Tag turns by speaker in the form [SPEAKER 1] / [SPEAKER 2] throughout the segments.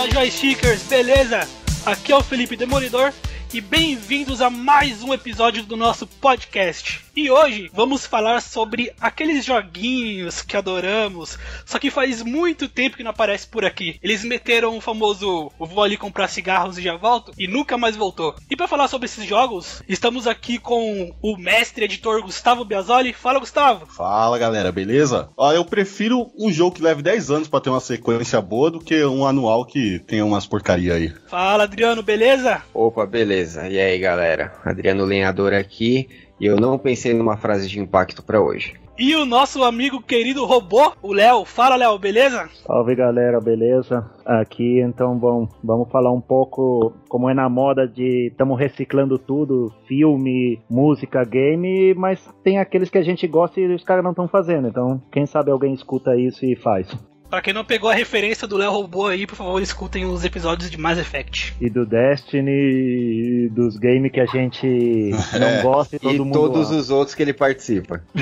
[SPEAKER 1] Fala joystickers, beleza? Aqui é o Felipe Demolidor e bem-vindos a mais um episódio do nosso podcast. E hoje vamos falar sobre aqueles joguinhos que adoramos, só que faz muito tempo que não aparece por aqui. Eles meteram o famoso vou ali comprar cigarros e já volto e nunca mais voltou. E para falar sobre esses jogos, estamos aqui com o mestre editor Gustavo Biasoli. Fala, Gustavo.
[SPEAKER 2] Fala, galera, beleza? Ó, eu prefiro um jogo que leve 10 anos para ter uma sequência boa do que um anual que tenha umas porcaria aí.
[SPEAKER 1] Fala, Adriano, beleza?
[SPEAKER 3] Opa, beleza. E aí, galera? Adriano Lenhador aqui. E eu não pensei numa frase de impacto para hoje.
[SPEAKER 1] E o nosso amigo querido robô, o Léo. Fala, Léo, beleza?
[SPEAKER 4] Salve, galera, beleza? Aqui, então, bom, vamos falar um pouco como é na moda de estamos reciclando tudo, filme, música, game, mas tem aqueles que a gente gosta e os caras não estão fazendo. Então, quem sabe alguém escuta isso e faz.
[SPEAKER 1] Pra quem não pegou a referência do Léo Robô aí, por favor, escutem os episódios de Mass Effect.
[SPEAKER 4] E do Destiny, e dos games que a gente não
[SPEAKER 3] É.
[SPEAKER 4] gosta e todo
[SPEAKER 3] e
[SPEAKER 4] mundo
[SPEAKER 3] todos
[SPEAKER 4] ama.
[SPEAKER 3] os outros que ele participa.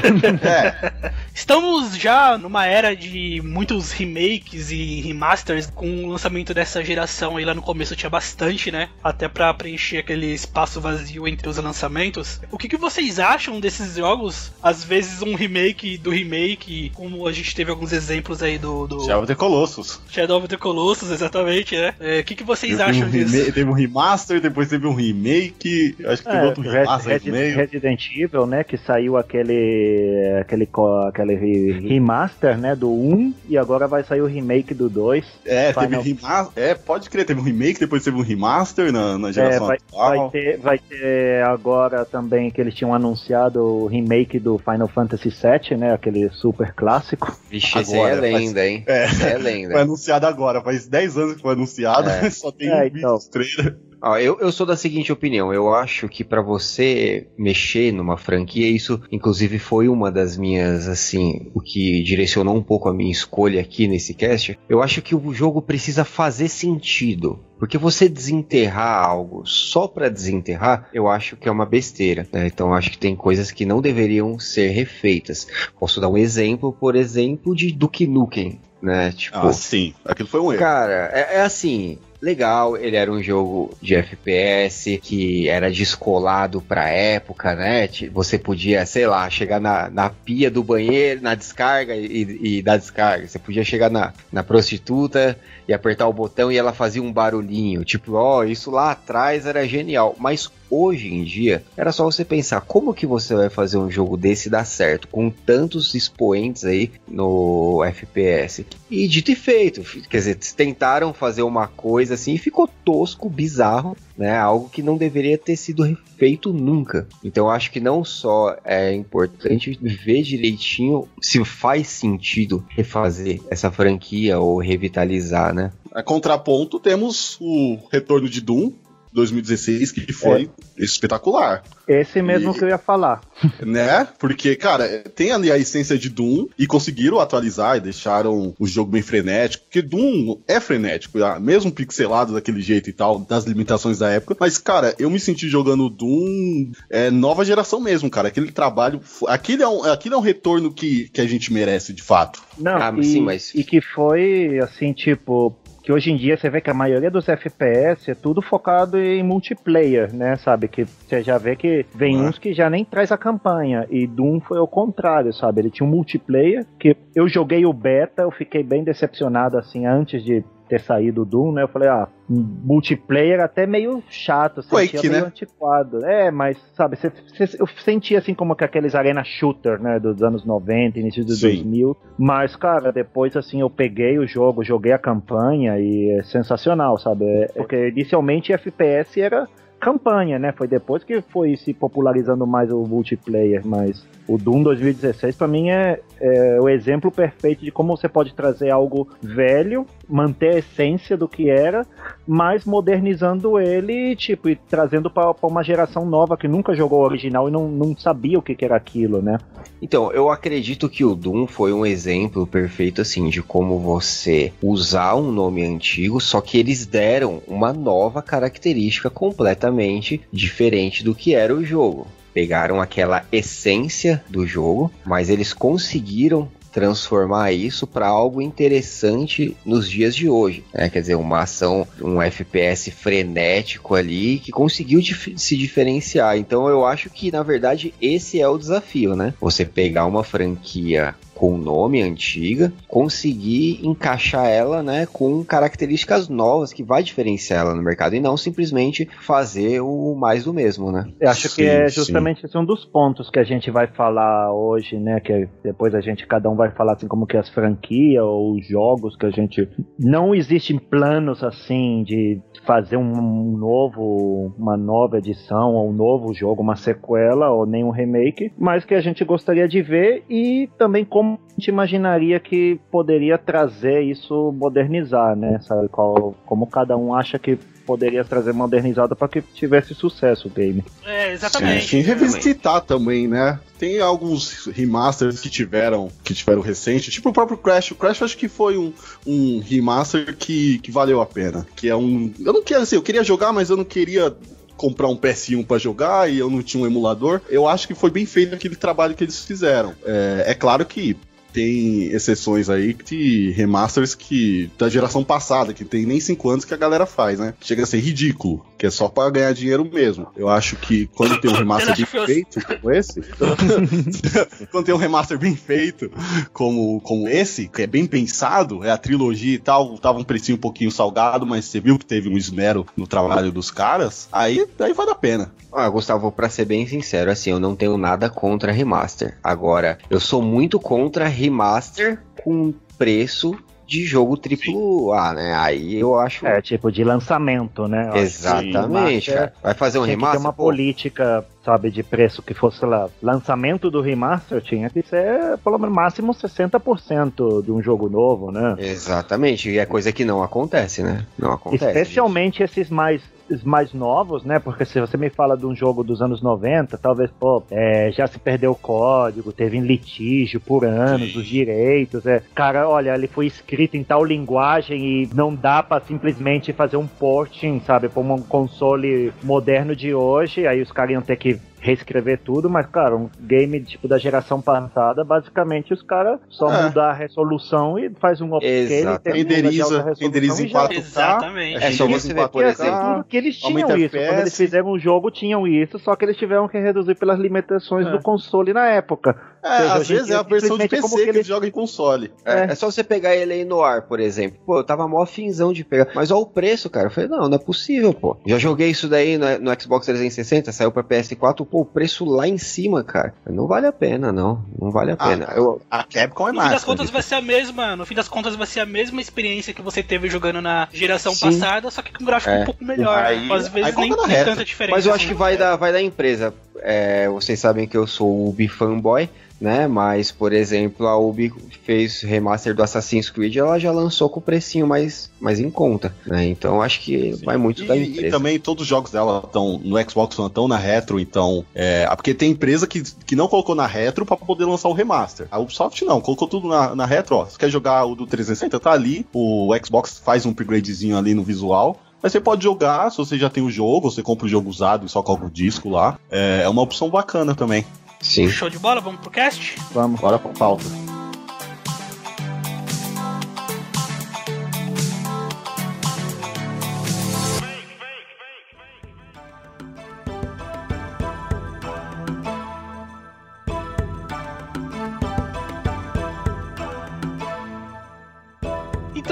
[SPEAKER 2] É,
[SPEAKER 1] Estamos já numa era de muitos remakes e remasters com o lançamento dessa geração aí lá no começo tinha bastante, né? Até pra preencher aquele espaço vazio entre os lançamentos. O que, que vocês acham desses jogos? Às vezes um remake do remake, como a gente teve alguns exemplos aí do, do
[SPEAKER 2] Shadow of the Colossus.
[SPEAKER 1] Shadow of the Colossus, exatamente, né? É, O que, que vocês
[SPEAKER 2] Teve
[SPEAKER 1] acham
[SPEAKER 2] um
[SPEAKER 1] disso?
[SPEAKER 2] rema- Teve um remaster, depois teve um remake. Acho que teve
[SPEAKER 4] É,
[SPEAKER 2] outro
[SPEAKER 4] Res-
[SPEAKER 2] remaster
[SPEAKER 4] Res-
[SPEAKER 2] meio.
[SPEAKER 4] Resident Evil, né? Que saiu aquele, aquele, aquele re- remaster, né? Do 1 e agora vai sair o remake do 2.
[SPEAKER 2] É, teve
[SPEAKER 4] Final-
[SPEAKER 2] remaster. É, pode crer, teve um remake, depois teve um remaster na, na
[SPEAKER 4] É,
[SPEAKER 2] geração
[SPEAKER 4] vai,
[SPEAKER 2] atual.
[SPEAKER 4] vai, ter, vai ter agora também que eles tinham anunciado o remake do Final Fantasy VII, né? Aquele super clássico.
[SPEAKER 3] Vixe, esse aí
[SPEAKER 2] Agora,
[SPEAKER 3] é
[SPEAKER 2] faz-
[SPEAKER 3] lenda, hein?
[SPEAKER 2] É.
[SPEAKER 3] É
[SPEAKER 2] Foi
[SPEAKER 3] lenda.
[SPEAKER 2] anunciado agora, faz 10 anos que foi anunciado,
[SPEAKER 3] É.
[SPEAKER 2] só tem
[SPEAKER 4] É,
[SPEAKER 2] um
[SPEAKER 4] então.
[SPEAKER 2] trailer.
[SPEAKER 3] Ó, eu, eu sou da seguinte opinião, eu acho que pra você mexer numa franquia, isso inclusive foi uma das minhas, assim, o que direcionou um pouco a minha escolha aqui nesse cast, eu acho que o jogo precisa fazer sentido. Porque você desenterrar algo só pra desenterrar, eu acho que é uma besteira. né? Então eu acho que tem coisas que não deveriam ser refeitas. Posso dar um exemplo, por exemplo, de Duke Nukem, né? Tipo,
[SPEAKER 2] Ah, sim. Aquilo foi um erro.
[SPEAKER 3] Cara, é, é assim. Legal, ele era um jogo de FPS que era descolado pra época, né? Você podia, sei lá, chegar na, na pia do banheiro, na descarga e, e dar descarga. Você podia chegar na, na prostituta e apertar o botão e ela fazia um barulhinho. Tipo, ó, isso lá atrás era genial. Mas hoje em dia, era só você pensar como que você vai fazer um jogo desse dar certo, com tantos expoentes aí no FPS. E dito e feito, quer dizer, tentaram fazer uma coisa assim e ficou tosco, bizarro, né? Algo que não deveria ter sido feito nunca. Então acho que não só é importante ver direitinho se faz sentido refazer essa franquia ou revitalizar, né?
[SPEAKER 2] A contraponto, temos o retorno de Doom 2016, que foi espetacular.
[SPEAKER 4] Esse mesmo
[SPEAKER 2] E-
[SPEAKER 4] que eu ia falar.
[SPEAKER 2] Né? Porque, cara, tem ali a essência de Doom e conseguiram atualizar e deixaram o jogo bem frenético. Porque Doom é frenético, ah, mesmo pixelado daquele jeito e tal, das limitações da época. Mas, cara, eu me senti jogando Doom é, nova geração mesmo, cara. Aquele trabalho. Aquele é um, aquele é um retorno que, que a gente merece, de fato.
[SPEAKER 4] Não,
[SPEAKER 3] Ah, mas
[SPEAKER 4] e,
[SPEAKER 3] sim, mas-
[SPEAKER 4] e que foi assim, tipo. Que hoje em dia você vê que a maioria dos FPS é tudo focado em multiplayer, né? Sabe? Que você já vê que vem
[SPEAKER 2] Ah.
[SPEAKER 4] uns que já nem traz a campanha. E Doom foi o contrário, sabe? Ele tinha um multiplayer que eu joguei o beta, eu fiquei bem decepcionado assim antes de ter saído o Doom, né? Eu falei, ah, multiplayer até meio chato,
[SPEAKER 2] Quake,
[SPEAKER 4] sentia meio
[SPEAKER 2] né?
[SPEAKER 4] antiquado. É, mas, sabe, você, você- eu sentia assim como que aqueles arena shooter, né, dos anos 90, início dos
[SPEAKER 2] Sim.
[SPEAKER 4] 2000. Mas, cara, depois, assim, eu peguei o jogo, joguei a campanha e é sensacional, sabe? É- Porque inicialmente FPS era campanha, né? Foi depois que foi se popularizando mais o multiplayer, mas o Doom 2016 pra mim é, é o exemplo perfeito de como você pode trazer algo velho, manter a essência do que era, mas modernizando ele, tipo, e trazendo pra uma geração nova que nunca jogou o original e não, não sabia o que, que era aquilo, né?
[SPEAKER 3] Então, eu acredito que o Doom foi um exemplo perfeito, assim, de como você usar um nome antigo, só que eles deram uma nova característica completamente diferente do que era o jogo. Pegaram aquela essência do jogo, mas eles conseguiram transformar isso para algo interessante nos dias de hoje. Né? Quer dizer, uma ação, um FPS frenético ali que conseguiu dif se diferenciar. Então eu acho que, na verdade, esse é o desafio, né? Você pegar uma franquia com nome antiga, conseguir encaixar ela, né, com características novas que vai diferenciar ela no mercado e não simplesmente fazer o mais do mesmo, né?
[SPEAKER 4] Eu acho sim, que é justamente sim. esse um dos pontos que a gente vai falar hoje, né, que depois a gente cada um vai falar assim como que as franquias ou os jogos que a gente não existem planos assim de fazer um novo, uma nova edição ou um novo jogo, uma sequela ou nem um remake, mas que a gente gostaria de ver e também como gente imaginaria que poderia trazer isso, modernizar, né? Sabe, qual, como cada um acha que poderia trazer modernizado para que tivesse sucesso o game.
[SPEAKER 1] É, exatamente.
[SPEAKER 2] Sim, revisitar também, né? Tem alguns remasters que tiveram, que tiveram recente, tipo o próprio Crash. O Crash acho que foi um, um remaster que, que valeu a pena. Que é um. Eu não quero assim, eu queria jogar, mas eu não queria comprar um PS1 para jogar e eu não tinha um emulador. Eu acho que foi bem feito aquele trabalho que eles fizeram. É, é claro que tem exceções aí de remasters que da geração passada, que tem nem 5 anos que a galera faz, né? Chega a ser ridículo, que é só para ganhar dinheiro mesmo. Eu acho que quando tem um remaster bem feito como esse, quando tem um remaster bem feito como, como esse, que é bem pensado, é a trilogia e tal, tava um precinho um pouquinho salgado, mas você viu que teve um esmero no trabalho dos caras, aí, aí vale a pena.
[SPEAKER 3] Ah, Gustavo, pra ser bem sincero, assim, eu não tenho nada contra remaster. Agora, eu sou muito contra remaster com preço de jogo triplo A, né? Aí eu acho.
[SPEAKER 4] É, tipo de lançamento, né?
[SPEAKER 3] Eu Exatamente. Cara. Vai fazer um remaster.
[SPEAKER 4] Que ter uma pô. política, sabe, de preço que fosse lá. Lançamento do remaster tinha que ser pelo menos máximo 60% de um jogo novo, né?
[SPEAKER 3] Exatamente. E é coisa que não acontece, né? Não acontece.
[SPEAKER 4] Especialmente gente. esses mais mais novos, né? Porque se você me fala de um jogo dos anos 90, talvez, pô, é, já se perdeu o código, teve litígio por anos, Sim. os direitos. É. Cara, olha, ele foi escrito em tal linguagem e não dá para simplesmente fazer um porting, sabe, para um console moderno de hoje. Aí os caras iam ter que reescrever tudo, mas, cara, um game tipo da geração passada, basicamente os caras só é. mudar a resolução e faz um
[SPEAKER 2] upscale, renderiza, renderiza em 4K.
[SPEAKER 1] Exatamente.
[SPEAKER 3] É só você ver, por exemplo,
[SPEAKER 4] tudo que eles tinham isso. FPS. Quando eles fizeram o jogo, tinham isso, só que eles tiveram que reduzir pelas limitações é. do console na época.
[SPEAKER 2] É, às vezes é a versão de PC que, que ele joga em console.
[SPEAKER 3] É, é. é, só você pegar ele aí no ar, por exemplo. Pô, eu tava mó finzão de pegar. Mas olha o preço, cara. Eu falei, não, não é possível, pô. Já joguei isso daí no, no Xbox 360, saiu pra PS4, pô, o preço lá em cima, cara. Não vale a pena, não. Não vale a ah, pena. Eu,
[SPEAKER 2] a Capcom é mais.
[SPEAKER 1] No fim das contas vai ser a mesma. No fim das contas vai ser a mesma experiência que você teve jogando na geração Sim. passada, só que com um gráfico é. um pouco melhor. Aí, às vezes nem tem tanta diferença.
[SPEAKER 3] Mas eu acho que vai, da, vai da empresa. É, vocês sabem que eu sou o Ubi fanboy né? Mas, por exemplo, a Ubi fez remaster do Assassin's Creed, ela já lançou com o precinho mais, mais em conta, né? Então acho que Sim. vai muito
[SPEAKER 2] e,
[SPEAKER 3] da empresa.
[SPEAKER 2] E também todos os jogos dela estão no Xbox estão na retro, então é, porque tem empresa que, que não colocou na retro para poder lançar o remaster. A Ubisoft não, colocou tudo na, na retro, ó. Você quer jogar o do 360, tá ali, o Xbox faz um upgradezinho ali no visual, mas você pode jogar, se você já tem o jogo, você compra o jogo usado e só coloca o disco lá. É, é uma opção bacana também.
[SPEAKER 3] Sim.
[SPEAKER 1] Show de bola, vamos pro cast?
[SPEAKER 4] Vamos, bora pro pauta.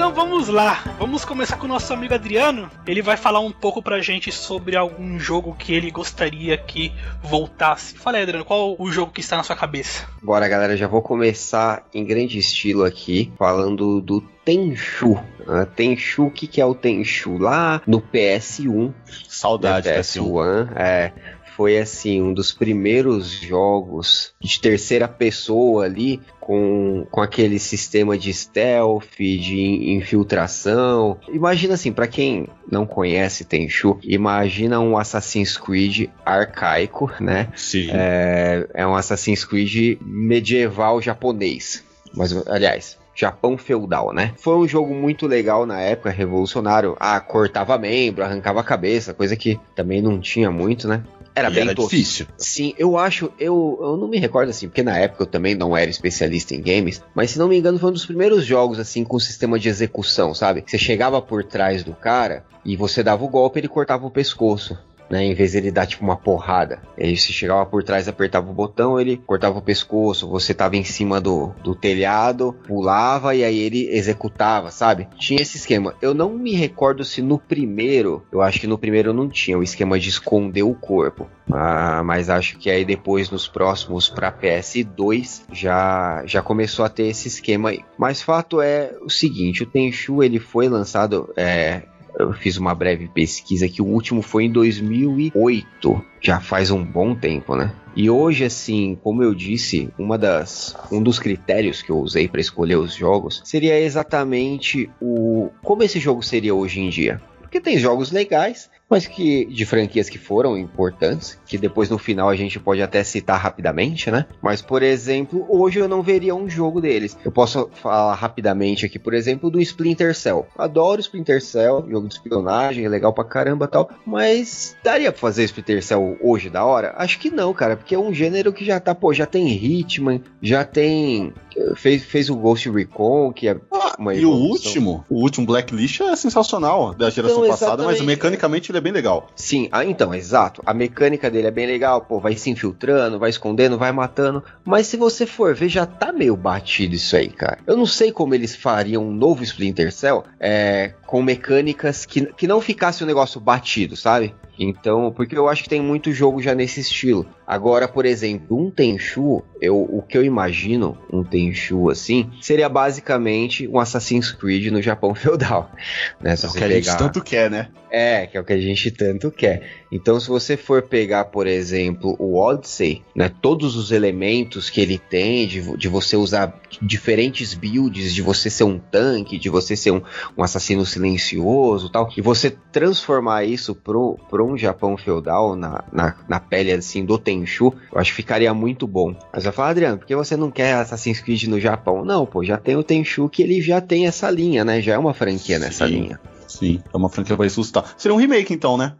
[SPEAKER 1] Então vamos lá, vamos começar com o nosso amigo Adriano. Ele vai falar um pouco pra gente sobre algum jogo que ele gostaria que voltasse. Fala aí, Adriano, qual o jogo que está na sua cabeça?
[SPEAKER 3] Bora, galera, já vou começar em grande estilo aqui, falando do Tenchu. Uh, Tenchu, o que, que é o Tenchu? Lá no PS1.
[SPEAKER 2] Saudade,
[SPEAKER 3] né, PS1. É, foi assim um dos primeiros jogos de terceira pessoa ali com, com aquele sistema de stealth, de infiltração. Imagina assim, para quem não conhece Tenchu, imagina um Assassin's Creed arcaico, né?
[SPEAKER 2] Sim.
[SPEAKER 3] É, é um Assassin's Creed medieval japonês. Mas, aliás, Japão feudal, né? Foi um jogo muito legal na época, revolucionário. Ah, cortava membro, arrancava a cabeça, coisa que também não tinha muito, né? Era
[SPEAKER 2] E
[SPEAKER 3] bem
[SPEAKER 2] era
[SPEAKER 3] tosco.
[SPEAKER 2] difícil.
[SPEAKER 3] Sim, eu acho, eu, eu não me recordo assim, porque na época eu também não era especialista em games, mas se não me engano foi um dos primeiros jogos assim com sistema de execução, sabe? Você chegava por trás do cara e você dava o golpe, ele cortava o pescoço. Né, em vez ele dar tipo uma porrada, aí você chegava por trás, apertava o botão, ele cortava o pescoço, você tava em cima do, do telhado, pulava e aí ele executava, sabe? Tinha esse esquema. Eu não me recordo se no primeiro, eu acho que no primeiro não tinha o esquema de esconder o corpo. Ah, mas acho que aí depois nos próximos para PS2 já já começou a ter esse esquema aí. Mas fato é o seguinte, o Tenchu ele foi lançado é, eu fiz uma breve pesquisa que o último foi em 2008, já faz um bom tempo, né? E hoje, assim, como eu disse, uma das, um dos critérios que eu usei para escolher os jogos seria exatamente o como esse jogo seria hoje em dia. Porque tem jogos legais, mas que de franquias que foram importantes, que depois no final a gente pode até citar rapidamente, né? Mas por exemplo, hoje eu não veria um jogo deles. Eu posso falar rapidamente aqui, por exemplo, do Splinter Cell. Adoro Splinter Cell, jogo de espionagem, é legal pra caramba tal, mas daria pra fazer Splinter Cell hoje da hora? Acho que não, cara, porque é um gênero que já tá, pô, já tem Hitman, já tem fez, fez o Ghost Recon, que é uma
[SPEAKER 2] E o último, o último Blacklist é sensacional da geração
[SPEAKER 3] Então,
[SPEAKER 2] passada, mas mecanicamente ele é bem legal.
[SPEAKER 3] Sim, ah, então, exato. A mecânica dele é bem legal, pô, vai se infiltrando, vai escondendo, vai matando. Mas se você for ver, já tá meio batido isso aí, cara. Eu não sei como eles fariam um novo Splinter Cell é, com mecânicas que, que não ficasse o negócio batido, sabe? Então, porque eu acho que tem muito jogo já nesse estilo. Agora, por exemplo, um Tenchu, eu, o que eu imagino um Tenchu assim, seria basicamente um Assassin's Creed no Japão feudal. Né? Se
[SPEAKER 2] É o que a gente
[SPEAKER 3] pegar-
[SPEAKER 2] tanto quer, né?
[SPEAKER 3] é, que é o que a gente tanto quer. Então, se você for pegar, por exemplo, o Odyssey, né, todos os elementos que ele tem, de, de você usar diferentes builds, de você ser um tanque, de você ser um, um assassino silencioso tal, e você transformar isso pro, pro um Japão feudal, na, na, na pele assim do Tenchu, eu acho que ficaria muito bom. Mas vai falar, Adriano, por que você não quer Assassin's Creed no Japão? Não, pô, já tem o Tenchu que ele já tem essa linha, né? Já é uma franquia nessa
[SPEAKER 2] Sim.
[SPEAKER 3] linha.
[SPEAKER 2] Sim, é uma franquia que vai assustar. Seria um remake então, né?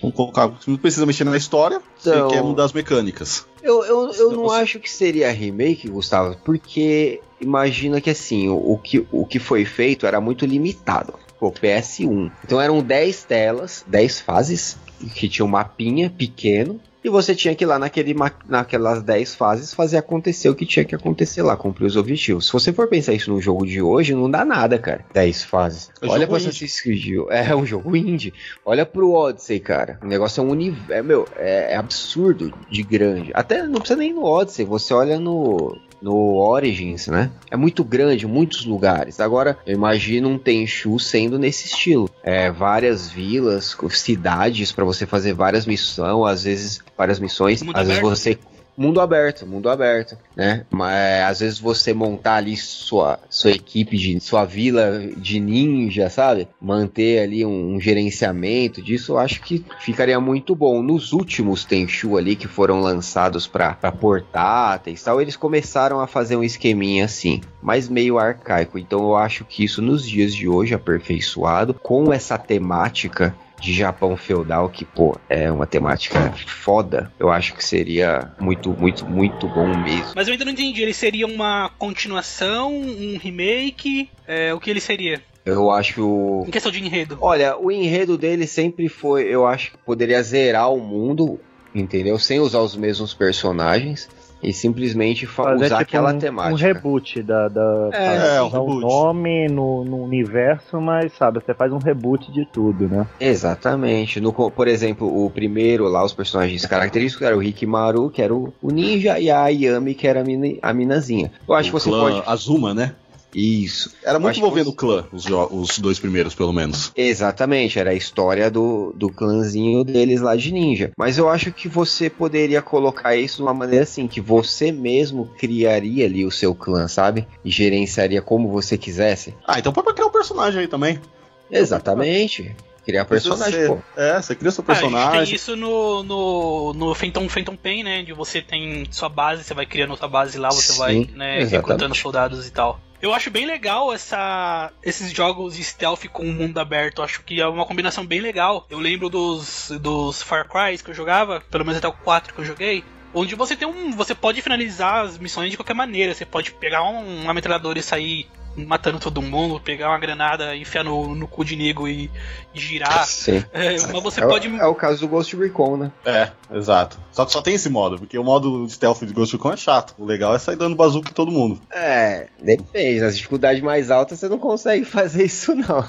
[SPEAKER 2] Vamos colocar. Você não precisa mexer na história,
[SPEAKER 3] Então-
[SPEAKER 2] você quer mudar as mecânicas.
[SPEAKER 3] Eu, eu, eu não
[SPEAKER 2] Você-
[SPEAKER 3] acho que seria remake, Gustavo, porque imagina que assim, o, o que, o que foi feito era muito limitado. Pô, PS1. Então eram 10 telas, 10 fases, que tinha um mapinha pequeno. E você tinha que ir lá naquele, naquelas 10 fases fazer acontecer o que tinha que acontecer lá, cumprir os objetivos. Se você for pensar isso num jogo de hoje, não dá nada, cara. 10 fases.
[SPEAKER 2] É
[SPEAKER 3] Olha pra. Assassin's Creed. É um jogo indie. Olha pro Odyssey, cara. O negócio é um universo. É, meu, é, é absurdo de grande. Até não precisa nem no Odyssey. Você olha no. No Origins, né? É muito grande, muitos lugares. Agora, eu imagino um Tenchu sendo nesse estilo. É, várias vilas, cidades pra você fazer várias missões, às vezes várias missões,
[SPEAKER 1] Mundo
[SPEAKER 3] às vezes
[SPEAKER 1] aberto?
[SPEAKER 3] você mundo aberto, mundo aberto, né? Mas é, às vezes você montar ali sua, sua equipe de sua vila de ninja, sabe? Manter ali um, um gerenciamento disso, eu acho que ficaria muito bom. Nos últimos Tenchu ali que foram lançados para portáteis, e tal, eles começaram a fazer um esqueminha assim, mas meio arcaico. Então eu acho que isso nos dias de hoje aperfeiçoado com essa temática de Japão feudal, que, pô, é uma temática foda, eu acho que seria muito, muito, muito bom mesmo.
[SPEAKER 1] Mas eu ainda não entendi. Ele seria uma continuação, um remake? É, o que ele seria?
[SPEAKER 3] Eu acho.
[SPEAKER 1] Em questão de enredo.
[SPEAKER 3] Olha, o enredo dele sempre foi, eu acho que poderia zerar o mundo, entendeu? Sem usar os mesmos personagens e simplesmente fa-
[SPEAKER 4] Fazer
[SPEAKER 3] usar
[SPEAKER 4] tipo
[SPEAKER 3] aquela
[SPEAKER 4] um,
[SPEAKER 3] temática.
[SPEAKER 4] um reboot da. da
[SPEAKER 3] É,
[SPEAKER 2] é, um reboot.
[SPEAKER 4] nome no, no universo, mas sabe, você faz um reboot de tudo, né?
[SPEAKER 3] Exatamente. No, por exemplo, o primeiro lá, os personagens característicos era o Rikimaru, que era o, o ninja, e a Ayami, que era a, mina, a minazinha. Eu acho
[SPEAKER 2] O
[SPEAKER 3] que você
[SPEAKER 2] clã
[SPEAKER 3] pode.
[SPEAKER 2] Azuma, né?
[SPEAKER 3] Isso.
[SPEAKER 2] Era muito envolvendo o clã, os, os dois primeiros, pelo menos.
[SPEAKER 3] Exatamente, era a história do, do clãzinho deles lá de ninja. Mas eu acho que você poderia colocar isso de uma maneira assim, que você mesmo criaria ali o seu clã, sabe? E gerenciaria como você quisesse.
[SPEAKER 2] Ah, então pode pra criar um personagem aí também.
[SPEAKER 3] Exatamente. Criar personagem,
[SPEAKER 2] Você-
[SPEAKER 3] pô.
[SPEAKER 2] É, você cria seu
[SPEAKER 1] Ah, a gente tem
[SPEAKER 2] personagem.
[SPEAKER 1] isso no, no, no Phantom, Phantom Pain, né? De você tem sua base, você vai criando outra base lá, você
[SPEAKER 3] Sim,
[SPEAKER 1] vai né,
[SPEAKER 3] exatamente.
[SPEAKER 1] recrutando soldados e tal. Eu acho bem legal essa, esses jogos stealth com o mundo aberto. Acho que é uma combinação bem legal. Eu lembro dos, dos Far Cry que eu jogava, pelo menos até o 4 que eu joguei. Onde você tem um. Você pode finalizar as missões de qualquer maneira. Você pode pegar um, uma metralhadora e sair matando todo mundo, pegar uma granada, enfiar no, no cu de nego e, e girar.
[SPEAKER 3] Sim.
[SPEAKER 1] É, mas você
[SPEAKER 3] É, o-
[SPEAKER 1] pode.
[SPEAKER 3] é o caso do Ghost Recon, né?
[SPEAKER 2] É, exato. Só que só tem esse modo, porque o modo de stealth de Ghost Recon é chato. O legal é sair dando bazuca em todo mundo.
[SPEAKER 3] É, depende. Nas dificuldades mais altas você não consegue fazer isso, não.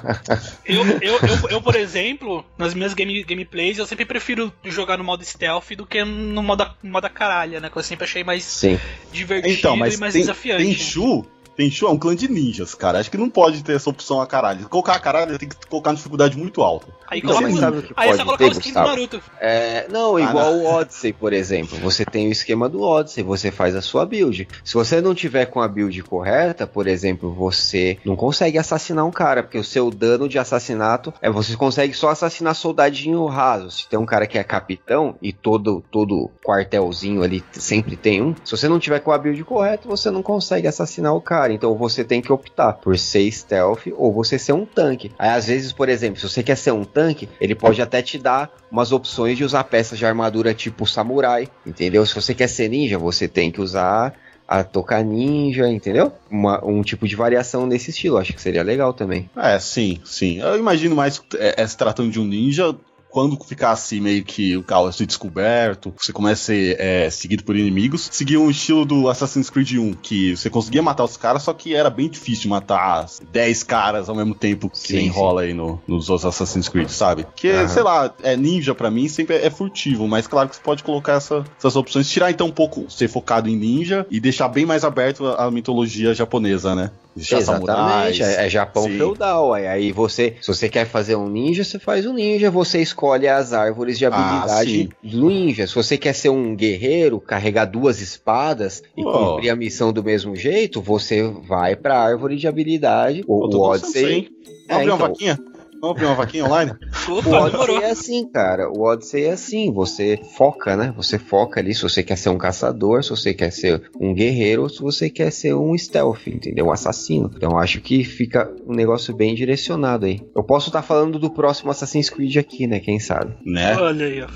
[SPEAKER 1] Eu, eu, eu, eu, por exemplo, nas minhas game, gameplays, eu sempre prefiro jogar no modo stealth do que no modo, no modo caralha, né? Que eu sempre achei mais
[SPEAKER 3] Sim.
[SPEAKER 1] divertido
[SPEAKER 2] Então, mas
[SPEAKER 1] e mais
[SPEAKER 2] tem,
[SPEAKER 1] desafiante.
[SPEAKER 2] tem Shu. Tem Shu é um clã de ninjas, cara. Acho que não pode ter essa opção a caralho. Colocar a caralho tem que colocar na dificuldade muito alta.
[SPEAKER 1] Aí,
[SPEAKER 3] Não,
[SPEAKER 1] coloca-
[SPEAKER 3] sabe o que
[SPEAKER 1] aí é só
[SPEAKER 3] pode
[SPEAKER 1] colocar
[SPEAKER 3] ter,
[SPEAKER 1] o skin do? Naruto.
[SPEAKER 3] É, não,
[SPEAKER 2] Ah,
[SPEAKER 3] igual
[SPEAKER 2] não.
[SPEAKER 3] o Odyssey, por exemplo. Você tem o esquema do Odyssey, você faz a sua build. Se você não tiver com a build correta, por exemplo, você não consegue assassinar um cara, porque o seu dano de assassinato é você consegue só assassinar soldadinho raso. Se tem um cara que é capitão e todo todo quartelzinho ali sempre tem um, se você não tiver com a build correta, você não consegue assassinar o cara. Então você tem que optar por ser stealth ou você ser um tanque. Aí às vezes, por exemplo, se você quer ser um tanque, ele pode até te dar umas opções de usar peças de armadura tipo samurai, entendeu? Se você quer ser ninja, você tem que usar a tocar ninja, entendeu? Uma- um tipo de variação nesse estilo, acho que seria legal também.
[SPEAKER 2] É, sim, sim. Eu imagino mais é, é, se tratando de um ninja. Quando ficar assim, meio que o carro ser descoberto, você começa a ser é, seguido por inimigos, seguir um estilo do Assassin's Creed 1, que você conseguia matar os caras, só que era bem difícil matar 10 caras ao mesmo tempo que
[SPEAKER 3] Sim,
[SPEAKER 2] nem rola aí no- nos outros Assassin's Creed, sabe? Porque,
[SPEAKER 3] Aham.
[SPEAKER 2] sei lá, é ninja pra mim sempre é, é furtivo, mas claro que você pode colocar essa- essas opções, tirar então um pouco, ser focado em ninja e deixar bem mais aberto a, a mitologia japonesa, né? Samurais.
[SPEAKER 3] Exatamente, é, é Japão
[SPEAKER 2] Sim.
[SPEAKER 3] feudal. Aí, você, se você quer fazer um ninja, você faz um ninja, você escolhe as árvores de
[SPEAKER 2] Ah,
[SPEAKER 3] habilidade do ninja. Se você quer ser um guerreiro, carregar duas espadas e
[SPEAKER 2] Pô.
[SPEAKER 3] cumprir a missão do mesmo jeito, você vai pra árvore de habilidade. O,
[SPEAKER 2] Eu tô
[SPEAKER 3] o Odyssey.
[SPEAKER 2] Vamos abrir uma
[SPEAKER 3] então,
[SPEAKER 2] vaquinha? Vamos abrir uma vaquinha online?
[SPEAKER 3] O
[SPEAKER 1] Opa,
[SPEAKER 3] Odyssey
[SPEAKER 1] demorou.
[SPEAKER 3] é assim, cara. O Odyssey é assim. Você foca, né? Você foca ali se você quer ser um caçador, se você quer ser um guerreiro, ou se você quer ser um stealth, entendeu? Um assassino. Então acho que fica um negócio bem direcionado aí. Eu posso estar falando do próximo Assassin's Creed aqui, né? Quem sabe?
[SPEAKER 2] Né?
[SPEAKER 1] Olha aí, ó.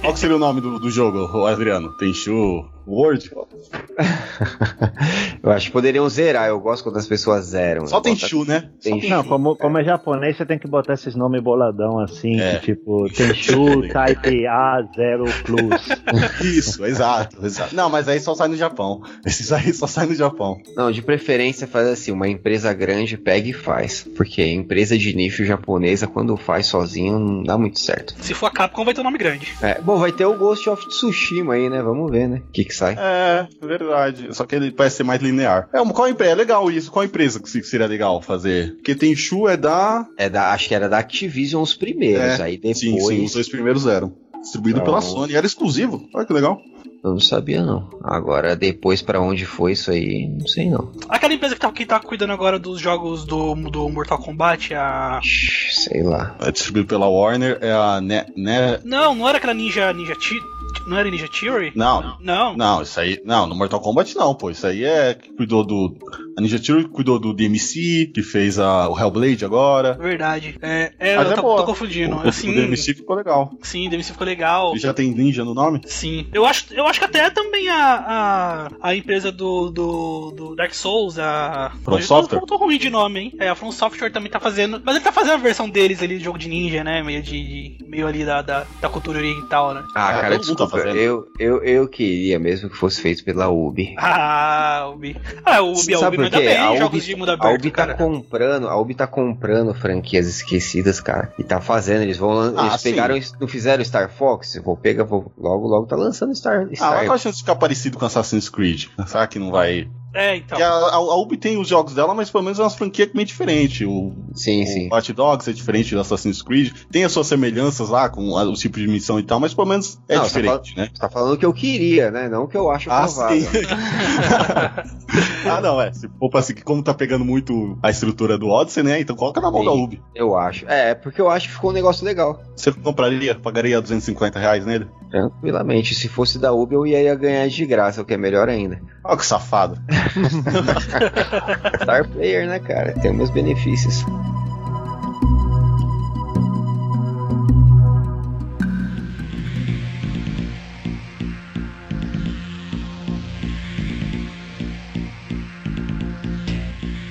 [SPEAKER 2] Qual que seria o nome do, do jogo, Adriano? Tenchu World?
[SPEAKER 3] Eu acho que poderiam zerar. Eu gosto quando as pessoas zeram.
[SPEAKER 2] Só
[SPEAKER 3] Eu boto-
[SPEAKER 2] Tenchu, né? Só.
[SPEAKER 4] Não, como, como é japonês, você tem que botar esses nomes boladão assim,
[SPEAKER 2] É.
[SPEAKER 4] que tipo, Tenchu Type A0 Plus.
[SPEAKER 2] Isso, exato, exato. Não, mas aí só sai no Japão. Esses aí só sai no Japão.
[SPEAKER 3] Não, de preferência faz assim, uma empresa grande pega e faz. Porque empresa de nicho japonesa, quando faz sozinho, não dá muito certo.
[SPEAKER 1] Se for a Capcom, vai ter um nome grande.
[SPEAKER 3] É, bom, vai ter o Ghost of Tsushima aí, né? Vamos ver, né? O que que sai.
[SPEAKER 2] É, verdade. Só que ele parece ser mais linear. É, qual empresa? É legal isso. Qual empresa que se- seria legal fazer? Porque Tenchu é da.
[SPEAKER 3] É da, acho que era da Activision os primeiros,
[SPEAKER 2] É,
[SPEAKER 3] aí depois
[SPEAKER 2] Sim, sim, os dois primeiros eram. Distribuído
[SPEAKER 3] Então-
[SPEAKER 2] pela Sony. Era exclusivo. Olha que legal.
[SPEAKER 3] Eu não sabia não. Agora depois pra onde foi isso aí, não sei não.
[SPEAKER 1] Aquela empresa que tá, que tá cuidando agora dos jogos do, do Mortal Kombat, a.
[SPEAKER 3] Sei lá.
[SPEAKER 2] É distribuído pela Warner. É a. Ne, ne...
[SPEAKER 1] Não, não era aquela Ninja. Ninja Ti... Não era Ninja Theory?
[SPEAKER 2] Não,
[SPEAKER 1] Não.
[SPEAKER 2] Não, isso aí. Não, no Mortal Kombat não, pô. Isso aí é que cuidou do. A Ninja Theory cuidou do DMC, que fez a, o Hellblade agora.
[SPEAKER 1] Verdade. É, é
[SPEAKER 2] Mas
[SPEAKER 1] eu
[SPEAKER 2] é
[SPEAKER 1] tô, tô confundindo.
[SPEAKER 2] O, o
[SPEAKER 1] assim,
[SPEAKER 2] DMC ficou legal.
[SPEAKER 1] sim, DMC ficou legal.
[SPEAKER 2] Ele já tem ninja no nome?
[SPEAKER 1] Sim. Eu acho, eu acho que até também a, a, a empresa do, do, do Dark Souls, a.
[SPEAKER 2] From
[SPEAKER 1] eu
[SPEAKER 2] Software?
[SPEAKER 1] Tô, tô ruim de nome, hein? É, a From Software também tá fazendo. Mas ele tá fazendo a versão deles ali de jogo de ninja, né? Meio de. de- meio ali da, da, da cultura oriental, né?
[SPEAKER 3] Ah,
[SPEAKER 2] É,
[SPEAKER 3] cara,
[SPEAKER 2] tá
[SPEAKER 3] desculpa.
[SPEAKER 2] fazendo.
[SPEAKER 3] eu, eu, eu queria mesmo que fosse feito pela Ubi.
[SPEAKER 1] Ah, Ubi. Ah, o Ubi, a
[SPEAKER 3] Sabe
[SPEAKER 1] Ubi
[SPEAKER 3] por
[SPEAKER 1] manda
[SPEAKER 3] quê?
[SPEAKER 1] bem
[SPEAKER 3] A
[SPEAKER 1] jogos
[SPEAKER 3] Ubi-
[SPEAKER 1] de mundo
[SPEAKER 3] A
[SPEAKER 1] aberto,
[SPEAKER 3] Ubi tá
[SPEAKER 1] cara.
[SPEAKER 3] comprando, a Ubi tá comprando franquias esquecidas, cara. E tá fazendo, eles vão
[SPEAKER 2] Ah,
[SPEAKER 3] eles
[SPEAKER 2] sim.
[SPEAKER 3] pegaram, não fizeram Star Fox, vou pegar, vou, logo logo tá lançando Star,
[SPEAKER 2] Ah,
[SPEAKER 3] Star
[SPEAKER 2] mas qual a chance de ficar parecido com Assassin's Creed? Será que não vai.
[SPEAKER 1] É, então.
[SPEAKER 2] A, a, a Ubi tem os jogos dela, mas pelo menos é uma franquia meio diferente. O,
[SPEAKER 3] Sim,
[SPEAKER 2] o
[SPEAKER 3] sim.
[SPEAKER 2] Watch Dogs é diferente do Assassin's Creed. Tem as suas semelhanças lá com a- os tipos de missão e tal, mas pelo menos é
[SPEAKER 3] Não, você
[SPEAKER 2] diferente, né?
[SPEAKER 3] Você tá falando o que eu queria, né? Não o que eu acho
[SPEAKER 2] Ah,
[SPEAKER 3] provável.
[SPEAKER 2] sim. ah, não, é. Se for pra assim, que como tá pegando muito a estrutura do Odyssey, né? Então coloca na mão
[SPEAKER 3] Sim.
[SPEAKER 2] da Ubi.
[SPEAKER 3] Eu acho. É, porque eu acho que ficou um negócio legal.
[SPEAKER 2] Você compraria, pagaria 250 reais nele?
[SPEAKER 3] Tranquilamente. Se fosse da Ubi, eu ia ganhar de graça, o que é melhor ainda.
[SPEAKER 2] Olha que safado.
[SPEAKER 3] Star Player, né, cara? Tem meus benefícios.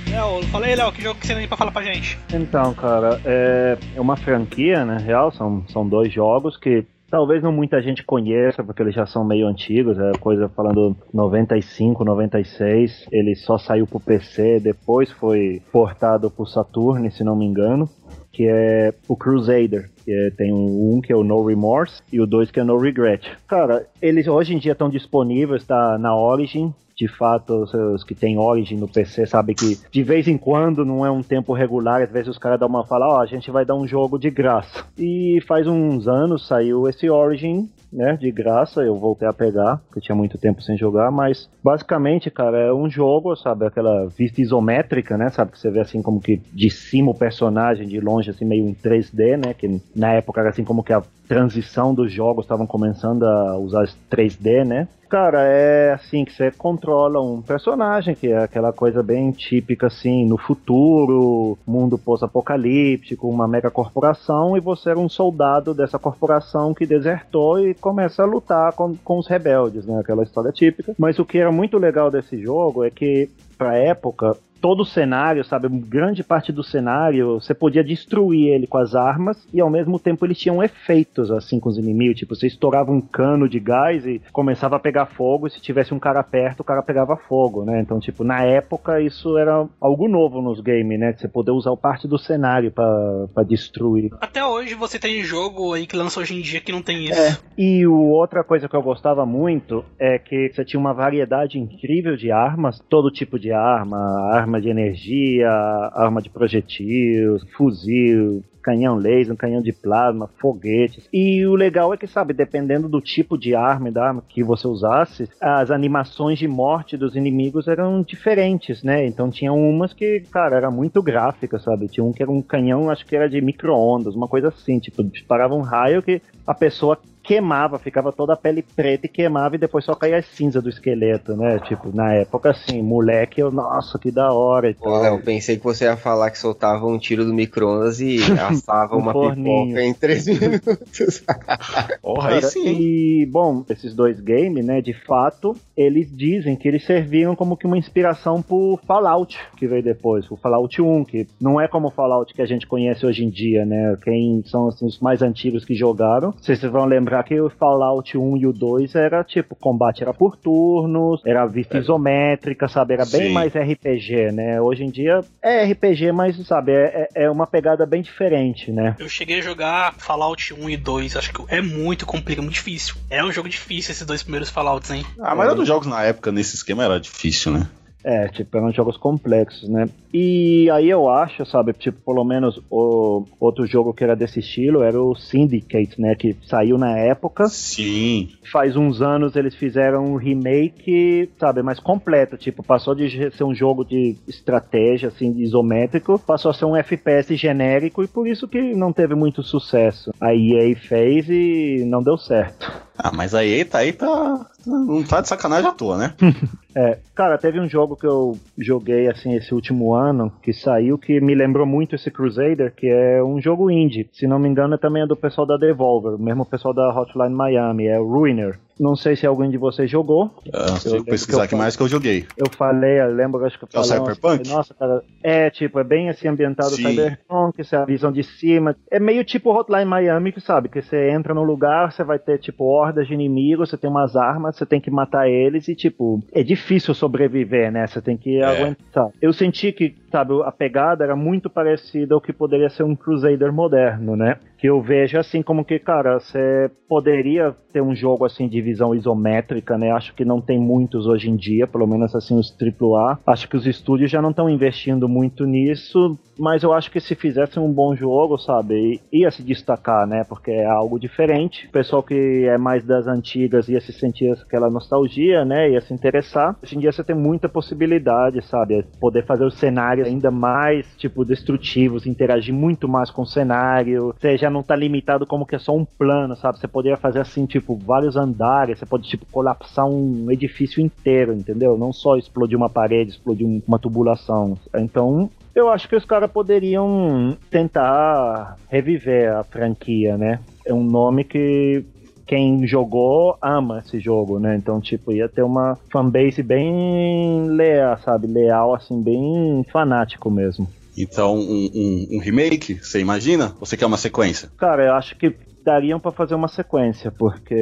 [SPEAKER 1] Léo, fala aí, Léo, que jogo que você tem pra falar pra gente?
[SPEAKER 4] Então, cara, é, é uma franquia, né? Real, são, são dois jogos que talvez não muita gente conheça, porque eles já são meio antigos, é coisa falando 95, 96. Ele só saiu pro PC, depois foi portado pro Saturn, se não me engano. Que é o Crusader, que é, tem um, que é o No Remorse e o dois que é No Regret. Cara, eles hoje em dia estão disponíveis, tá na Origin, de fato, os, os que tem Origin no PC sabem que de vez em quando não é um tempo regular, às vezes os caras dão uma fala, ó, oh, a gente vai dar um jogo de graça. E faz uns anos saiu esse Origin, né, de graça, eu voltei a pegar, porque tinha muito tempo sem jogar, mas basicamente, cara, é um jogo, sabe, aquela vista isométrica, né, sabe, que você vê assim como que de cima o personagem, de longe assim meio em 3D, né, que na época era assim como que a transição dos jogos estavam começando a usar 3D, né? Cara, é assim que você controla um personagem, que é aquela coisa bem típica assim, no futuro, mundo pós-apocalíptico, uma mega corporação, e você era um soldado dessa corporação que desertou e começa a lutar com, com os rebeldes, né? Aquela história típica. Mas o que era muito legal desse jogo é que, pra época, todo o cenário, sabe? Grande parte do cenário, você podia destruir ele com as armas e ao mesmo tempo eles tinham efeitos assim com os inimigos. Tipo, você estourava um cano de gás e começava a pegar fogo, e se tivesse um cara perto, o cara pegava fogo, né? Então, tipo, na época isso era algo novo nos games, né? Você poder usar parte do cenário para destruir.
[SPEAKER 1] Até hoje você tem jogo aí que lança hoje em dia que não tem isso.
[SPEAKER 4] É. E o, outra coisa que eu gostava muito é que você tinha uma variedade incrível de armas, todo tipo de arma, arma arma de energia, arma de projetil, fuzil, canhão laser, canhão de plasma, foguetes. E o legal é que, sabe, dependendo do tipo de arma e da arma que você usasse, as animações de morte dos inimigos eram diferentes, né? Então tinha umas que, cara, era muito gráfica, sabe? Tinha um que era um canhão, acho que era de micro-ondas, uma coisa assim, tipo, disparava um raio que a pessoa queimava, ficava toda a pele preta e queimava e depois só caía a cinza do esqueleto, né? Tipo, na época assim, moleque, eu, nossa, que da hora e
[SPEAKER 3] tal. eu pensei que você ia falar que soltava um tiro do micro-ondas e assava um uma forninho. pipoca em três minutos.
[SPEAKER 4] Porra, aí sim. E, bom, esses dois games, né, de fato, eles dizem que eles serviram como que uma inspiração pro Fallout, que veio depois, o Fallout 1, que não é como o Fallout que a gente conhece hoje em dia, né? Quem são assim, os mais antigos que jogaram, vocês vão lembrar lembrar que o Fallout 1 e o 2 era tipo, combate era por turnos, era vista é. isométrica, sabe? Era bem Sim. mais RPG, né? Hoje em dia é RPG, mas, sabe, é, é, é uma pegada bem diferente, né?
[SPEAKER 1] Eu cheguei a jogar Fallout 1 e 2, acho que é muito complicado, muito difícil. É um jogo difícil esses dois primeiros Fallouts, hein?
[SPEAKER 2] Ah, a maioria dos jogos na época nesse esquema era difícil, né?
[SPEAKER 4] É, tipo, eram jogos complexos, né? E aí eu acho, sabe, tipo, pelo menos o outro jogo que era desse estilo era o Syndicate, né? Que saiu na época.
[SPEAKER 2] Sim.
[SPEAKER 4] Faz uns anos eles fizeram um remake, sabe, mais completo. Tipo, passou de ser um jogo de estratégia, assim, isométrico, passou a ser um FPS genérico e por isso que não teve muito sucesso. A EA fez e não deu certo.
[SPEAKER 2] Ah, mas a EA tá aí, tá. Não tá de sacanagem à toa, né?
[SPEAKER 4] é, cara, teve um jogo que eu joguei assim esse último ano que saiu que me lembrou muito esse Crusader, que é um jogo indie. Se não me engano, é também é do pessoal da Devolver, o mesmo pessoal da Hotline Miami, é o Ruiner. Não sei se alguém de vocês jogou.
[SPEAKER 2] Ah, eu eu pesquisar aqui mais que eu joguei.
[SPEAKER 4] Eu falei, eu lembro, acho que eu falei.
[SPEAKER 2] É o Cyberpunk?
[SPEAKER 4] Nossa, cara. É, tipo, é bem assim ambientado Sim. Cyberpunk, é a visão de cima. É meio tipo Hotline Miami, que sabe? Que você entra no lugar, você vai ter, tipo, hordas de inimigos, você tem umas armas, você tem que matar eles e, tipo, é difícil sobreviver, né? Você tem que é. aguentar. Eu senti que, sabe, a pegada era muito parecida ao que poderia ser um Crusader moderno, né? Que eu vejo assim como que, cara, você poderia ter um jogo assim de visão isométrica, né? Acho que não tem muitos hoje em dia, pelo menos assim os AAA. Acho que os estúdios já não estão investindo muito nisso, mas eu acho que se fizessem um bom jogo, sabe, ia se destacar, né? Porque é algo diferente. O pessoal que é mais das antigas ia se sentir aquela nostalgia, né? Ia se interessar. Hoje em dia você tem muita possibilidade, sabe? Poder fazer os cenários ainda mais, tipo, destrutivos, interagir muito mais com o cenário, seja não tá limitado como que é só um plano, sabe? Você poderia fazer assim, tipo, vários andares, você pode, tipo, colapsar um edifício inteiro, entendeu? Não só explodir uma parede, explodir uma tubulação. Então, eu acho que os caras poderiam tentar reviver a franquia, né? É um nome que quem jogou ama esse jogo, né? Então, tipo, ia ter uma fanbase bem leal, sabe? Leal, assim, bem fanático mesmo.
[SPEAKER 2] Então, um, um, um remake, você imagina? Você quer uma sequência?
[SPEAKER 4] Cara, eu acho que dariam para fazer uma sequência, porque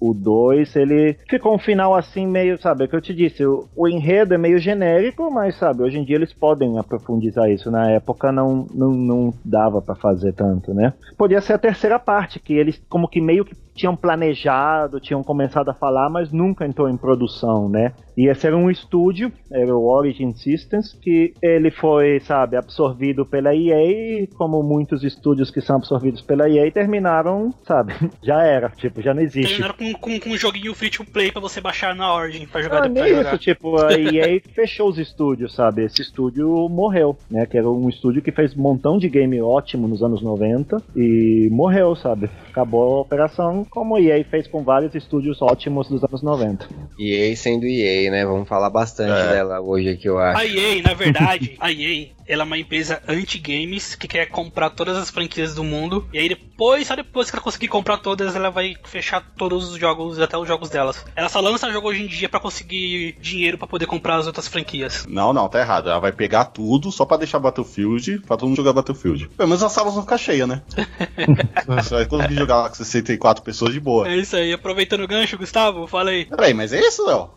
[SPEAKER 4] o 2 ele ficou um final assim meio, sabe, é que eu te disse, o, o, enredo é meio genérico, mas sabe, hoje em dia eles podem aprofundizar isso, na época não, não, não dava para fazer tanto, né? Podia ser a terceira parte, que eles como que meio que tinham planejado, tinham começado a falar, mas nunca entrou em produção, né? E esse era um estúdio, era o Origin Systems, que ele foi, sabe, absorvido pela EA, como muitos estúdios que são absorvidos pela EA terminaram, sabe, já era, tipo, já não existe.
[SPEAKER 1] Terminaram com, com, com um joguinho free to play pra você baixar na Origin pra jogar
[SPEAKER 4] ah,
[SPEAKER 1] depois.
[SPEAKER 4] Isso, tipo, a EA fechou os estúdios, sabe? Esse estúdio morreu, né? Que era um estúdio que fez um montão de game ótimo nos anos 90 e morreu, sabe? Acabou a operação como a EA fez com vários estúdios ótimos dos anos 90.
[SPEAKER 3] EA sendo EA, né? Vamos falar bastante é. dela hoje aqui, eu acho.
[SPEAKER 1] A EA, na verdade, a EA ela é uma empresa anti-games que quer comprar todas as franquias do mundo. E aí depois, só depois que ela conseguir comprar todas, ela vai fechar todos os jogos, até os jogos delas. Ela só lança jogo hoje em dia para conseguir dinheiro para poder comprar as outras franquias.
[SPEAKER 2] Não, não, tá errado. Ela vai pegar tudo só para deixar Battlefield, pra todo mundo jogar Battlefield. Pelo menos as salas vão ficar cheias, né? Você vai conseguir jogar com 64 pessoas de boa.
[SPEAKER 1] É isso aí. Aproveitando o gancho, Gustavo, fala aí.
[SPEAKER 2] Peraí, mas é isso, Léo?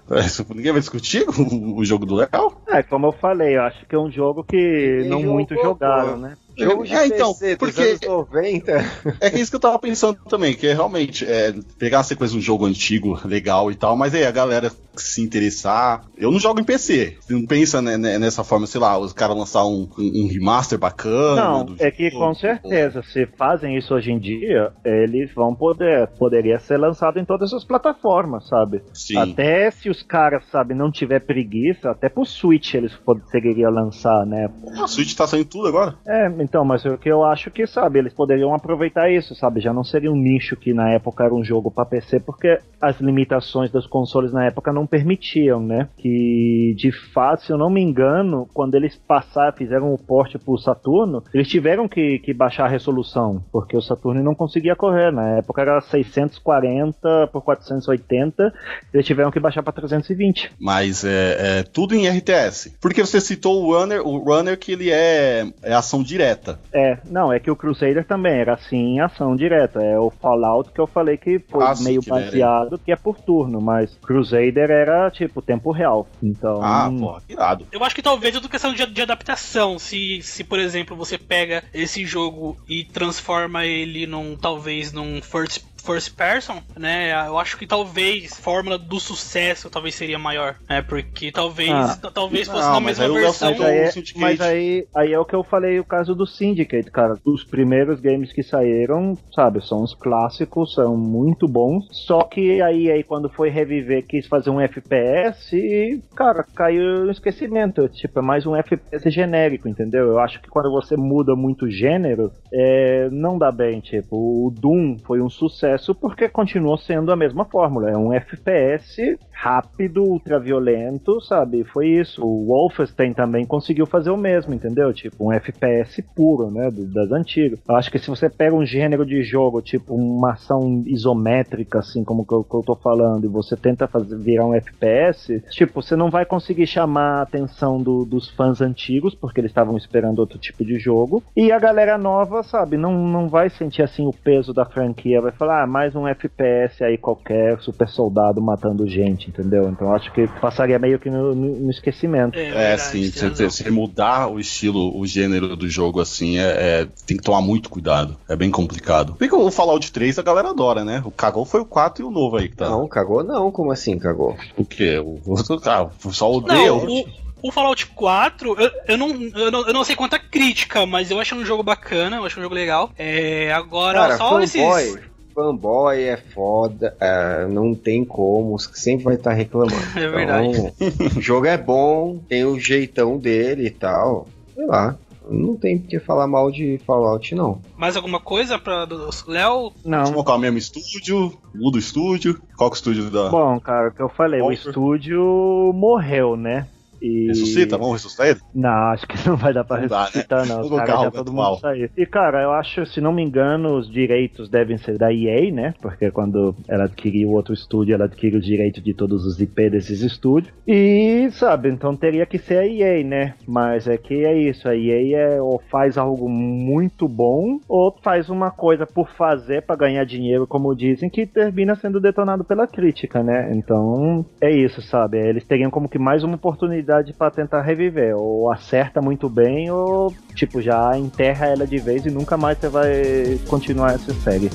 [SPEAKER 2] Ninguém vai discutir o, o jogo do Léo?
[SPEAKER 4] É, como eu falei, eu acho que é um jogo que não muito jogaram, né?
[SPEAKER 3] Jogo de é, então, PC porque anos 90.
[SPEAKER 2] É isso que eu tava pensando também, que é realmente é, pegar a sequência de um jogo antigo, legal e tal, mas aí a galera se interessar. Eu não jogo em PC. Você não pensa né, nessa forma, sei lá, os caras lançar um, um, remaster bacana.
[SPEAKER 4] Não, é que com certeza, se fazem isso hoje em dia, eles vão poder. Poderia ser lançado em todas as plataformas, sabe?
[SPEAKER 2] Sim.
[SPEAKER 4] Até se os caras, sabe, não tiver preguiça, até pro Switch eles poderiam lançar, né?
[SPEAKER 2] A Switch tá saindo tudo agora.
[SPEAKER 4] É, então, mas o que eu acho que, sabe, eles poderiam aproveitar isso, sabe? Já não seria um nicho que na época era um jogo para PC, porque as limitações dos consoles na época não permitiam, né? Que, de fato, se eu não me engano, quando eles passaram, fizeram o porte pro Saturno, eles tiveram que, que baixar a resolução, porque o Saturno não conseguia correr. Na época era 640 por 480, eles tiveram que baixar para 320.
[SPEAKER 2] Mas é, é, tudo em RTS. Porque você citou o Runner, o Runner que ele é, é ação direta.
[SPEAKER 4] É, não, é que o Crusader também era assim em ação direta. É o Fallout que eu falei que foi ah, meio baseado, que é por turno, mas Crusader era tipo tempo real. Então.
[SPEAKER 2] Ah, pô, irado.
[SPEAKER 1] Eu acho que talvez é tudo questão de, de adaptação. Se, se, por exemplo, você pega esse jogo e transforma ele num, talvez, num first first person, né? Eu acho que talvez a fórmula do sucesso talvez seria maior, né? Porque talvez, ah, talvez fosse não, na mesma versão.
[SPEAKER 4] Mas, aí, é, mas aí, aí é o que eu falei, o caso do Syndicate, cara. Os primeiros games que saíram, sabe, são os clássicos, são muito bons. Só que aí, aí quando foi reviver, quis fazer um FPS e, cara, caiu no esquecimento. Tipo, é mais um FPS genérico, entendeu? Eu acho que quando você muda muito gênero, é, não dá bem. Tipo, o Doom foi um sucesso sucesso porque continuou sendo a mesma fórmula. É um FPS rápido, ultraviolento, sabe? Foi isso. O Wolfenstein também conseguiu fazer o mesmo, entendeu? Tipo, um FPS puro, né? Das antigas. Eu acho que se você pega um gênero de jogo, tipo uma ação isométrica, assim como que eu, que eu tô falando, e você tenta fazer, virar um FPS, tipo, você não vai conseguir chamar a atenção do, dos fãs antigos, porque eles estavam esperando outro tipo de jogo. E a galera nova, sabe, não, não vai sentir assim o peso da franquia, vai falar, ah, mais um FPS aí qualquer, super soldado matando gente, entendeu? Então acho que passaria meio que no, no esquecimento.
[SPEAKER 2] É, é sim, se, mudar o estilo, o gênero do jogo assim, é, é, tem que tomar muito cuidado. É bem complicado. Porque o Fallout 3 a galera adora, né? O cagou foi o 4 e o novo aí que tá.
[SPEAKER 3] Não, cagou não, como assim cagou?
[SPEAKER 2] O quê? O outro, ah, só odeia.
[SPEAKER 1] Não, o... O Fallout 4, eu, eu, não, eu, não, eu não sei quanta crítica, mas eu acho um jogo bacana, eu acho um jogo legal. É, agora,
[SPEAKER 3] Cara,
[SPEAKER 1] só esses
[SPEAKER 3] fanboy é foda, é, não tem como, sempre vai estar tá reclamando.
[SPEAKER 1] É verdade.
[SPEAKER 3] Então, o jogo é bom, tem o jeitão dele e tal. Sei lá. Não tem porque falar mal de Fallout, não.
[SPEAKER 1] Mais alguma coisa pra do- Léo?
[SPEAKER 2] Vamos
[SPEAKER 4] Não.
[SPEAKER 2] colocar o mesmo estúdio, muda o estúdio. Qual que é o estúdio da.
[SPEAKER 4] Bom, cara, o que eu falei, o estúdio morreu, né? E...
[SPEAKER 2] Ressuscita? Vamos ressuscitar ele?
[SPEAKER 4] Não, acho que não vai dar pra
[SPEAKER 2] Não dá, né?
[SPEAKER 4] ressuscitar, não. Os caras já
[SPEAKER 2] o
[SPEAKER 4] todo mundo saiu. E, cara, eu acho, se não me engano, os direitos devem ser da EA, né? Porque quando ela adquiriu outro estúdio, ela adquire os direitos de todos os IP desses estúdios. E, sabe, então teria que ser a EA, né? Mas é que é isso, a EA é, ou faz algo muito bom, ou faz uma coisa por fazer pra ganhar dinheiro, como dizem, que termina sendo detonado pela crítica, né? Então, é isso, sabe? Eles teriam como que mais uma oportunidade pra tentar reviver. Ou acerta muito bem, ou, tipo, já enterra ela de vez e nunca mais você vai continuar essa série.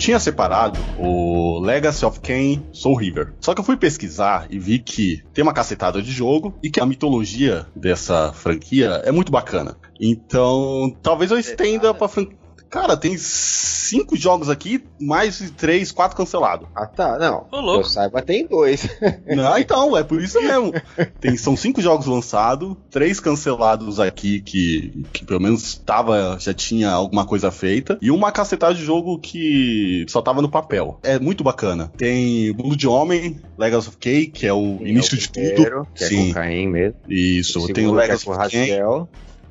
[SPEAKER 2] Tinha separado o Legacy of Kain Soul River. Só que eu fui pesquisar e vi que tem uma cacetada de jogo e que a mitologia dessa franquia é muito bacana. Então, talvez eu estenda pra franquia. Cara, tem cinco jogos aqui, mais de três, quatro cancelados.
[SPEAKER 3] Ah, tá. Não.
[SPEAKER 1] Ô,
[SPEAKER 3] Que eu
[SPEAKER 1] louco.
[SPEAKER 3] saiba, tem dois.
[SPEAKER 2] Não, então, é por isso mesmo. Tem, são cinco jogos lançados, três cancelados aqui que, que pelo menos tava, já tinha alguma coisa feita, e uma cacetada de jogo que só tava no papel. É muito bacana. Tem Blood Homem, Legacy of K, que é o início
[SPEAKER 3] É o
[SPEAKER 2] de
[SPEAKER 3] primeiro,
[SPEAKER 2] tudo.
[SPEAKER 3] Que é
[SPEAKER 2] Sim,
[SPEAKER 3] com Caim mesmo.
[SPEAKER 2] isso.
[SPEAKER 3] O
[SPEAKER 2] Tem o
[SPEAKER 3] é
[SPEAKER 2] Legacy of.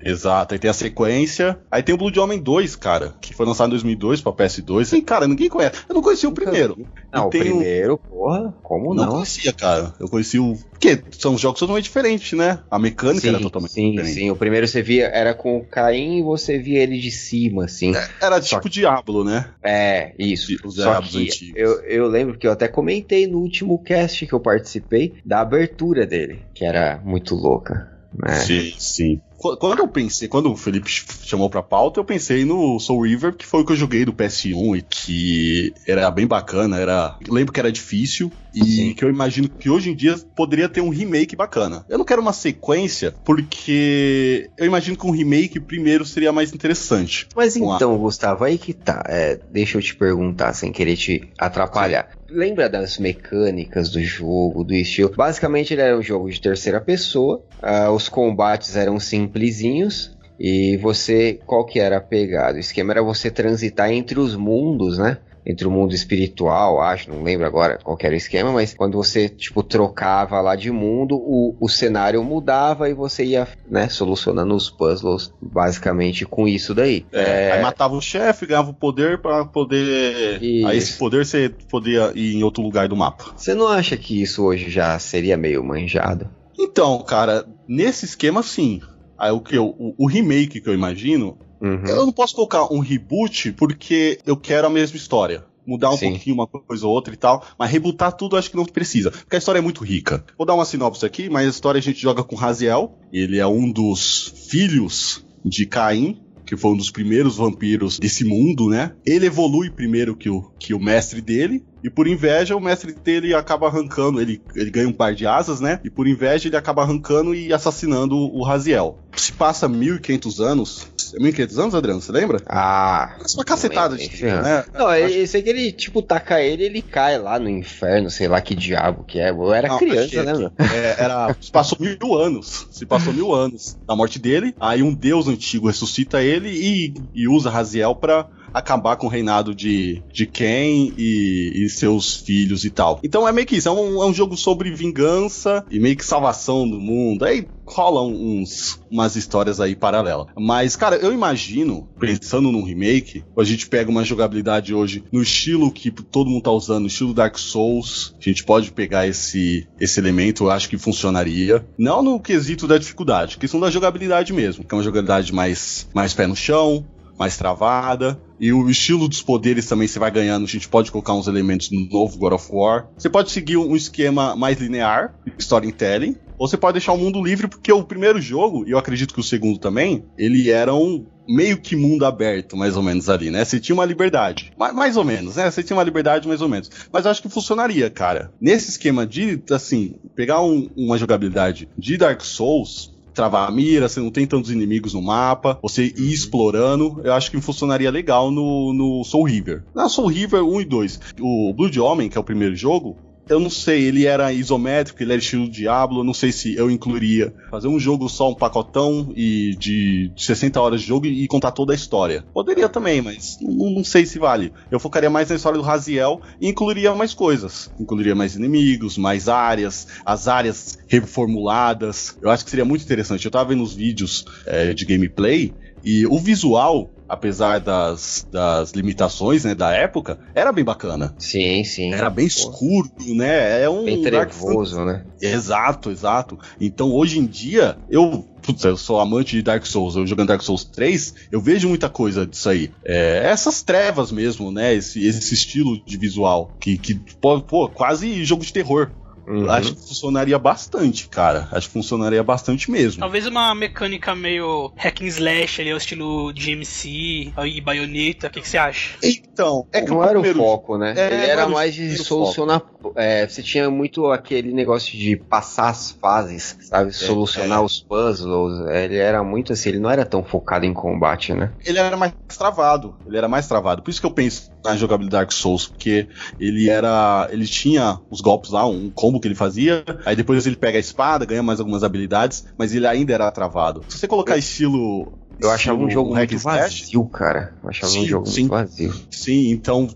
[SPEAKER 2] Exato. Aí tem a sequência. Aí tem o Blood Homem 2, cara, que foi lançado em 2002 pra PS2. E, cara, ninguém conhece. Eu não conhecia o primeiro.
[SPEAKER 3] Não, o primeiro, porra, como
[SPEAKER 2] Não,
[SPEAKER 3] não?
[SPEAKER 2] conhecia, cara. Eu conheci o. Porque são jogos totalmente diferentes, né? A mecânica era totalmente
[SPEAKER 3] sim,
[SPEAKER 2] diferente.
[SPEAKER 3] sim. O primeiro você via, era com o Caim e você via ele de cima, assim.
[SPEAKER 2] Era
[SPEAKER 3] Só
[SPEAKER 2] tipo Diablo, né?
[SPEAKER 3] É, isso.
[SPEAKER 2] Os
[SPEAKER 3] Só que
[SPEAKER 2] antigos.
[SPEAKER 3] eu, eu lembro que eu até comentei no último cast que eu participei da abertura dele, que era muito louca. Né?
[SPEAKER 2] Sim, sim. Qu- Quando eu pensei, quando o Felipe ch- chamou pra pauta, eu pensei no Soul River, que foi o que eu joguei do PS1 e que era bem bacana, era. Lembro que era difícil e
[SPEAKER 3] Sim.
[SPEAKER 2] que eu imagino que hoje em dia poderia ter um remake bacana. Eu não quero uma sequência, porque eu imagino que um remake primeiro seria mais interessante.
[SPEAKER 3] Mas então, Gustavo, aí que tá. É, deixa eu te perguntar sem querer te atrapalhar. Lembra das mecânicas do jogo, do estilo? Basicamente, ele era um jogo de terceira pessoa. ah, os combates eram simplesinhos. E você, qual que era a pegada? O esquema era você transitar entre os mundos, né? Entre o mundo espiritual, acho, não lembro agora qual que era o esquema, mas quando você, tipo, trocava lá de mundo, o, o cenário mudava e você ia, né, solucionando os puzzles, basicamente, com isso daí.
[SPEAKER 2] É, Aí matava o chefe, ganhava o poder pra poder.
[SPEAKER 3] Isso.
[SPEAKER 2] Aí esse poder você podia ir em outro lugar do mapa.
[SPEAKER 3] Você não acha que isso hoje já seria meio manjado?
[SPEAKER 2] Então, cara, nesse esquema sim. Aí o que eu, o, o remake que eu imagino,
[SPEAKER 3] Uhum.
[SPEAKER 2] eu não posso colocar um reboot porque eu quero a mesma história. Mudar um
[SPEAKER 3] Sim.
[SPEAKER 2] pouquinho uma coisa ou outra e tal, mas rebootar tudo eu acho que não precisa, porque a história é muito rica. Vou dar uma sinopse aqui, mas a história a gente joga com Raziel, ele é um dos filhos de Caim, que foi um dos primeiros vampiros desse mundo, né? Ele evolui primeiro que o, que o mestre dele, e por inveja, o mestre dele acaba arrancando, ele, ele ganha um par de asas, né? E por inveja, ele acaba arrancando e assassinando o Raziel. Se passa 1500 anos. 1500 anos, Adriano, você lembra?
[SPEAKER 3] Ah.
[SPEAKER 2] Passa uma cacetada de né?
[SPEAKER 3] Não,
[SPEAKER 2] Acho-
[SPEAKER 3] eu sei que ele, tipo, taca ele ele cai lá no inferno, sei lá que diabo que é. Eu era
[SPEAKER 2] Não,
[SPEAKER 3] criança, né?
[SPEAKER 2] É, era, se passou mil anos. Se passou mil anos da morte dele. Aí um deus antigo ressuscita ele e, e usa Raziel pra acabar com o reinado de, de Ken e, e seus filhos e tal. Então é meio que isso, é um, é um jogo sobre vingança e meio que salvação do mundo. Aí rolam uns, umas histórias aí paralelas. Mas, cara, eu imagino, pensando num remake, a gente pega uma jogabilidade hoje no estilo que todo mundo tá usando, no estilo Dark Souls. A gente pode pegar esse, esse elemento, eu acho que funcionaria. Não no quesito da dificuldade, questão da jogabilidade mesmo, que é uma jogabilidade mais, mais pé no chão, mais travada. E o estilo dos poderes também você vai ganhando. A gente pode colocar uns elementos no novo God of War. Você pode seguir um esquema mais linear, storytelling. Ou você pode deixar o mundo livre, porque o primeiro jogo, e eu acredito que o segundo também, ele era um meio que mundo aberto, mais ou menos ali, né? Você tinha uma liberdade. Ma- mais ou menos, né? Você tinha uma liberdade, mais ou menos. Mas eu acho que funcionaria, cara. Nesse esquema de, assim, pegar um- uma jogabilidade de Dark Souls, travar a mira, você não tem tantos inimigos no mapa, você ir uhum. explorando, eu acho que funcionaria legal no, no Soul River. Na Soul River 1 e 2. O Blood Homem, que é o primeiro jogo, eu não sei, ele era isométrico, ele era estilo Diablo, eu não sei se eu incluiria fazer um jogo só, um pacotão e de 60 horas de jogo e, contar toda a história. Poderia também, mas não, não, sei se vale. Eu focaria mais na história do Raziel e incluiria mais coisas. Incluiria mais inimigos, mais áreas, as áreas reformuladas. Eu acho que seria muito interessante. Eu tava vendo os vídeos é, de gameplay e o visual apesar das, das limitações né, da época, era bem bacana.
[SPEAKER 3] Sim, sim.
[SPEAKER 2] Era bem escuro, né? É um
[SPEAKER 3] bem trevoso, né?
[SPEAKER 2] Exato, exato. Então hoje em dia, eu Putz, eu sou amante de Dark Souls, eu jogando Dark Souls 3, eu vejo muita coisa disso aí. É, essas trevas mesmo, né? Esse, esse estilo de visual, que, que pô, pô, quase jogo de terror. Uhum. Acho que funcionaria bastante, cara. Acho que funcionaria bastante mesmo.
[SPEAKER 1] Talvez uma mecânica meio hack and slash ali, ao estilo GMC e Bayonetta. O que, que você acha?
[SPEAKER 3] Então, é que não era primeiro... o foco, né? É, Ele era mais de solucionar. É, você tinha muito aquele negócio de passar as fases, sabe? É, Solucionar é. os puzzles. Ele era muito assim, ele não era tão focado em combate, né?
[SPEAKER 2] Ele era mais travado. Ele era mais travado. Por isso que eu penso na jogabilidade Dark Souls, porque ele era. Ele tinha os golpes lá, um combo que ele fazia, aí depois ele pega a espada, ganha mais algumas habilidades, mas ele ainda era travado. Se você colocar estilo
[SPEAKER 3] eu achava um jogo muito vazio, cara. Eu achava sim, um jogo sim. muito vazio.
[SPEAKER 2] Sim, então,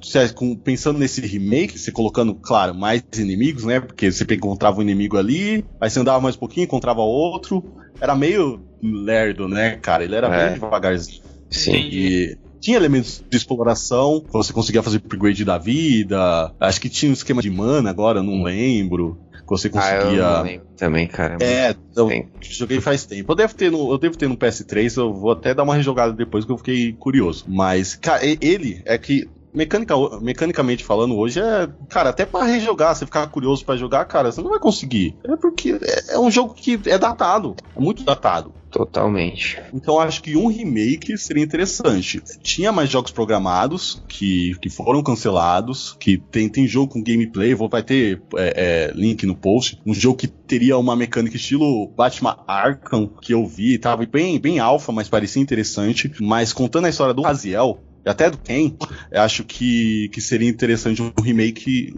[SPEAKER 2] pensando nesse remake, você colocando, claro, mais inimigos, né? Porque você encontrava um inimigo ali, aí você andava mais um pouquinho, encontrava outro. Era meio lerdo, né, cara? Ele era é. bem devagarzinho.
[SPEAKER 3] Sim.
[SPEAKER 2] E tinha elementos de exploração, você conseguia fazer upgrade da vida. Acho que tinha um esquema de mana agora, não lembro você conseguia. Ah, eu
[SPEAKER 3] também, cara.
[SPEAKER 2] É, eu joguei faz tempo. Eu devo, ter no, eu devo ter no PS3, eu vou até dar uma rejogada depois que eu fiquei curioso. Mas, cara, ele é que Mecanica, mecanicamente falando, hoje é. Cara, até para rejogar, você ficar curioso para jogar, cara, você não vai conseguir. É porque é, é, um jogo que é datado. É muito datado.
[SPEAKER 3] Totalmente.
[SPEAKER 2] Então acho que um remake seria interessante. Tinha mais jogos programados que, que foram cancelados, que tem, tem jogo com gameplay, vou, vai ter é, é, link no post. Um jogo que teria uma mecânica estilo Batman Arkham, que eu vi, tava bem, bem alfa, mas parecia interessante. Mas contando a história do Raziel, até do Ken, acho que, que seria interessante um remake,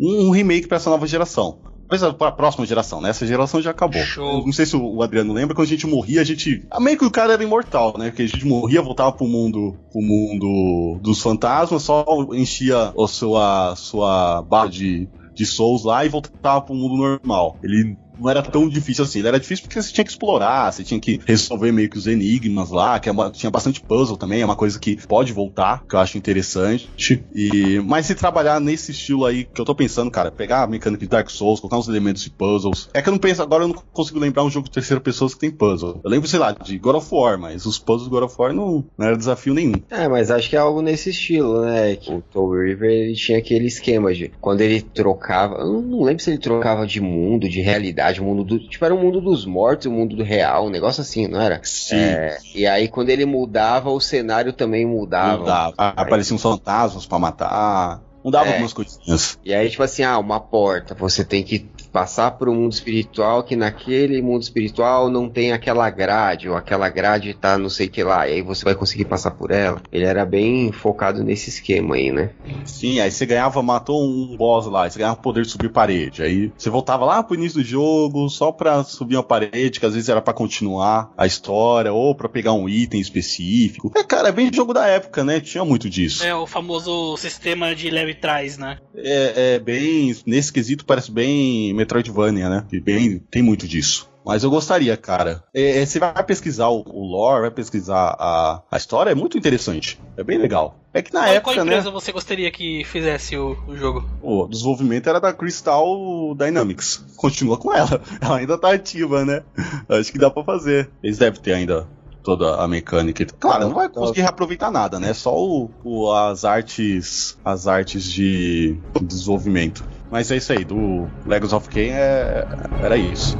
[SPEAKER 2] um, um remake para essa nova geração. Mas para a próxima geração, né? Essa geração já acabou. Show. Não sei se o Adriano lembra, quando a gente morria, a gente. Ah, meio que o cara era imortal, né? Porque a gente morria, voltava pro mundo, pro mundo dos fantasmas, só enchia a sua, sua barra de, de souls lá e voltava pro mundo normal. Ele não era tão difícil assim. Ele era difícil porque você tinha que explorar, você tinha que resolver meio que os enigmas lá, que é uma, tinha bastante puzzle também, é uma coisa que pode voltar, que eu acho interessante. E, mas se trabalhar nesse estilo aí que eu tô pensando, cara, pegar a mecânica de Dark Souls, colocar uns elementos de puzzles. É que eu não penso, agora eu não consigo lembrar um jogo de terceira pessoa que tem puzzle. Eu lembro, sei lá, de God of War, mas os puzzles do God of War não, não era desafio nenhum.
[SPEAKER 3] É, mas acho que é algo nesse estilo, né? Que o Toll River ele tinha aquele esquema de quando ele trocava. Eu não lembro se ele trocava de mundo, de realidade, o mundo do. Tipo, era o mundo dos mortos, o mundo do real, um negócio assim, não era?
[SPEAKER 2] Sim. É,
[SPEAKER 3] e aí, quando ele mudava, o cenário também mudava.
[SPEAKER 2] Mudava. Apareciam fantasmas para matar. Mudava é. algumas coisinhas.
[SPEAKER 3] E aí, tipo assim, ah, uma porta. Você tem que passar para o mundo espiritual que naquele mundo espiritual não tem aquela grade, ou aquela grade tá não sei que lá, e aí você vai conseguir passar por ela. Ele era bem focado nesse esquema aí, né?
[SPEAKER 2] Sim, aí você ganhava, matou um boss lá, você ganhava o poder de subir parede. Aí você voltava lá pro início do jogo só pra subir uma parede, que às vezes era para continuar a história, ou para pegar um item específico. É, cara, é bem jogo da época, né? Tinha muito disso.
[SPEAKER 1] É, o famoso sistema de leve trás, né?
[SPEAKER 2] É, é bem. Nesse quesito parece bem Metroidvania, né? E bem, tem muito disso. Mas eu gostaria, cara. É, é, você vai pesquisar o, o, lore, vai pesquisar a, a história, é muito interessante. É bem legal. É que na qual, época,
[SPEAKER 1] qual
[SPEAKER 2] empresa
[SPEAKER 1] né, você gostaria que fizesse o, o, jogo?
[SPEAKER 2] O desenvolvimento era da Crystal Dynamics. Continua com ela. Ela ainda tá ativa, né? Acho que dá para fazer. Eles devem ter ainda toda a mecânica. Claro, não vai conseguir reaproveitar nada, né? Só o, o, as artes as artes de desenvolvimento. Mas é isso aí, do Legos of Kain é... era isso.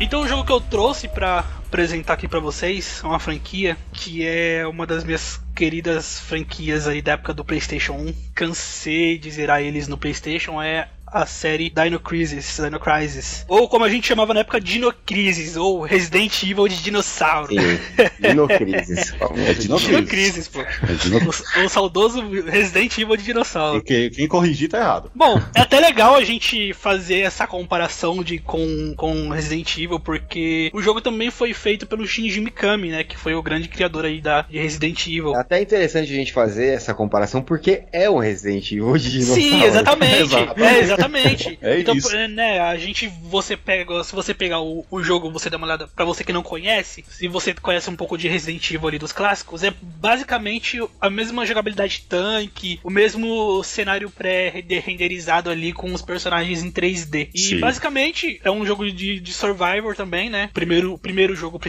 [SPEAKER 1] Então o jogo que eu trouxe para apresentar aqui para vocês uma franquia que é uma das minhas queridas franquias aí da época do PlayStation 1. Cansei de zerar eles no PlayStation, é a série Dino Crisis, Dino Crisis. Ou como a gente chamava na época, Dino Crisis, ou Resident Evil de dinossauro.
[SPEAKER 3] Sim, Dino Crisis.
[SPEAKER 2] É Dino
[SPEAKER 1] Dino Crisis, pô.
[SPEAKER 2] É Dino...
[SPEAKER 1] O, o saudoso Resident Evil de dinossauro.
[SPEAKER 2] Quem, quem corrigir tá errado.
[SPEAKER 1] Bom, é até legal a gente fazer essa comparação de com, com Resident Evil, porque o jogo também foi feito pelo Shinji Mikami, né? Que foi o grande criador aí da, de Resident Evil.
[SPEAKER 3] É até interessante a gente fazer essa comparação, porque é um Resident Evil de dinossauro.
[SPEAKER 1] Sim, exatamente.
[SPEAKER 2] Exato.
[SPEAKER 1] É, exatamente.
[SPEAKER 2] É
[SPEAKER 1] então,
[SPEAKER 2] isso.
[SPEAKER 1] né, a gente, você pega, se você pegar o, o jogo, você dá uma olhada, pra você que não conhece, se você conhece um pouco de Resident Evil ali dos clássicos, é basicamente a mesma jogabilidade tanque, o mesmo cenário pré-renderizado ali com os personagens em 3D. E
[SPEAKER 2] Sim.
[SPEAKER 1] basicamente é um jogo de, de Survivor também, né? Primeiro, o primeiro jogo,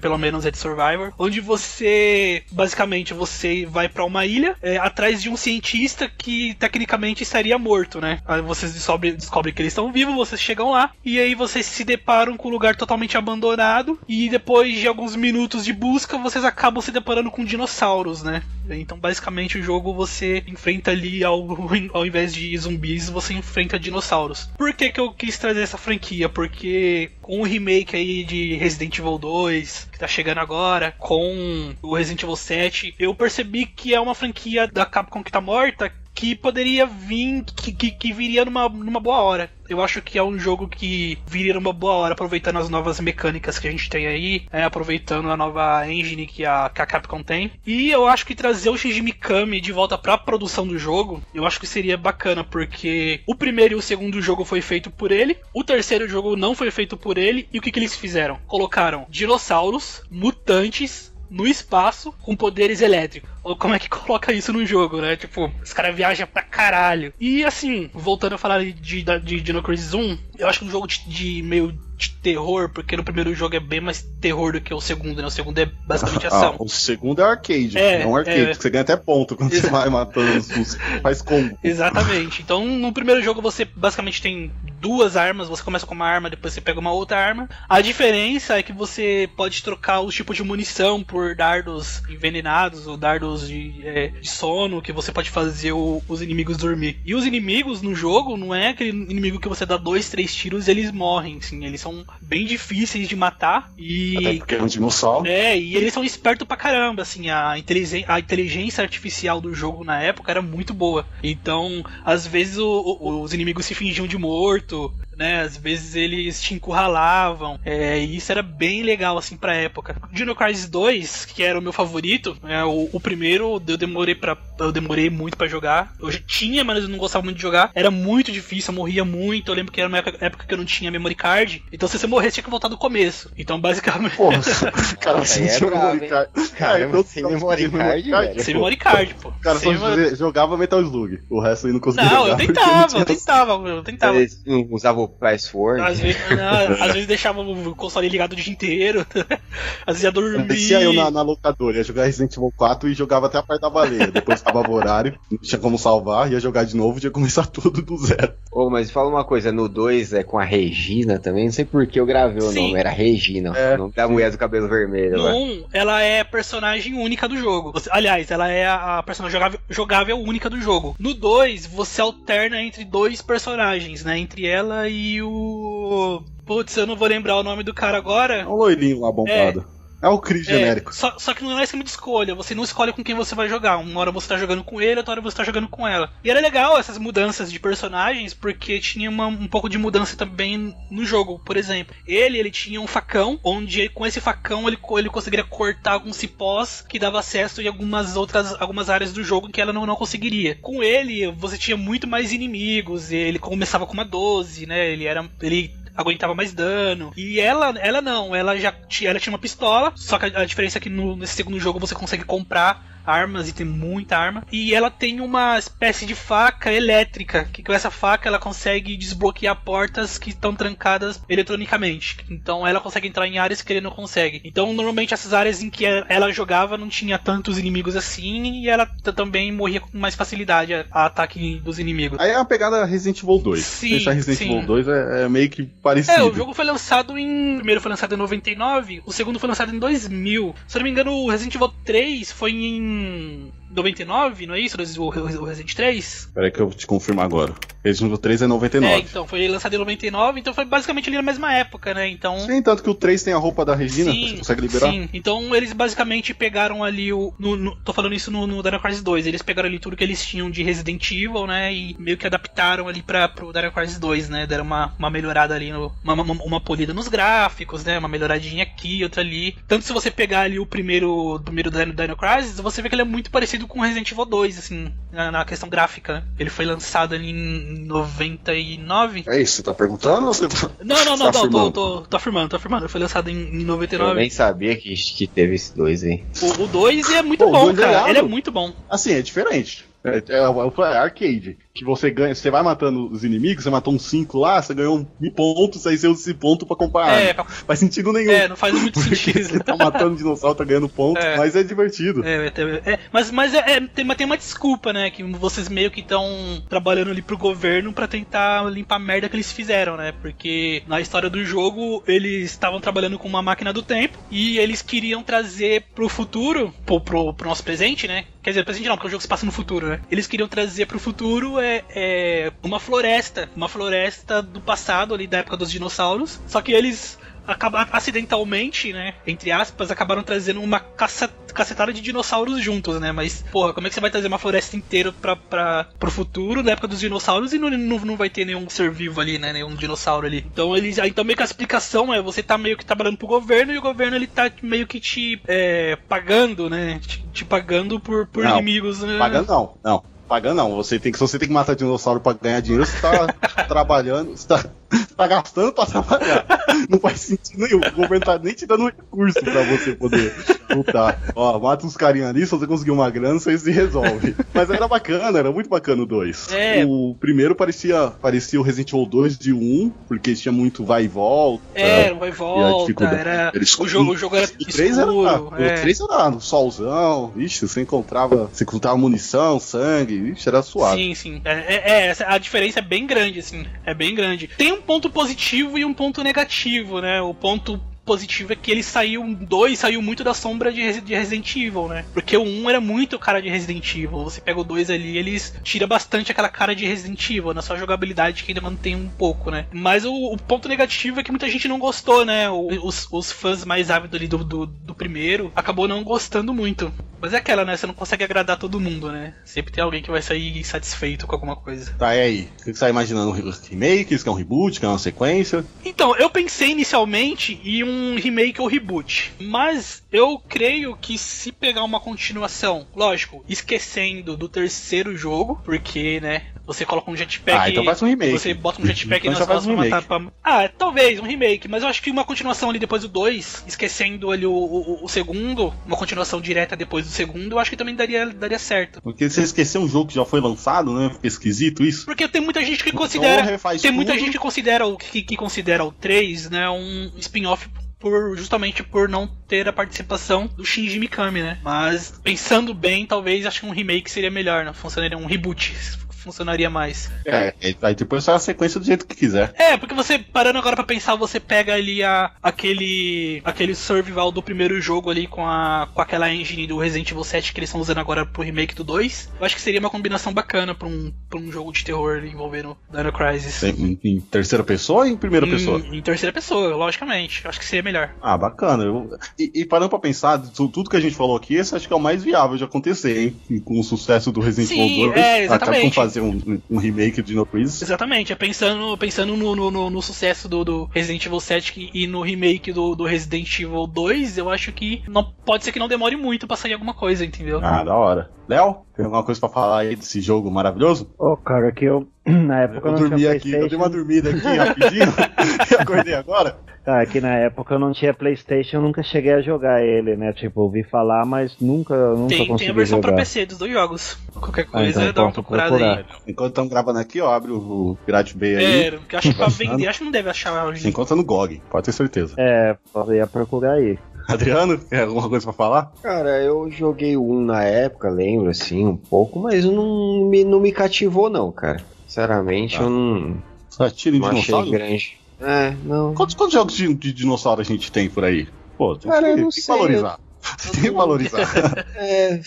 [SPEAKER 1] pelo menos, é de Survivor, onde você, basicamente, você vai pra uma ilha é, atrás de um cientista que tecnicamente estaria morto, né? Aí vocês descobrem, descobrem que eles estão vivos, vocês chegam lá e aí vocês se deparam com um lugar totalmente abandonado e depois de alguns minutos de busca vocês acabam se deparando com dinossauros, né? Então basicamente o jogo você enfrenta ali ao, ao invés de zumbis você enfrenta dinossauros. Por que que eu quis trazer essa franquia? Porque com o remake aí de Resident Evil 2 que tá chegando agora, com o Resident Evil 7, eu percebi que é uma franquia da Capcom que tá morta que poderia vir, que, que, que viria numa, numa boa hora. Eu acho que é um jogo que viria numa boa hora, aproveitando as novas mecânicas que a gente tem aí, é, aproveitando a nova engine que a, que a Capcom tem. E eu acho que trazer o Shinji Mikami de volta pra produção do jogo, eu acho que seria bacana, porque o primeiro e o segundo jogo foi feito por ele, o terceiro jogo não foi feito por ele, e o que, que eles fizeram? Colocaram dinossauros, mutantes, no espaço com poderes elétricos. Ou como é que coloca isso no jogo, né? Tipo, os caras viajam pra caralho. E assim, voltando a falar de, de, de Dino Crisis 1, eu acho que um jogo de, de meio de terror, porque no primeiro jogo é bem mais terror do que o segundo, né? O segundo é basicamente ação.
[SPEAKER 2] Ah, o segundo é arcade.
[SPEAKER 1] É,
[SPEAKER 2] É, um arcade,
[SPEAKER 1] é.
[SPEAKER 2] que você ganha até ponto quando você
[SPEAKER 1] Exato.
[SPEAKER 2] vai matando os, os faz combo.
[SPEAKER 1] Exatamente. Então, no primeiro jogo você basicamente tem duas armas, você começa com uma arma, depois você pega uma outra arma. A diferença é que você pode trocar os tipos de munição por dardos envenenados ou dardos de, é, de sono, que você pode fazer o- os inimigos dormir. E os inimigos no jogo não é aquele inimigo que você dá dois, três tiros e eles morrem, sim. Eles são bem difíceis de matar e
[SPEAKER 2] Até porque é um dinossauro.
[SPEAKER 1] é, e eles são espertos pra caramba, assim, a, inteligen- a inteligência artificial do jogo na época era muito boa. Então, às vezes o- o- os inimigos se fingiam de morto, né? Às vezes eles te encurralavam. É, e isso era bem legal, assim, pra época. Dino Crisis 2, que era o meu favorito, é, o, o primeiro eu demorei para Eu demorei muito pra jogar. Eu já tinha, mas eu não gostava muito de jogar. Era muito difícil, eu morria muito. Eu lembro que era uma época, época que eu não tinha memory card. Então se você morresse, tinha que voltar do começo. Então, basicamente.
[SPEAKER 2] Porra, cara, assim,
[SPEAKER 3] é
[SPEAKER 2] tinha
[SPEAKER 3] bravo,
[SPEAKER 2] memory card.
[SPEAKER 3] Caramba,
[SPEAKER 2] eu
[SPEAKER 3] sem memory
[SPEAKER 2] sem
[SPEAKER 3] card, velho.
[SPEAKER 1] Sem memory card, pô.
[SPEAKER 2] O cara só
[SPEAKER 1] Sem memory-
[SPEAKER 2] jogava Metal Slug. O resto aí não conseguia
[SPEAKER 1] Não,
[SPEAKER 2] jogar.
[SPEAKER 1] eu tentava, eu tentava, eu tentava.
[SPEAKER 3] Eles não o password.
[SPEAKER 1] Às vezes, não, às vezes deixava o console ligado o dia inteiro. Às vezes ia dormir.
[SPEAKER 2] Descia eu na, na locadora, ia jogar Resident Evil 4 e jogava até a parte da baleia. Depois acabava o horário, não tinha como salvar, ia jogar de novo, ia começar tudo do zero.
[SPEAKER 3] Ô, mas fala uma coisa, no 2 é com a Regina também, não sei por que eu gravei o
[SPEAKER 1] Sim.
[SPEAKER 3] nome, era Regina,
[SPEAKER 2] É,
[SPEAKER 3] o nome da mulher do cabelo vermelho.
[SPEAKER 1] No
[SPEAKER 3] lá.
[SPEAKER 1] 1, ela é personagem única do jogo. Aliás, ela é a a personagem jogável, jogável única do jogo. No 2, você alterna entre dois personagens, né? Entre ela e o. Putz, eu não vou lembrar o nome do cara agora.
[SPEAKER 2] É um loirinho lá bombado. É, o Chris
[SPEAKER 1] É,
[SPEAKER 2] genérico.
[SPEAKER 1] só, só que não é esquema de escolha, você não escolhe com quem você vai jogar. Uma hora você tá jogando com ele, outra hora você tá jogando com ela. E era legal essas mudanças de personagens, porque tinha uma- um pouco de mudança também no jogo. Por exemplo, ele ele tinha um facão, onde com esse facão ele, ele conseguiria cortar alguns cipós que dava acesso em algumas outras algumas áreas do jogo que ela não, não conseguiria. Com ele, você tinha muito mais inimigos, ele começava com uma 12, né? Ele era. Ele aguentava mais dano. E ela, ela não, ela já tinha, ela tinha uma pistola, só que a, a diferença é que no- nesse segundo jogo você consegue comprar armas e tem muita arma. E ela tem uma espécie de faca elétrica, que com essa faca ela consegue desbloquear portas que estão trancadas eletronicamente. Então ela consegue entrar em áreas que ele não consegue. Então normalmente essas áreas em que ela jogava não tinha tantos inimigos assim e ela também morria com mais facilidade a, a ataque dos inimigos.
[SPEAKER 2] Aí é uma pegada Resident Evil 2.
[SPEAKER 1] Sim,
[SPEAKER 2] Deixar Resident
[SPEAKER 1] sim.
[SPEAKER 2] Evil 2 é, é meio que parecido.
[SPEAKER 1] É, o jogo foi lançado em. O primeiro foi lançado em 99, o segundo foi lançado em 2000. Se eu não me engano, o Resident Evil 3 foi em Hmm. 99, não é isso? O o Resident 3?
[SPEAKER 2] Peraí que eu vou te confirmar agora. Resident Evil 3 é 99.
[SPEAKER 1] É, então, foi lançado em 99, então foi basicamente ali na mesma época, né? Então.
[SPEAKER 2] Sim, tanto que o 3 tem a roupa da Regina,
[SPEAKER 1] Sim,
[SPEAKER 2] você consegue liberar?
[SPEAKER 1] Sim, então eles basicamente pegaram ali o. no- no- tô falando isso no, no Dino Crisis 2. Eles pegaram ali tudo que eles tinham de Resident Evil, né? E meio que adaptaram ali pra, pro Dino Crisis 2, né? Deram uma, uma melhorada ali, no, uma, uma, uma polida nos gráficos, né? Uma melhoradinha aqui, outra ali. Tanto se você pegar ali o primeiro, o primeiro Dino, Dino Crisis, você vê que ele é muito parecido com Resident Evil 2, assim, na, na questão gráfica. né? Ele foi lançado ali em 99.
[SPEAKER 2] É isso, você tá perguntando ou você tá...
[SPEAKER 1] Não, não, não,
[SPEAKER 2] Tá
[SPEAKER 1] não, tô,
[SPEAKER 2] afirmando?
[SPEAKER 1] tô, tô afirmando, tô afirmando. Foi lançado em, em
[SPEAKER 3] Eu
[SPEAKER 1] 99.
[SPEAKER 3] nem sabia que, que teve esse dois aí.
[SPEAKER 1] O 2 é muito
[SPEAKER 2] Pô,
[SPEAKER 1] bom,
[SPEAKER 2] é
[SPEAKER 1] cara.
[SPEAKER 2] irado.
[SPEAKER 1] Ele é muito bom.
[SPEAKER 2] Assim, é diferente. É, é, é, é arcade. Que você ganha, você vai matando os inimigos, você matou uns 5 lá, você ganhou mil pontos, aí você usa esse ponto pra comprar.
[SPEAKER 1] É.
[SPEAKER 2] Faz sentido nenhum.
[SPEAKER 1] é, não faz muito sentido.
[SPEAKER 2] você tá matando dinossauro, tá ganhando ponto,
[SPEAKER 1] É.
[SPEAKER 2] mas é divertido.
[SPEAKER 1] É, é, mas mas é, é, tem, mas tem uma desculpa, né? Que vocês meio que estão trabalhando ali pro governo pra tentar limpar a merda que eles fizeram, né? Porque na história do jogo eles estavam trabalhando com uma máquina do tempo e eles queriam trazer pro futuro, pro, pro, pro nosso presente, né? Quer dizer, presente não, porque o jogo se passa no futuro, né? Eles queriam trazer pro futuro é, é uma floresta, uma floresta do passado ali da época dos dinossauros. Só que eles acabaram acidentalmente, né? Entre aspas, acabaram trazendo uma caça, cacetada de dinossauros juntos, né? Mas, porra, como é que você vai trazer uma floresta inteira pra, pra, pro futuro, na época dos dinossauros, e não, não, não vai ter nenhum ser vivo ali, né? Nenhum dinossauro ali. Então eles. Então meio que a explicação é você tá meio que trabalhando pro governo e o governo ele tá meio que te é, pagando, né? Te, te pagando por, por
[SPEAKER 2] Não,
[SPEAKER 1] inimigos. Né?
[SPEAKER 2] Pagando não, não. Pagando não. Você tem que, se você tem que matar dinossauro pra ganhar dinheiro, você tá trabalhando, você tá, você tá gastando pra trabalhar. Não faz sentido nenhum. O governo tá nem te dando recurso pra você poder lutar. Ó, mata uns carinha ali, se você conseguir uma grana, você se resolve. Mas era bacana, era muito bacana o 2.
[SPEAKER 1] É.
[SPEAKER 2] O primeiro parecia, parecia o Resident Evil 2 de 1, porque tinha muito vai e volta.
[SPEAKER 1] É, vai e
[SPEAKER 2] a
[SPEAKER 1] volta,
[SPEAKER 2] dificuldade.
[SPEAKER 1] era.
[SPEAKER 2] Eles-
[SPEAKER 1] O jogo, o jogo era
[SPEAKER 2] O 3 era,
[SPEAKER 1] escuro.
[SPEAKER 2] o
[SPEAKER 1] é.
[SPEAKER 2] 3 era no solzão, ixi, você encontrava, você encontrava munição, sangue, ixi, era suave.
[SPEAKER 1] Sim, sim. É, é- é, a diferença é bem grande, assim. É bem grande. Tem um ponto positivo e um ponto negativo, né? O ponto positivo é que ele saiu, 2 saiu muito da sombra de, de Resident Evil, né? Porque o 1 era muito cara de Resident Evil. Você pega o 2 ali, eles tira bastante aquela cara de Resident Evil, na sua jogabilidade que ainda mantém um pouco, né? Mas o, o ponto negativo é que muita gente não gostou, né? O- os, os fãs mais ávidos ali do, do, do primeiro acabou não gostando muito. Mas é aquela, né? Você não consegue agradar todo mundo, né? Sempre tem alguém que vai sair insatisfeito com alguma coisa.
[SPEAKER 2] Tá, e aí? O que você tá imaginando? Um remake? Isso que é um reboot? Que é uma sequência?
[SPEAKER 1] Então, eu pensei inicialmente em um remake ou reboot. Mas eu creio que se pegar uma continuação, lógico, esquecendo do terceiro jogo, porque, né? Você coloca um jetpack.
[SPEAKER 2] Ah, então faz um remake.
[SPEAKER 1] Você bota um jetpack
[SPEAKER 2] Então
[SPEAKER 1] nas
[SPEAKER 2] já faz um
[SPEAKER 1] pra
[SPEAKER 2] remake.
[SPEAKER 1] matar pra... Ah, talvez, um remake. Mas eu acho que uma continuação ali depois do 2, esquecendo ali o, o, o segundo, uma continuação direta depois do segundo, eu acho que também daria, daria certo.
[SPEAKER 2] Porque você esqueceu um jogo que já foi lançado, né? Fica esquisito isso.
[SPEAKER 1] Porque tem muita gente que
[SPEAKER 2] Então
[SPEAKER 1] considera.
[SPEAKER 2] refaz
[SPEAKER 1] tem muita
[SPEAKER 2] tudo.
[SPEAKER 1] gente que considera o que, que considera o 3, né, um spin-off por justamente por não ter a participação do Shinji Mikami, né? Mas pensando bem, talvez acho que um remake seria melhor, né? Funcionaria um reboot, funcionaria mais.
[SPEAKER 2] É, aí depois sai a sequência do jeito que quiser.
[SPEAKER 1] É, porque você parando agora pra pensar, você pega ali a, aquele aquele survival do primeiro jogo ali com a com aquela engine do Resident Evil 7 que eles estão usando agora pro remake do 2. Eu acho que seria uma combinação bacana pra um, pra um jogo de terror envolvendo Dino Crisis.
[SPEAKER 2] Em, em terceira pessoa ou em primeira
[SPEAKER 1] Em-
[SPEAKER 2] pessoa?
[SPEAKER 1] Em, terceira pessoa, logicamente. Acho que seria melhor.
[SPEAKER 2] Ah, bacana. Eu- E, e parando pra pensar, tu- tudo que a gente falou aqui, esse acho que é o mais viável de acontecer, hein? E com o sucesso do Resident Evil 2,
[SPEAKER 1] é, exatamente.
[SPEAKER 2] acaba com fazer um, um remake de No Crisis.
[SPEAKER 1] Exatamente, é pensando, pensando no, no, no- sucesso do, do Resident Evil 7 que- e no remake do, do Resident Evil 2, eu acho que não pode ser que não demore muito pra sair alguma coisa, entendeu?
[SPEAKER 2] Ah, da hora. Léo, tem alguma coisa pra falar aí desse jogo maravilhoso?
[SPEAKER 4] Ô, cara, que eu, na época
[SPEAKER 2] Eu
[SPEAKER 4] não
[SPEAKER 2] dormi
[SPEAKER 4] tinha
[SPEAKER 2] aqui, eu dei
[SPEAKER 4] Playstation.
[SPEAKER 2] uma dormida aqui rapidinho e acordei agora.
[SPEAKER 4] Cara, que na época eu não tinha Playstation, eu nunca cheguei a jogar ele, né? Tipo, ouvi falar, mas nunca, nunca
[SPEAKER 1] Tem,
[SPEAKER 4] consegui
[SPEAKER 1] tem a versão
[SPEAKER 4] jogar.
[SPEAKER 1] pra PC dos dois jogos. Qualquer
[SPEAKER 4] Ah,
[SPEAKER 1] coisa,
[SPEAKER 4] então
[SPEAKER 1] dá uma procurada
[SPEAKER 4] procurar.
[SPEAKER 1] aí.
[SPEAKER 2] Enquanto estamos gravando aqui, ó, abre o, o Pirate Bay aí.
[SPEAKER 1] É, que eu acho que pra vender, acho que não deve achar hoje.
[SPEAKER 2] Se encontra no GOG, pode ter certeza.
[SPEAKER 4] É, eu ia procurar aí.
[SPEAKER 2] Adriano, tem alguma coisa pra falar?
[SPEAKER 3] Cara, eu joguei um na época, lembro assim, um pouco, mas não me, não me cativou, não, cara. Sinceramente,
[SPEAKER 2] Tá.
[SPEAKER 3] eu não,
[SPEAKER 2] Só tira em
[SPEAKER 3] não achei
[SPEAKER 2] dinossauro?
[SPEAKER 3] grande. É, não.
[SPEAKER 2] Quantos, quantos jogos de, de dinossauro a gente tem por aí? Pô, tem
[SPEAKER 3] Cara,
[SPEAKER 2] que,
[SPEAKER 3] eu não
[SPEAKER 2] tem que
[SPEAKER 3] sei,
[SPEAKER 2] valorizar. tem que valorizar.
[SPEAKER 3] É.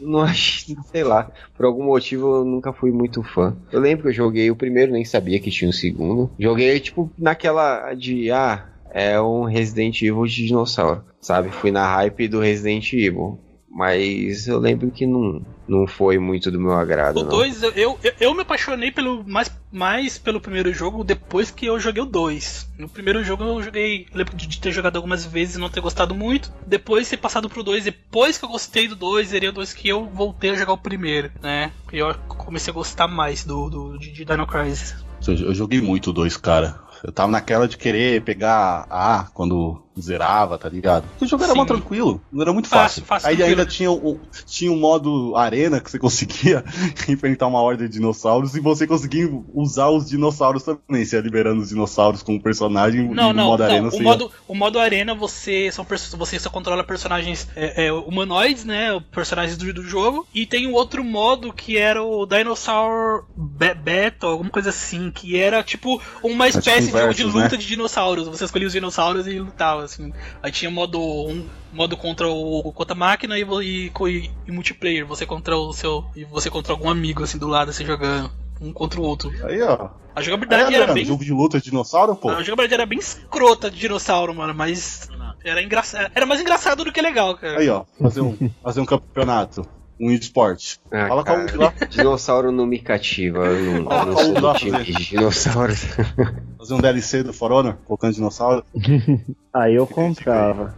[SPEAKER 3] Não achei, sei lá. Por algum motivo eu nunca fui muito fã. Eu lembro que eu joguei o primeiro, nem sabia que tinha um segundo. Joguei, tipo, naquela de. Ah, é um Resident Evil de dinossauro. Sabe? Fui na hype do Resident Evil. Mas eu lembro que não, não foi muito do meu agrado,
[SPEAKER 1] O
[SPEAKER 3] não.
[SPEAKER 1] 2, eu, eu, eu me apaixonei pelo, mais, mais pelo primeiro jogo depois que eu joguei o 2. No primeiro jogo eu joguei. Lembro de ter jogado algumas vezes e não ter gostado muito. Depois ter passado pro 2, depois que eu gostei do 2, seria o 2 que eu voltei a jogar o primeiro, né? E eu comecei a gostar mais do, do de, de Dino Crisis.
[SPEAKER 2] Eu joguei muito dois, cara. Eu tava naquela de querer pegar A quando zerava, tá ligado? Porque o jogo era
[SPEAKER 1] Sim.
[SPEAKER 2] mó tranquilo, não era muito
[SPEAKER 1] Fácil,
[SPEAKER 2] fácil.
[SPEAKER 1] fácil,
[SPEAKER 2] Aí ainda tinha o, tinha um modo arena que você conseguia enfrentar uma horda de dinossauros e você conseguia usar os dinossauros também. Você ia liberando os dinossauros com o personagem
[SPEAKER 1] Não,
[SPEAKER 2] no
[SPEAKER 1] não,
[SPEAKER 2] modo
[SPEAKER 1] não.
[SPEAKER 2] arena
[SPEAKER 1] o,
[SPEAKER 2] você ia-
[SPEAKER 1] modo, o modo arena você são você só controla personagens é, é, humanoides, né? Personagens do, do jogo. E tem um outro modo que era o Dinosaur Be- Battle, alguma coisa assim, que era tipo uma espécie de de luta
[SPEAKER 2] né?
[SPEAKER 1] de dinossauros. Você escolhia os dinossauros e lutava, assim. Aí tinha modo um modo contra o contra a máquina e, e, e, multiplayer, você contra o seu e você contra algum amigo assim do lado assim jogando um contra o outro.
[SPEAKER 2] Aí, ó.
[SPEAKER 1] A
[SPEAKER 2] Aí,
[SPEAKER 1] jogabilidade era
[SPEAKER 2] Adriano,
[SPEAKER 1] bem
[SPEAKER 2] jogo de luta de dinossauro, pô.
[SPEAKER 1] a jogabilidade era bem escrota de dinossauro, mano, mas era engraçado. Era mais engraçado do que legal, cara.
[SPEAKER 2] Aí, ó. Fazer um, fazer um campeonato. Um esporte.
[SPEAKER 3] Ah,
[SPEAKER 2] Fala
[SPEAKER 3] cara,
[SPEAKER 2] com o lá.
[SPEAKER 3] Dinossauro não me cativa. Eu não, não sou do time de dinossauros.
[SPEAKER 2] Fazer um DLC do For Honor, colocando dinossauro.
[SPEAKER 4] Aí eu comprava.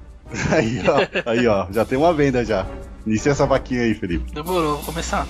[SPEAKER 2] Aí, ó. Aí, ó. Já tem uma venda já. Inicia essa vaquinha aí, Felipe.
[SPEAKER 1] Demorou, vou começar.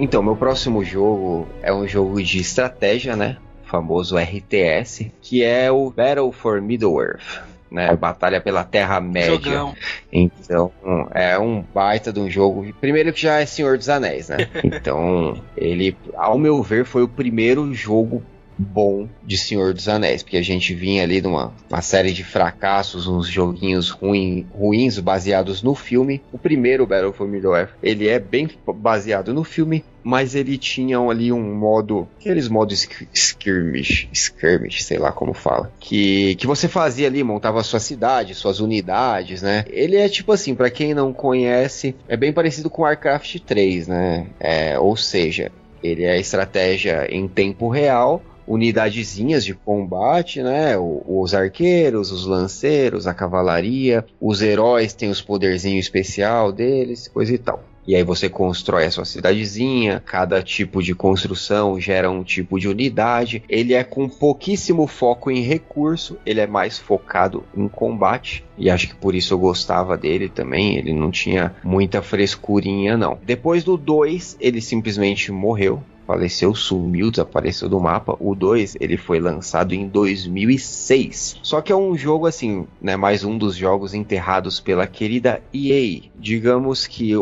[SPEAKER 3] Então, meu próximo jogo é um jogo de estratégia, né? O famoso RTS, que é o Battle for Middle-earth. Né, Batalha pela Terra-média.
[SPEAKER 1] Jogão.
[SPEAKER 3] Então, é um baita de um jogo. Primeiro que já é Senhor dos Anéis, né? Então, ele, ao meu ver, foi o primeiro jogo bom de Senhor dos Anéis, porque a gente vinha ali numa uma série de fracassos, uns joguinhos ruim, ruins baseados no filme. O primeiro Battle for Middle-earth, ele é bem baseado no filme, mas ele tinha ali um modo, aqueles modos sk- skirmish, skirmish, sei lá como fala, que, que você fazia ali, montava sua cidade, suas unidades, né? Ele é tipo assim, pra quem não conhece, é bem parecido com Warcraft 3, né? É, ou seja, ele é estratégia em tempo real, unidadezinhas de combate, né? Os arqueiros, os lanceiros, a cavalaria, os heróis têm os poderzinhos especial deles, coisa e tal. E aí você constrói a sua cidadezinha, cada tipo de construção gera um tipo de unidade. Ele é com pouquíssimo foco em recurso, ele é mais focado em combate. E acho que por isso eu gostava dele também. Ele não tinha muita frescurinha, não. Depois do 2, ele simplesmente morreu faleceu, sumiu, desapareceu do mapa. O 2, ele foi lançado em 2006. Só que é um jogo assim, né, mais um dos jogos enterrados pela querida EA. Digamos que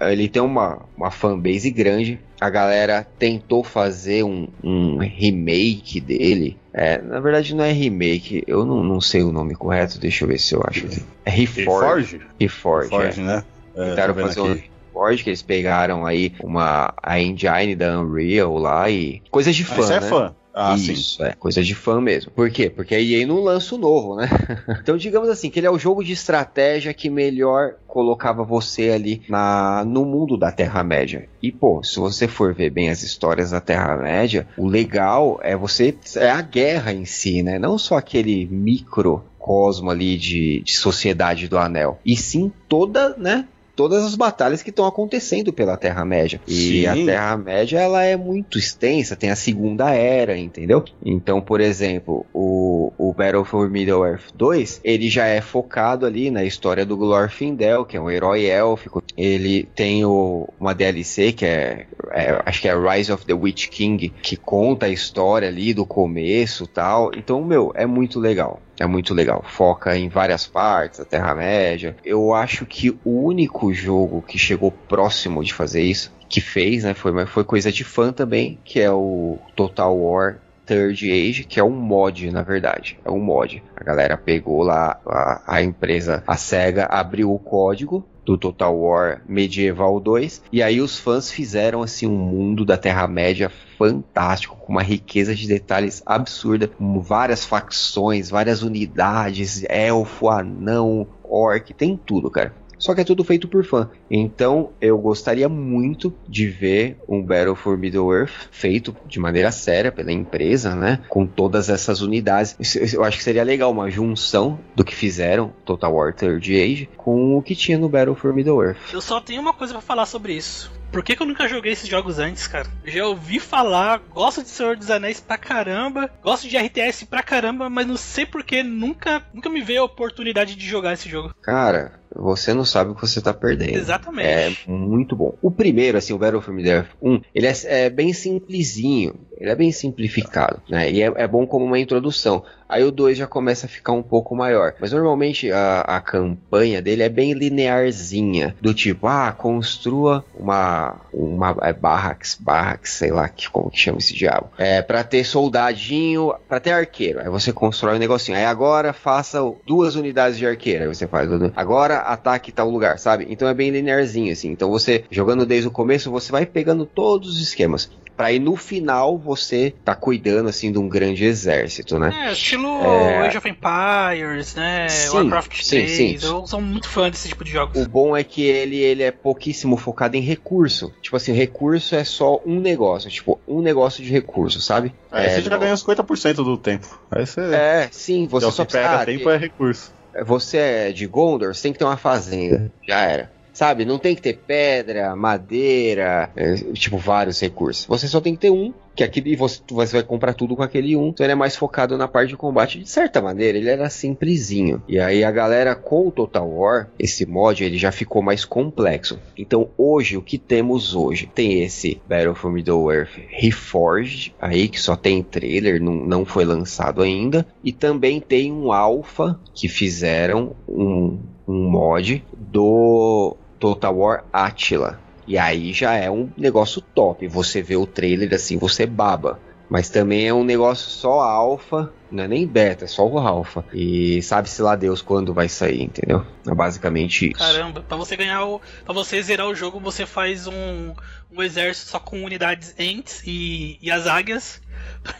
[SPEAKER 3] ele tem uma, uma fanbase grande. A galera tentou fazer um, um remake dele. É, na verdade não é remake, eu não, não sei o nome correto, deixa eu ver se eu acho. É Reforge.
[SPEAKER 2] Reforge?
[SPEAKER 3] Reforge, é.
[SPEAKER 2] Forge, né? É,
[SPEAKER 3] Tentaram fazer um
[SPEAKER 2] aqui.
[SPEAKER 3] Forge, que eles pegaram aí uma a engine da Unreal lá e coisas de
[SPEAKER 2] Ah,
[SPEAKER 3] fã,
[SPEAKER 2] Isso é
[SPEAKER 3] né?
[SPEAKER 2] fã. Ah, sim.
[SPEAKER 3] Isso, é, coisa de fã mesmo. Por quê? Porque a EA não lança o novo, né? então, digamos assim, que ele é o jogo de estratégia que melhor colocava você ali na, no mundo da Terra-média. E, pô, se você for ver bem as histórias da Terra-média, o legal é você. É a guerra em si, né? Não só aquele microcosmo ali de, de sociedade do anel. E sim toda, né? Todas as batalhas que estão acontecendo pela Terra-média. E
[SPEAKER 2] Sim.
[SPEAKER 3] a Terra-média, ela é muito extensa, tem a Segunda Era, entendeu? Então, por exemplo, o, o Battle for Middle-earth 2, ele já é focado ali na história do Glorfindel, que é um herói élfico. Ele tem o, uma DLC que é, é, acho que é Rise of the Witch King, que conta a história ali do começo tal. Então, meu, é muito legal. É muito legal. Foca em várias partes, a Terra-média. Eu acho que o único jogo que chegou próximo de fazer isso, que fez, né, foi, foi coisa de fã também, que é o Total War Third Age, que é um mod, na verdade. É um mod. A galera pegou lá, a, a empresa, a SEGA, abriu o código do Total War Medieval 2, e aí os fãs fizeram assim um mundo da Terra-média fantástico, com uma riqueza de detalhes absurda, com várias facções, várias unidades, elfo, anão, orc, tem tudo, cara. Só que é tudo feito por fã. Então eu gostaria muito de ver um Battle for Middle-earth feito de maneira séria pela empresa, né? Com todas essas unidades. Eu acho que seria legal uma junção do que fizeram Total War Third Age com o que tinha no Battle for Middle-earth.
[SPEAKER 1] Eu só tenho uma coisa pra falar sobre isso. Por que, que eu nunca joguei esses jogos antes, cara? Já ouvi falar, gosto de Senhor dos Anéis pra caramba, gosto de RTS pra caramba, mas não sei por que nunca, nunca me veio a oportunidade de jogar esse jogo.
[SPEAKER 3] Cara, você não sabe o que você tá perdendo.
[SPEAKER 1] Exatamente.
[SPEAKER 3] É muito bom. O primeiro, assim, o Battlefield Middle-earth 1, ele é, é bem simplesinho, ele é bem simplificado, né? E é, é bom como uma introdução. Aí o 2 já começa a ficar um pouco maior. Mas normalmente a, a campanha dele é bem linearzinha. Do tipo, ah, construa uma, uma é, barracks, sei lá que, como que chama esse diabo. É, pra ter soldadinho, pra ter arqueiro. Aí você constrói um negocinho. Aí agora faça duas unidades de arqueiro. Aí você faz. Agora ataque tal lugar, sabe? Então é bem linearzinho, assim. Então você, jogando desde o começo, você vai pegando todos os esquemas. Pra ir no final você tá cuidando, assim, de um grande exército, né?
[SPEAKER 1] É, estilo
[SPEAKER 3] É.
[SPEAKER 1] Age of Empires, né?
[SPEAKER 3] Sim,
[SPEAKER 1] Warcraft
[SPEAKER 3] sim,
[SPEAKER 1] 3.
[SPEAKER 3] sim.
[SPEAKER 1] Eu sou muito fã desse tipo de jogos.
[SPEAKER 3] O bom é que ele, ele é pouquíssimo focado em recurso. Tipo assim, recurso é só um negócio. Tipo, um negócio de recurso, sabe?
[SPEAKER 2] Aí
[SPEAKER 3] É,
[SPEAKER 2] você já
[SPEAKER 3] não-
[SPEAKER 2] ganha 50% do tempo. Aí você.
[SPEAKER 3] É, sim, você
[SPEAKER 2] é
[SPEAKER 3] só
[SPEAKER 2] pega
[SPEAKER 3] ah,
[SPEAKER 2] tempo é recurso.
[SPEAKER 3] Você é de Gondor, você tem que ter uma fazenda. Já era. Sabe, não tem que ter pedra, madeira, é, tipo, vários recursos. Você só tem que ter um, que aquele você, você vai comprar tudo com aquele um. Então ele é mais focado na parte de combate. De certa maneira, ele era simplesinho. E aí a galera com o Total War, esse mod, ele já ficou mais complexo. Então hoje, o que temos hoje? Tem esse Battle for Middle-earth Reforged, aí que só tem trailer, não, não foi lançado ainda. E também tem um alpha que fizeram um, um mod do Total War Attila. E aí já é um negócio top. Você vê o trailer assim, você baba. Mas também é um negócio só alfa, não é nem beta, é só o alfa. E sabe-se lá Deus quando vai sair, entendeu? É basicamente isso.
[SPEAKER 1] Caramba, pra você ganhar o. Pra você zerar o jogo, você faz um, um exército só com unidades Ents e, e as águias.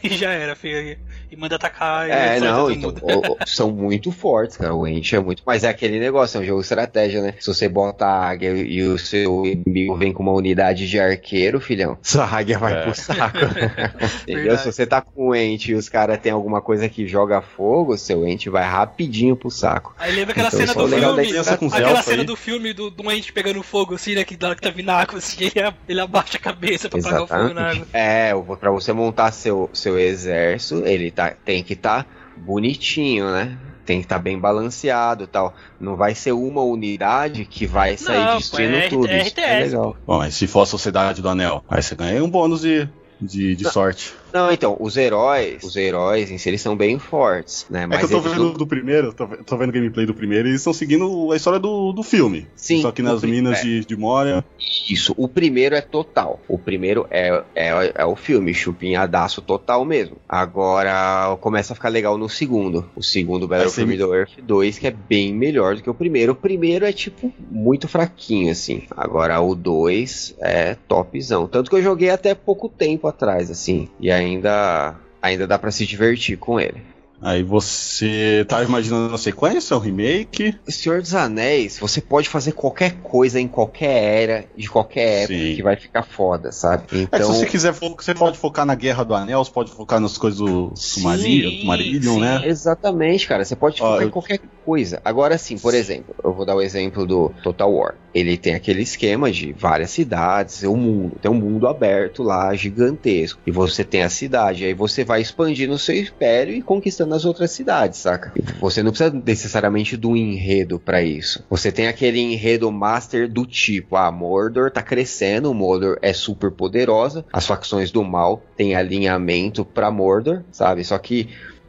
[SPEAKER 1] E já era, filho. E manda atacar e
[SPEAKER 3] É, não, então,
[SPEAKER 1] mundo.
[SPEAKER 3] o- o- são muito fortes, cara. O Ent é muito. Mas é aquele negócio, é um jogo de estratégia, né? Se você bota a águia e o seu inimigo vem com uma unidade de arqueiro, filhão, sua águia vai
[SPEAKER 2] É.
[SPEAKER 3] pro saco. Entendeu? Se você tá com o Ent e os caras tem alguma coisa que joga fogo, seu Ent vai rapidinho pro saco.
[SPEAKER 1] Aí lembra aquela
[SPEAKER 3] Então,
[SPEAKER 1] cena
[SPEAKER 3] é
[SPEAKER 1] do
[SPEAKER 3] da
[SPEAKER 1] filme. Aquela cena
[SPEAKER 2] aí.
[SPEAKER 1] do filme do, do ente pegando fogo, assim, né? Que, que tá vindo na água, assim, ele, ele abaixa a cabeça pra apagar o fogo na água.
[SPEAKER 3] É, pra você montar seu, seu exército, ele tá, tem que estar bonitinho, né? Tem que estar bem balanceado e tal. Não vai ser uma unidade que vai sair
[SPEAKER 1] Não,
[SPEAKER 3] destruindo
[SPEAKER 1] é
[SPEAKER 3] tudo.
[SPEAKER 1] RTS,
[SPEAKER 3] Isso que é legal.
[SPEAKER 2] Bom, mas se for a Sociedade do Anel, aí você ganha um bônus de, de, de sorte.
[SPEAKER 3] Não, então, os heróis, os heróis em si, eles são bem fortes, né?
[SPEAKER 2] é que eu tô vendo
[SPEAKER 3] não-
[SPEAKER 2] do primeiro, tô, tô vendo gameplay do primeiro e eles estão seguindo a história do, do filme.
[SPEAKER 3] Sim,
[SPEAKER 2] Só que nas minas
[SPEAKER 3] é.
[SPEAKER 2] de, de Moria.
[SPEAKER 3] Isso, o primeiro é total. O primeiro é, é, é o filme, chupinhadaço total mesmo. Agora começa a ficar legal no segundo. O segundo Battle
[SPEAKER 2] Vai ser-
[SPEAKER 3] Earth 2, que é bem melhor do que o primeiro. O primeiro é tipo muito fraquinho, assim. Agora o 2 é topzão. Tanto que eu joguei até pouco tempo atrás, assim. E ainda. Ainda dá pra se divertir com ele.
[SPEAKER 2] Aí você tá imaginando a sequência, um remake?
[SPEAKER 3] Senhor dos Anéis, você pode fazer qualquer coisa em qualquer era, de qualquer época,
[SPEAKER 2] Sim.
[SPEAKER 3] que vai ficar foda, sabe?
[SPEAKER 2] É
[SPEAKER 3] Então,
[SPEAKER 2] se você quiser, fo- você pode focar na Guerra do Anel, você pode focar nas coisas do Silmarillion,
[SPEAKER 1] Sim,
[SPEAKER 2] Marillion,
[SPEAKER 1] sim.
[SPEAKER 2] né?
[SPEAKER 3] Exatamente, cara. Você pode
[SPEAKER 2] Ó,
[SPEAKER 3] focar em qualquer coisa. Agora sim, por exemplo, eu vou dar o exemplo do Total War. Ele tem aquele esquema de várias cidades, o mundo. Tem um mundo aberto lá, gigantesco. E você tem a cidade. Aí você vai expandindo o seu império e conquistando as outras cidades, saca? Você não precisa necessariamente do enredo pra isso. Você tem aquele enredo master do tipo, ah, Mordor tá crescendo, Mordor é super poderosa, as facções do mal têm alinhamento pra Mordor, sabe? Só que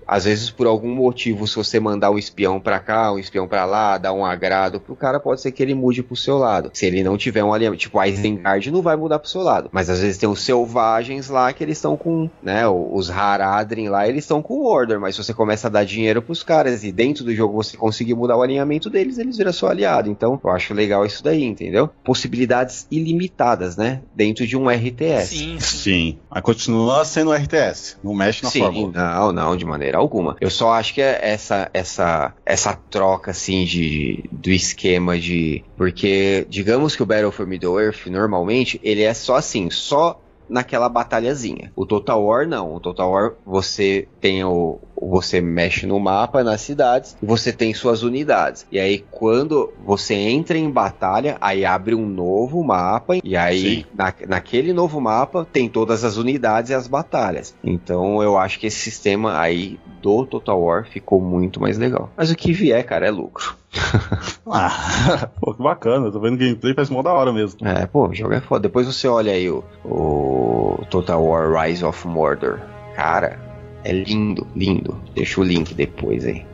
[SPEAKER 3] às vezes, por algum motivo, se você mandar um espião pra cá, um espião pra lá, dar um agrado pro cara, pode ser que ele mude pro seu lado. Se ele não tiver um alinhamento, tipo, a Isengard não vai mudar pro seu lado. Mas às vezes tem os selvagens lá que eles estão com, né, os Haradrim lá, eles estão com Order. Mas se você começa a dar dinheiro pros caras e dentro do jogo você conseguir mudar o alinhamento deles, eles viram seu aliado. Então, eu acho legal isso daí, entendeu? Possibilidades ilimitadas, né? Dentro de um RTS.
[SPEAKER 1] Sim, sim.
[SPEAKER 2] Sim. Mas continua sendo RTS, não mexe na
[SPEAKER 3] Sim,
[SPEAKER 2] fórmula.
[SPEAKER 3] não, não, de maneira alguma. Eu só acho que é essa essa essa troca assim de do esquema de porque digamos que o Battle for Middle Earth normalmente ele é só assim, só naquela batalhazinha. O Total War não. O Total War você tem o você mexe no mapa nas cidades e você tem suas unidades. E aí quando você entra em batalha, aí abre um novo mapa e aí na, naquele novo mapa tem todas as unidades e as batalhas. Então eu acho que esse sistema aí do Total War ficou muito mais legal. Mas o que vier, cara, é lucro.
[SPEAKER 2] Ah, pô, que bacana. Eu tô vendo gameplay, parece mó da hora mesmo.
[SPEAKER 3] É, pô, o jogo é foda. Depois você olha aí o, o Total War Rise of Mordor. Cara, é lindo, lindo. Deixa o link depois aí.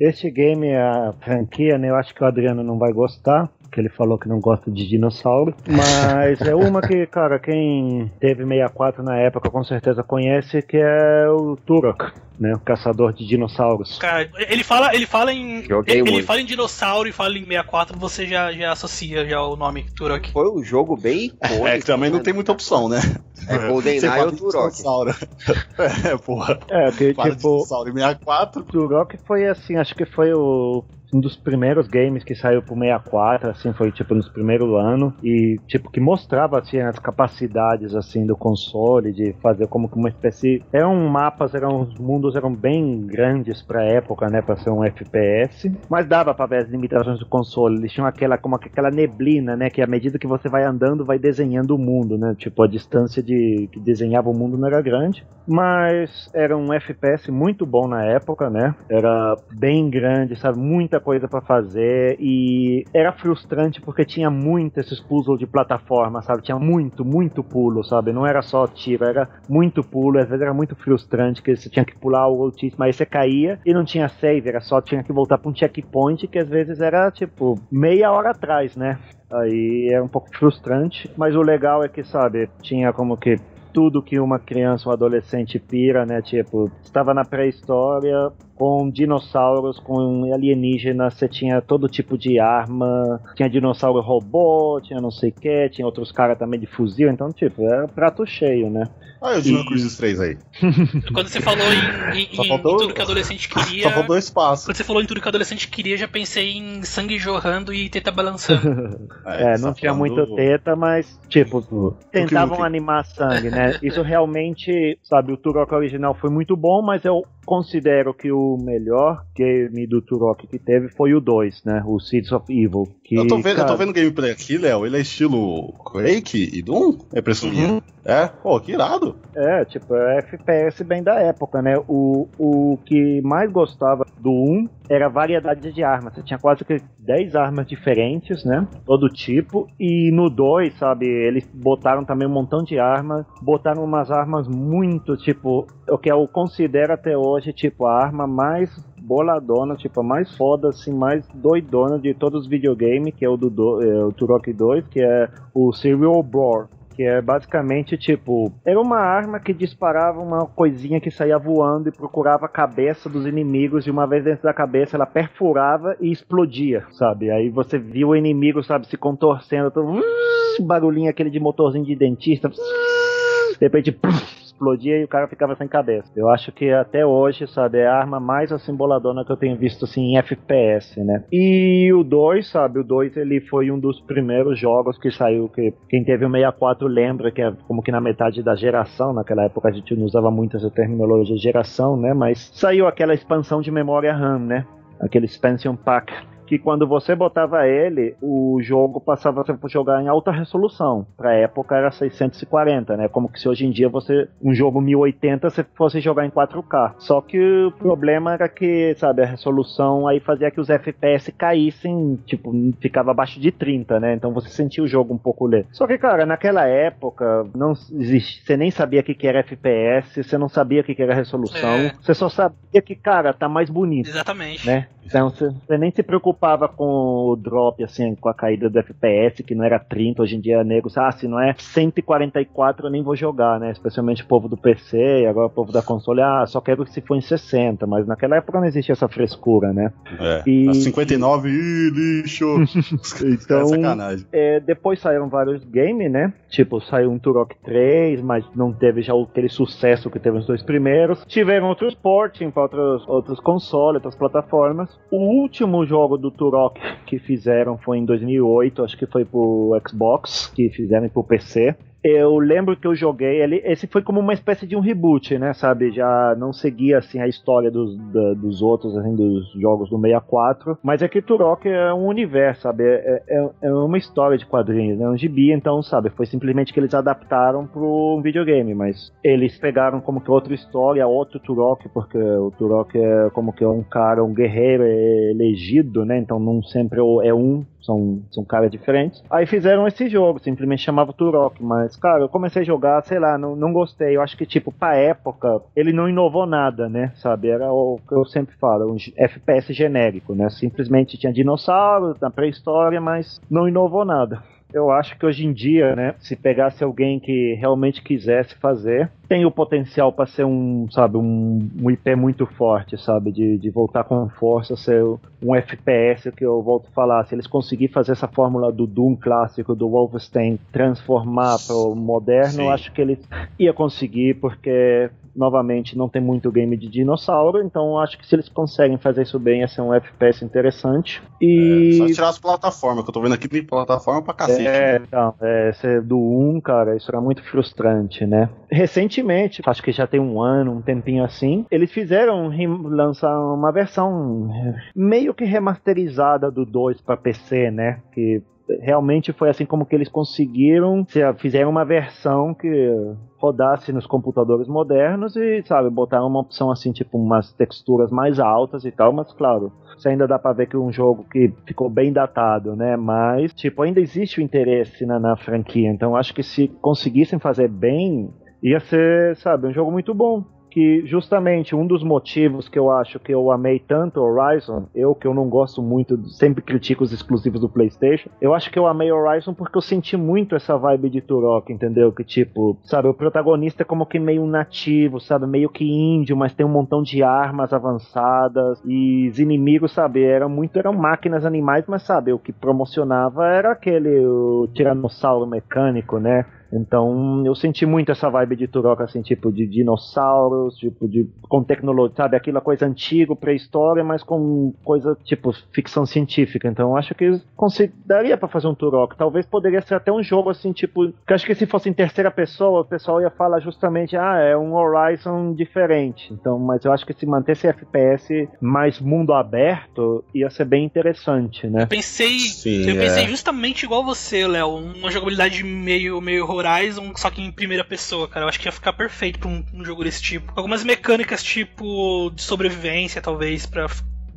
[SPEAKER 4] Este game, a franquia, né? Eu acho que o Adriano não vai gostar, porque ele falou que não gosta de dinossauro. Mas é uma que, cara, quem teve 64 na época com certeza conhece, que é o Turok, né? O caçador de dinossauros.
[SPEAKER 1] Cara, ele fala, ele fala em.
[SPEAKER 3] Joguei
[SPEAKER 1] ele,
[SPEAKER 3] muito.
[SPEAKER 1] fala em dinossauro e fala em 64, você já, já associa já o nome Turok.
[SPEAKER 3] Foi um jogo bem icônico.
[SPEAKER 2] É que também não
[SPEAKER 3] né?
[SPEAKER 2] tem muita opção, né?
[SPEAKER 3] É GoldenEye
[SPEAKER 2] Você fala
[SPEAKER 3] ou Turok.
[SPEAKER 2] dinossauro. É, porra.
[SPEAKER 4] É, que
[SPEAKER 2] Fala
[SPEAKER 4] tipo,
[SPEAKER 2] dinossauro em 64.
[SPEAKER 4] Turok foi assim, acho que foi o um dos primeiros games que saiu pro 64, assim, foi tipo nos primeiros anos e tipo que mostrava assim as capacidades assim do console de fazer como que uma espécie, eram mapas, eram os mundos eram bem grandes pra época, né, para ser um FPS, mas dava pra ver as limitações do console. Eles tinham aquela como aquela neblina, né, que à medida que você vai andando vai desenhando o mundo, né? Tipo a distância de que desenhava o mundo não era grande, mas era um FPS muito bom na época, né? Era bem grande, sabe? Muita coisa pra fazer e era frustrante porque tinha muito esses puzzles de plataforma, sabe? Tinha muito, muito pulo, sabe? Não era só tiro, era muito pulo, às vezes era muito frustrante que você tinha que pular o altíssimo, aí você caía e não tinha save, era só tinha que voltar pra um checkpoint que às vezes era tipo meia hora atrás, né? Aí é um pouco frustrante, mas o legal é que, sabe, tinha como que tudo que uma criança ou adolescente pira, né? Tipo, estava na pré-história com dinossauros, com alienígenas, você tinha todo tipo de arma, tinha dinossauro robô, tinha não sei o que, tinha outros caras também de fuzil, então, tipo, era prato cheio, né?
[SPEAKER 2] Olha o Dino Crisis 3 aí.
[SPEAKER 1] Quando você falou em, em-
[SPEAKER 2] Só
[SPEAKER 1] em
[SPEAKER 2] faltou-
[SPEAKER 1] tudo que adolescente queria.
[SPEAKER 2] Só faltou espaço.
[SPEAKER 1] Quando você falou em tudo que adolescente queria, já pensei em sangue jorrando e teta balançando.
[SPEAKER 4] É, não
[SPEAKER 2] tá
[SPEAKER 4] tinha muito teta, mas, tipo, tentavam animar sangue, né? Isso realmente, sabe, o Turok original foi muito bom, mas eu considero que o melhor game do Turok que teve foi o 2, né? O Seeds of Evil. Que,
[SPEAKER 2] Eu tô vendo, eu
[SPEAKER 4] cara,
[SPEAKER 2] tô vendo gameplay aqui, Léo. Ele é estilo Quake e Doom? É minha.
[SPEAKER 1] Uhum.
[SPEAKER 2] É? Pô, que irado.
[SPEAKER 4] É, tipo, é FPS bem da época, né? O, o que mais gostava do 1 era a variedade de armas. Você tinha quase que 10 armas diferentes, né? Todo tipo. E no 2, sabe, eles botaram também um montão de armas. Botaram umas armas muito, tipo, o que eu considero até hoje, tipo, a arma mais boladona, tipo, a mais foda, assim, mais doidona de todos os videogames, que é o do, do é, o Turok 2, que é o Serial Brawl que é basicamente tipo, era uma arma que disparava uma coisinha que saía voando e procurava a cabeça dos inimigos e uma vez dentro da cabeça ela perfurava e explodia, sabe? Aí você viu o inimigo, sabe, se contorcendo, todo, barulhinho aquele de motorzinho de dentista, de repente explodia e o cara ficava sem cabeça. Eu acho que até hoje, sabe, é a arma mais assimboladona que eu tenho visto assim em FPS, né? E o 2, sabe, o 2 ele foi um dos primeiros jogos que saiu que quem teve o 64 lembra que é como que na metade da geração, naquela época a gente não usava muito essa terminologia geração, né? Mas saiu aquela expansão de memória RAM, né? Aquele expansion pack que quando você botava ele, o jogo passava a jogar em alta resolução. Pra época era 640, né? Como que se hoje em dia você, um jogo 1080, você fosse jogar em 4K. Só que o problema era que, sabe, a resolução aí fazia que os FPS caíssem, tipo, ficava abaixo de 30, né? Então você sentia o jogo um pouco lento. Só que, cara, naquela época, não existe, você nem sabia o que, que era FPS, você não sabia o que, que era resolução, é. você só sabia que, cara, tá mais bonito.
[SPEAKER 1] Exatamente.
[SPEAKER 4] Né? Então você, você nem se preocupava preocupava com o drop, assim, com a caída do FPS, que não era 30, hoje em dia nego, ah, se não é 144 eu nem vou jogar, né? Especialmente o povo do PC e agora o povo da console, ah, só quero que se for em 60, mas naquela época não existia essa frescura, né?
[SPEAKER 2] É, e... 59, ih, lixo!
[SPEAKER 4] então, é sacanagem. É, depois saíram vários games, né? Tipo, saiu um Turok 3, mas não teve já aquele sucesso que teve os dois primeiros. Tiveram outros porting para outros, outros consoles, outras plataformas. O último jogo do Turok que fizeram foi em 2008, acho que foi pro Xbox, que fizeram pro PC eu lembro que eu joguei ele. Esse foi como uma espécie de um reboot, né? Sabe? Já não seguia assim a história dos, da, dos outros, assim, dos jogos do 64. Mas é que Turok é um universo, sabe? É, é, é, uma história de quadrinhos, né? Um gibi, então, sabe? Foi simplesmente que eles adaptaram pro videogame. Mas eles pegaram como que outra história, outro Turok, porque o Turok é como que é um cara, um guerreiro elegido, né? Então não sempre é um são, são caras diferentes. Aí fizeram esse jogo, simplesmente chamava Turok, mas, cara, eu comecei a jogar, sei lá, não, não gostei. Eu acho que, tipo, pra época, ele não inovou nada, né? Sabe? Era o que eu sempre falo, um FPS genérico, né? Simplesmente tinha dinossauros na pré-história, mas não inovou nada. Eu acho que hoje em dia, né, se pegasse alguém que realmente quisesse fazer, tem o potencial para ser um, sabe, um, um IP muito forte, sabe, de, de voltar com força, ser um FPS que eu volto a falar. Se eles conseguirem fazer essa fórmula do Doom clássico, do Wolfenstein, transformar para o moderno, Sim. acho que eles ia conseguir, porque novamente não tem muito game de dinossauro, então acho que se eles conseguem fazer isso bem, ia ser um FPS interessante. E...
[SPEAKER 2] É, só tirar as plataformas, que eu tô vendo aqui tem plataforma pra cacete.
[SPEAKER 4] É, então, é, do 1, cara, isso era muito frustrante, né? Recentemente, acho que já tem um ano, um tempinho assim, eles fizeram lançar uma versão meio que remasterizada do 2 para PC, né? Que realmente foi assim como que eles conseguiram, fizeram uma versão que rodasse nos computadores modernos e, sabe, botar uma opção assim, tipo, umas texturas mais altas e tal, mas claro, você ainda dá para ver que é um jogo que ficou bem datado, né? Mas, tipo, ainda existe o interesse na, na franquia, então acho que se conseguissem fazer bem, ia ser, sabe, um jogo muito bom que justamente um dos motivos que eu acho que eu amei tanto Horizon, eu que eu não gosto muito, sempre critico os exclusivos do PlayStation, eu acho que eu amei Horizon porque eu senti muito essa vibe de Turok, entendeu? Que tipo, sabe, o protagonista é como que meio nativo, sabe, meio que índio, mas tem um montão de armas avançadas e os inimigos, sabe, eram muito eram máquinas animais, mas sabe, o que promocionava era aquele o tiranossauro mecânico, né? Então eu senti muito essa vibe de Turok, assim, tipo de dinossauros, tipo de. com tecnologia, sabe? Aquela coisa antiga, pré-história, mas com coisa tipo ficção científica. Então eu acho que consideraria para fazer um Turok. Talvez poderia ser até um jogo assim, tipo. Que acho que se fosse em terceira pessoa, o pessoal ia falar justamente, ah, é um Horizon diferente. Então, mas eu acho que se mantesse FPS mais mundo aberto, ia ser bem interessante, né?
[SPEAKER 1] Eu pensei. Sim, eu é. pensei justamente igual você, Léo. Uma jogabilidade meio, meio Horizon, só que em primeira pessoa, cara. Eu acho que ia ficar perfeito pra um, um jogo desse tipo. Algumas mecânicas, tipo, de sobrevivência, talvez, pra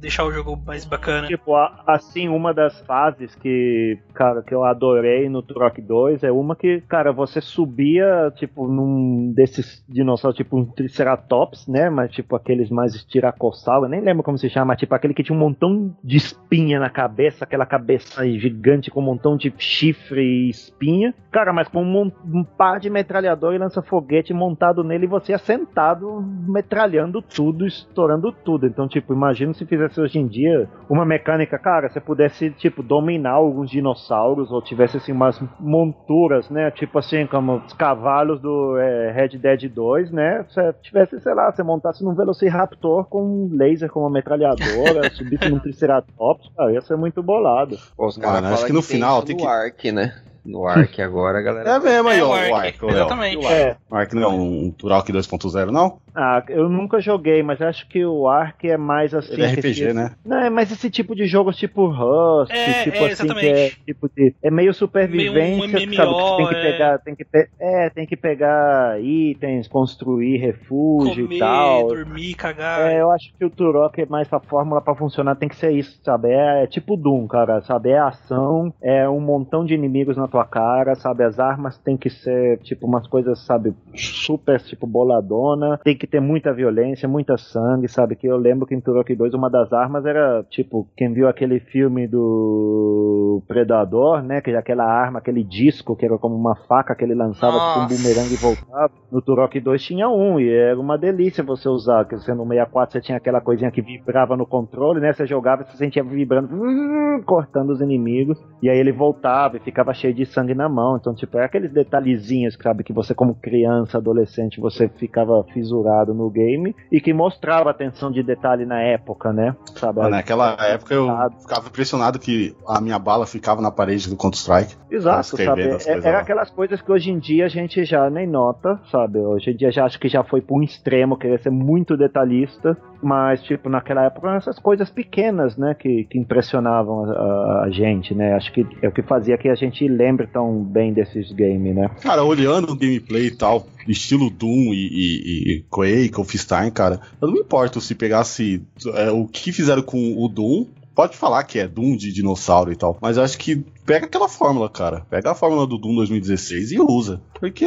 [SPEAKER 1] deixar o jogo mais bacana.
[SPEAKER 4] Tipo, a- assim, uma das fases que, cara, que eu adorei no Turok 2 é uma que, cara, você subia, tipo, num desses dinossauros, tipo um Triceratops, né? Mas, tipo, aqueles mais estiracossauro, eu nem lembro como se chama, mas, tipo, aquele que tinha um montão de espinha na cabeça, aquela cabeça gigante com um montão de chifre e espinha. Cara, mas com um, um par de metralhador e lança-foguete montado nele e você assentado, metralhando tudo, estourando tudo. Então, tipo, imagina se fizesse hoje em dia uma mecânica, cara, você pudesse, tipo, dominar alguns dinossauros ou tivesse, assim, umas monturas, né? Tipo assim, como os cavalos do é, Red Dead 2, né? Você tivesse, sei lá, você montasse num Velociraptor com um laser com uma metralhadora, subisse num Triceratops, cara, ia ser muito bolado.
[SPEAKER 3] Os caras
[SPEAKER 2] acho
[SPEAKER 3] falam
[SPEAKER 2] que no final tem que-
[SPEAKER 3] Ark, né? No Ark agora, galera.
[SPEAKER 2] É mesmo aí,
[SPEAKER 1] É,
[SPEAKER 2] ó,
[SPEAKER 1] o
[SPEAKER 2] o
[SPEAKER 1] Ark,
[SPEAKER 2] Ark, ô, Léo.
[SPEAKER 1] exatamente.
[SPEAKER 4] É,
[SPEAKER 2] O Ark não é um Turok 2.0, não?
[SPEAKER 4] Ah, eu nunca joguei, mas acho que o Ark é mais assim.
[SPEAKER 2] Ele é RPG,
[SPEAKER 4] esse-
[SPEAKER 2] né?
[SPEAKER 4] Não, é mais esse tipo de jogos tipo Rust,
[SPEAKER 1] É,
[SPEAKER 4] tipo
[SPEAKER 1] é,
[SPEAKER 4] assim, que é
[SPEAKER 1] exatamente.
[SPEAKER 4] tipo de. É meio supervivência,
[SPEAKER 1] Meio um
[SPEAKER 4] sabe? Que
[SPEAKER 1] MMO,
[SPEAKER 4] você tem que
[SPEAKER 1] é.
[SPEAKER 4] pegar, tem que pe- é, tem que pegar itens, construir refúgio
[SPEAKER 1] Comer,
[SPEAKER 4] e tal.
[SPEAKER 1] dormir, cagar.
[SPEAKER 4] É, eu acho que o Turok é mais a fórmula pra funcionar tem que ser isso, sabe? É, é tipo Doom, cara, sabe? É ação, é um montão de inimigos na tua cara, sabe? As armas tem que ser tipo umas coisas, sabe, super tipo boladona, tem que ter muita violência, muita sangue, sabe? Que eu lembro que em Turok 2 uma das armas era tipo, quem viu aquele filme do Predador, né? Que é aquela arma, aquele disco que era como uma faca que ele lançava tipo um bumerangue e voltava. No Turok 2 tinha um e era uma delícia você usar, que você no 64 você tinha aquela coisinha que vibrava no controle, né? Você jogava e você sentia vibrando, cortando os inimigos, e aí ele voltava e ficava cheio de sangue na mão. Então, tipo, é aqueles detalhezinhos, sabe, que você como criança, adolescente, você ficava fisurado no game e que mostrava atenção de detalhe na época, né? Sabe?
[SPEAKER 2] Ah, naquela época eu ficava impressionado que a minha bala ficava na parede do Counter-Strike.
[SPEAKER 4] Exato, sabe? É- Era
[SPEAKER 2] lá.
[SPEAKER 4] aquelas coisas que hoje em dia a gente já nem nota, sabe? Hoje em dia já acho que já foi para um extremo, querer ser muito detalhista, mas, tipo, naquela época eram essas coisas pequenas, né, que, que impressionavam a, a- gente, né? Acho que é o que fazia que a gente lembre tão bem desses games, né?
[SPEAKER 2] Cara, olhando o gameplay e tal, estilo Doom e, e, e Quake, Wolfenstein, cara, eu não me importo se pegasse é, o que fizeram com o Doom. Pode falar que é Doom de dinossauro e tal, mas eu acho que pega aquela fórmula, cara. Pega a fórmula do Doom 2016 e usa. Porque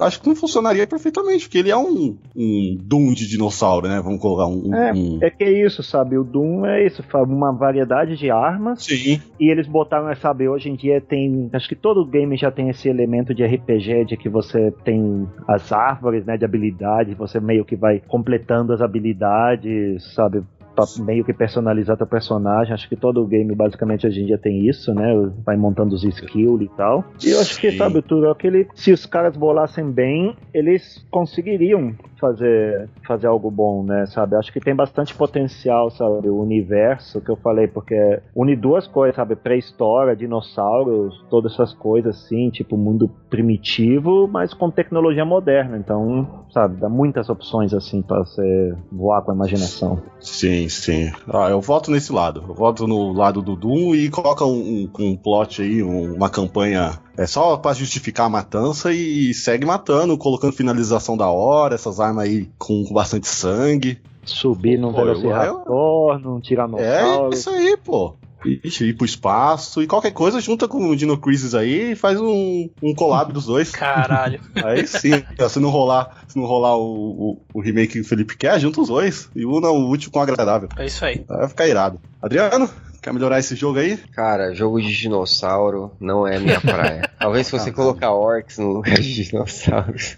[SPEAKER 2] acho que não funcionaria perfeitamente, porque ele é um, um Doom de dinossauro, né? Vamos colocar um.
[SPEAKER 4] É,
[SPEAKER 2] um-
[SPEAKER 4] É que é isso, sabe? O Doom é isso? Uma variedade de armas
[SPEAKER 2] Sim,
[SPEAKER 4] E eles botaram, sabe, hoje em dia tem. Acho que todo game já tem esse elemento de RPG, de que você tem as árvores, né, de habilidade, você meio que vai completando as habilidades, sabe? Pra meio que personalizar teu personagem. Acho que todo game basicamente hoje em dia tem isso, né? Vai montando os skills e tal. E eu acho que,
[SPEAKER 2] Sim.
[SPEAKER 4] sabe, o Turok, ele, se os caras bolassem bem, eles conseguiriam fazer, fazer algo bom, né? Sabe? Acho que tem bastante potencial, sabe? O universo que eu falei, porque une duas coisas, sabe? Pré-história, dinossauros, todas essas coisas assim, tipo mundo primitivo, mas com tecnologia moderna. Então, sabe? Dá muitas opções assim para você voar com a imaginação.
[SPEAKER 2] sim, sim. Ah, eu voto nesse lado. Eu voto no lado do Doom e coloca um, um, um plot aí, um- uma campanha. É só pra justificar a matança e segue matando, colocando finalização da hora, essas armas aí com, com bastante sangue.
[SPEAKER 4] Subir num
[SPEAKER 2] eu-
[SPEAKER 4] Velociraptor, num
[SPEAKER 2] É
[SPEAKER 4] Tiranossauro.
[SPEAKER 2] isso aí, pô. Ixi, ir pro espaço e qualquer coisa junta com o Dino Crisis aí e faz um, um collab dos dois.
[SPEAKER 1] Caralho.
[SPEAKER 2] Aí sim, se não rolar, se não rolar o, o, o remake que o Felipe quer, junta os dois e una o útil com o agradável.
[SPEAKER 1] É isso aí.
[SPEAKER 2] Vai ficar irado. Adriano, quer melhorar esse jogo aí?
[SPEAKER 3] Cara, jogo de dinossauro não é minha praia. Talvez se você colocar orcs no lugar de dinossauros.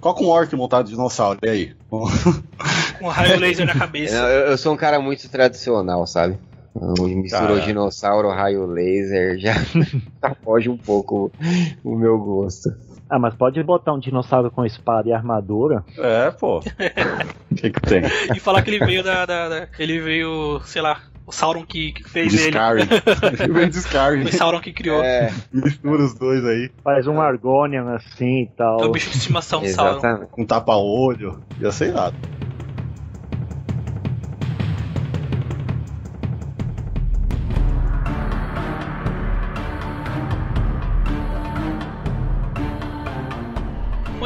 [SPEAKER 2] Coloca um orc montado de dinossauro, e aí?
[SPEAKER 1] Com um raio laser na cabeça.
[SPEAKER 3] Eu, eu sou um cara muito tradicional, sabe? Misturou
[SPEAKER 2] Cara.
[SPEAKER 3] dinossauro, raio laser, já foge um pouco o meu gosto.
[SPEAKER 4] Ah, mas pode botar um dinossauro com espada e armadura.
[SPEAKER 2] É, pô. O que que tem?
[SPEAKER 1] E falar que ele veio da, da- da- Ele veio, sei lá, o Sauron que, que fez ele.
[SPEAKER 2] Vem Discarry.
[SPEAKER 1] Foi Sauron que criou.
[SPEAKER 3] É,
[SPEAKER 2] Mistura os dois aí.
[SPEAKER 4] Faz um Argonian assim e tal.
[SPEAKER 1] É o bicho de estimação do Sauron.
[SPEAKER 2] Com tapa-olho. Ia ser irado.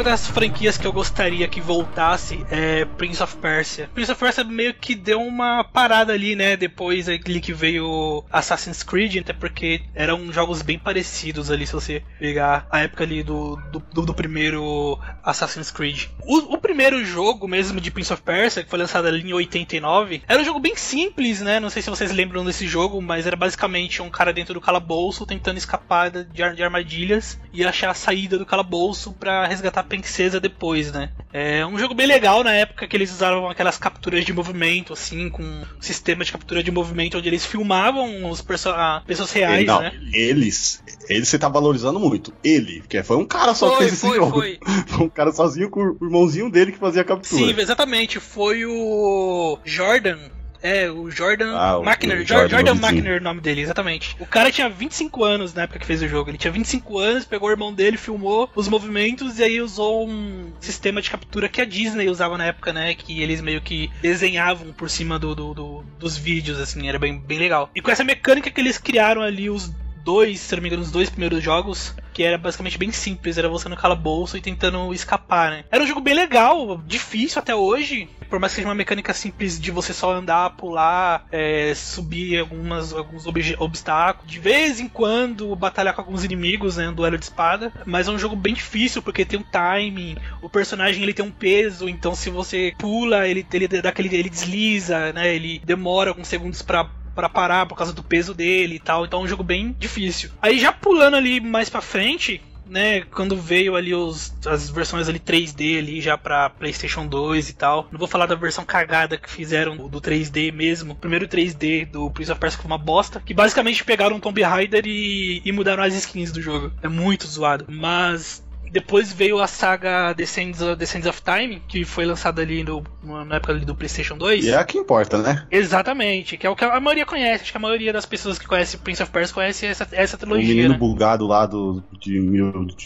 [SPEAKER 1] Das franquias que eu gostaria que voltasse é Prince of Persia. Prince of Persia meio que deu uma parada ali, né? Depois ali que veio Assassin's Creed, até porque eram jogos bem parecidos ali, se você pegar a época ali do, do, do primeiro Assassin's Creed. O, o, primeiro jogo mesmo de Prince of Persia, que foi lançado ali em 89, era um jogo bem simples, né? Não sei se vocês lembram desse jogo, mas era basicamente um cara dentro do calabouço tentando escapar de, de armadilhas e achar a saída do calabouço para resgatar princesa depois, né? É um jogo bem legal na época que eles usavam aquelas capturas de movimento, assim, com um sistema de captura de movimento onde eles filmavam os perso pessoas reais,
[SPEAKER 2] Não,
[SPEAKER 1] né?
[SPEAKER 2] Eles, eles você tá valorizando muito. Ele, que foi um cara só
[SPEAKER 1] foi,
[SPEAKER 2] que fez esse
[SPEAKER 1] foi,
[SPEAKER 2] jogo.
[SPEAKER 1] Foi.
[SPEAKER 2] um cara sozinho com o irmãozinho dele que fazia a captura.
[SPEAKER 1] Sim, exatamente. Foi o Jordan é, o Jordan
[SPEAKER 2] ah,
[SPEAKER 1] Machner.
[SPEAKER 2] O
[SPEAKER 1] Jordan, Jordan Machner, o nome dele, exatamente. O cara tinha 25 anos na época que fez o jogo. Ele tinha 25 anos, pegou o irmão dele, filmou os movimentos e aí usou um sistema de captura que a Disney usava na época, né? Que eles meio que desenhavam por cima do, do, do dos vídeos, assim, era bem, bem legal. E com essa mecânica que eles criaram ali, os dois, se não me engano, os dois primeiros jogos, que era basicamente bem simples, era você no calabouço e tentando escapar, né? Era um jogo bem legal, difícil até hoje, por mais que seja uma mecânica simples de você só andar, pular, é, subir algumas, alguns obstáculos, de vez em quando batalhar com alguns inimigos, né, um duelo de espada, mas é um jogo bem difícil porque tem um timing, o personagem ele tem um peso, então se você pula, ele, ele dá aquele, ele desliza, né, ele demora alguns segundos para para parar por causa do peso dele e tal. Então é um jogo bem difícil. Aí já pulando ali mais para frente, né, quando veio ali os, as versões ali 3D ali já pra PlayStation 2 e tal. Não vou falar da versão cagada que fizeram do, do 3D mesmo. O primeiro 3D do Prince of Persia foi uma bosta, que basicamente pegaram Tomb Raider e, e mudaram as skins do jogo. É muito zoado. Mas depois veio a saga Descends, Descends of Time, que foi lançada ali no, na época ali do PlayStation 2.
[SPEAKER 2] E é a que importa, né?
[SPEAKER 1] Exatamente, que é o que a maioria conhece. Acho que a maioria das pessoas que conhecem Prince of Persia conhece essa, essa trilogia.
[SPEAKER 2] O menino
[SPEAKER 1] né?
[SPEAKER 2] bugado lá do, de,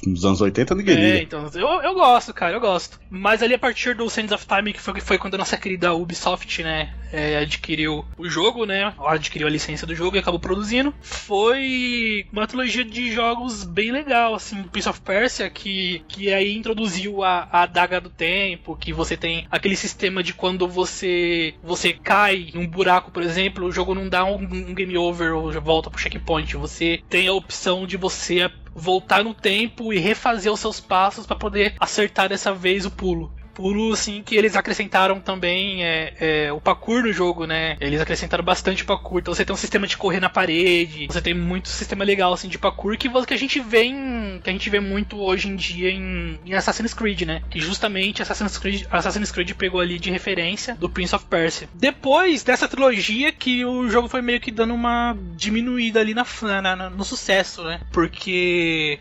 [SPEAKER 2] dos anos 80 ninguém liga.
[SPEAKER 1] É, então, eu, eu gosto, cara, eu gosto. Mas ali a partir do Sands of Time, que foi, foi quando a nossa querida Ubisoft, né, é, adquiriu o jogo, né, adquiriu a licença do jogo e acabou produzindo, foi uma trilogia de jogos bem legal, assim, Prince of Persia, que que, aí introduziu a, a adaga do tempo, que você tem aquele sistema de quando você você cai em um buraco, por exemplo, o jogo não dá um, um game over ou volta pro checkpoint. Você tem a opção de você voltar no tempo e refazer os seus passos para poder acertar dessa vez o pulo pulo, assim, que eles acrescentaram também é, é, o parkour no jogo, né? Eles acrescentaram bastante parkour. Então você tem um sistema de correr na parede, você tem muito sistema legal, assim, de parkour que, que a gente vê em, que a gente vê muito hoje em dia em, em, Assassin's Creed, né? Que justamente Assassin's Creed, Assassin's Creed pegou ali de referência do Prince of Persia. Depois dessa trilogia que o jogo foi meio que dando uma diminuída ali na, na, na no sucesso, né? Porque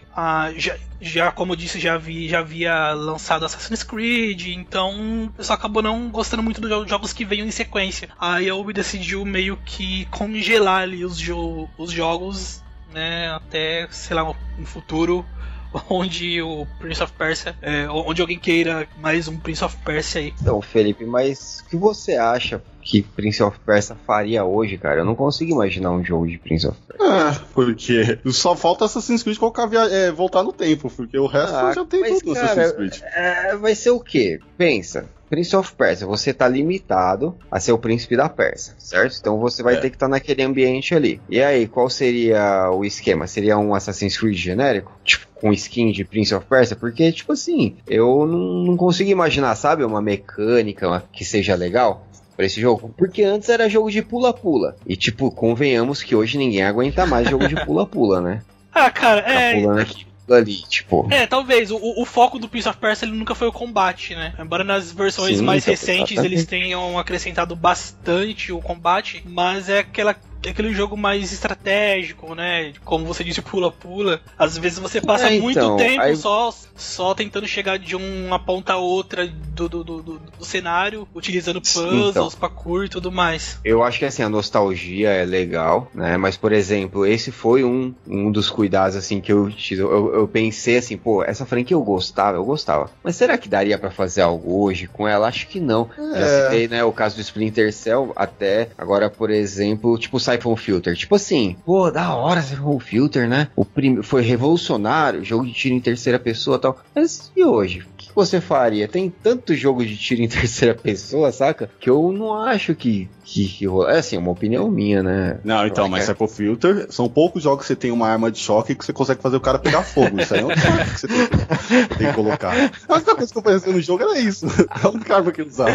[SPEAKER 1] já, já, como eu disse, já, vi, já havia lançado Assassin's Creed, então o pessoal acabou não gostando muito dos jogos que veio em sequência. Aí a Ubi decidiu meio que congelar ali os, jo os jogos, né, até, sei lá, um futuro onde o Prince of Persia, é, onde alguém queira mais um Prince of Persia aí.
[SPEAKER 3] Então, Felipe, mas o que você acha que Prince of Persia faria hoje, cara? Eu não consigo imaginar um jogo de Prince of Persia.
[SPEAKER 2] Ah, porque só falta Assassin's Creed colocar via... é, voltar no tempo, porque o resto ah, já tem tudo no Assassin's Creed.
[SPEAKER 3] É, vai ser o quê? Pensa. Prince of Persia, você tá limitado a ser o príncipe da Pérsia, certo? Então você vai é. ter que estar tá naquele ambiente ali. E aí, qual seria o esquema? Seria um Assassin's Creed genérico? Tipo, com skin de Prince of Persia? Porque, tipo assim, eu não, não consigo imaginar, sabe, uma mecânica que seja legal para esse jogo. Porque antes era jogo de pula-pula. E, tipo, convenhamos que hoje ninguém aguenta mais jogo de pula-pula, né?
[SPEAKER 1] Ah, cara, tá é.
[SPEAKER 3] Pulando aqui ali, tipo.
[SPEAKER 1] É, talvez. O, o foco do Prince of Persia ele nunca foi o combate, né? Embora nas versões Sim, mais então, recentes exatamente. eles tenham acrescentado bastante o combate, mas é aquela aquele jogo mais estratégico, né? Como você disse, pula-pula. Às vezes você passa é, então, muito tempo aí... só, só tentando chegar de uma ponta a outra do, do, do, do, do cenário, utilizando puzzles, então, parkour e tudo mais.
[SPEAKER 3] Eu acho que assim, a nostalgia é legal, né? Mas, por exemplo, esse foi um, um dos cuidados assim que eu, eu, eu pensei assim, pô, essa franquia eu gostava, eu gostava. Mas será que daria para fazer algo hoje com ela? Acho que não. É. Já citei, né, o caso do Splinter Cell, até agora, por exemplo, tipo Siphon Filter. Tipo assim, pô, da hora Siphon Filter, né? O prim... Foi revolucionário, jogo de tiro em terceira pessoa tal. Mas e hoje? Que você faria? Tem tanto jogo de tiro em terceira pessoa, saca? Que eu não acho que. que, que rola. É assim, uma opinião minha, né?
[SPEAKER 2] Não, então,
[SPEAKER 3] Eu
[SPEAKER 2] mas
[SPEAKER 3] acho
[SPEAKER 2] Psycho Filter, são poucos jogos que você tem uma arma de choque que você consegue fazer o cara pegar fogo. Isso aí é um choque que você tem que, tem que colocar. A única coisa que eu fazia no jogo era isso. É única arma que eu usava.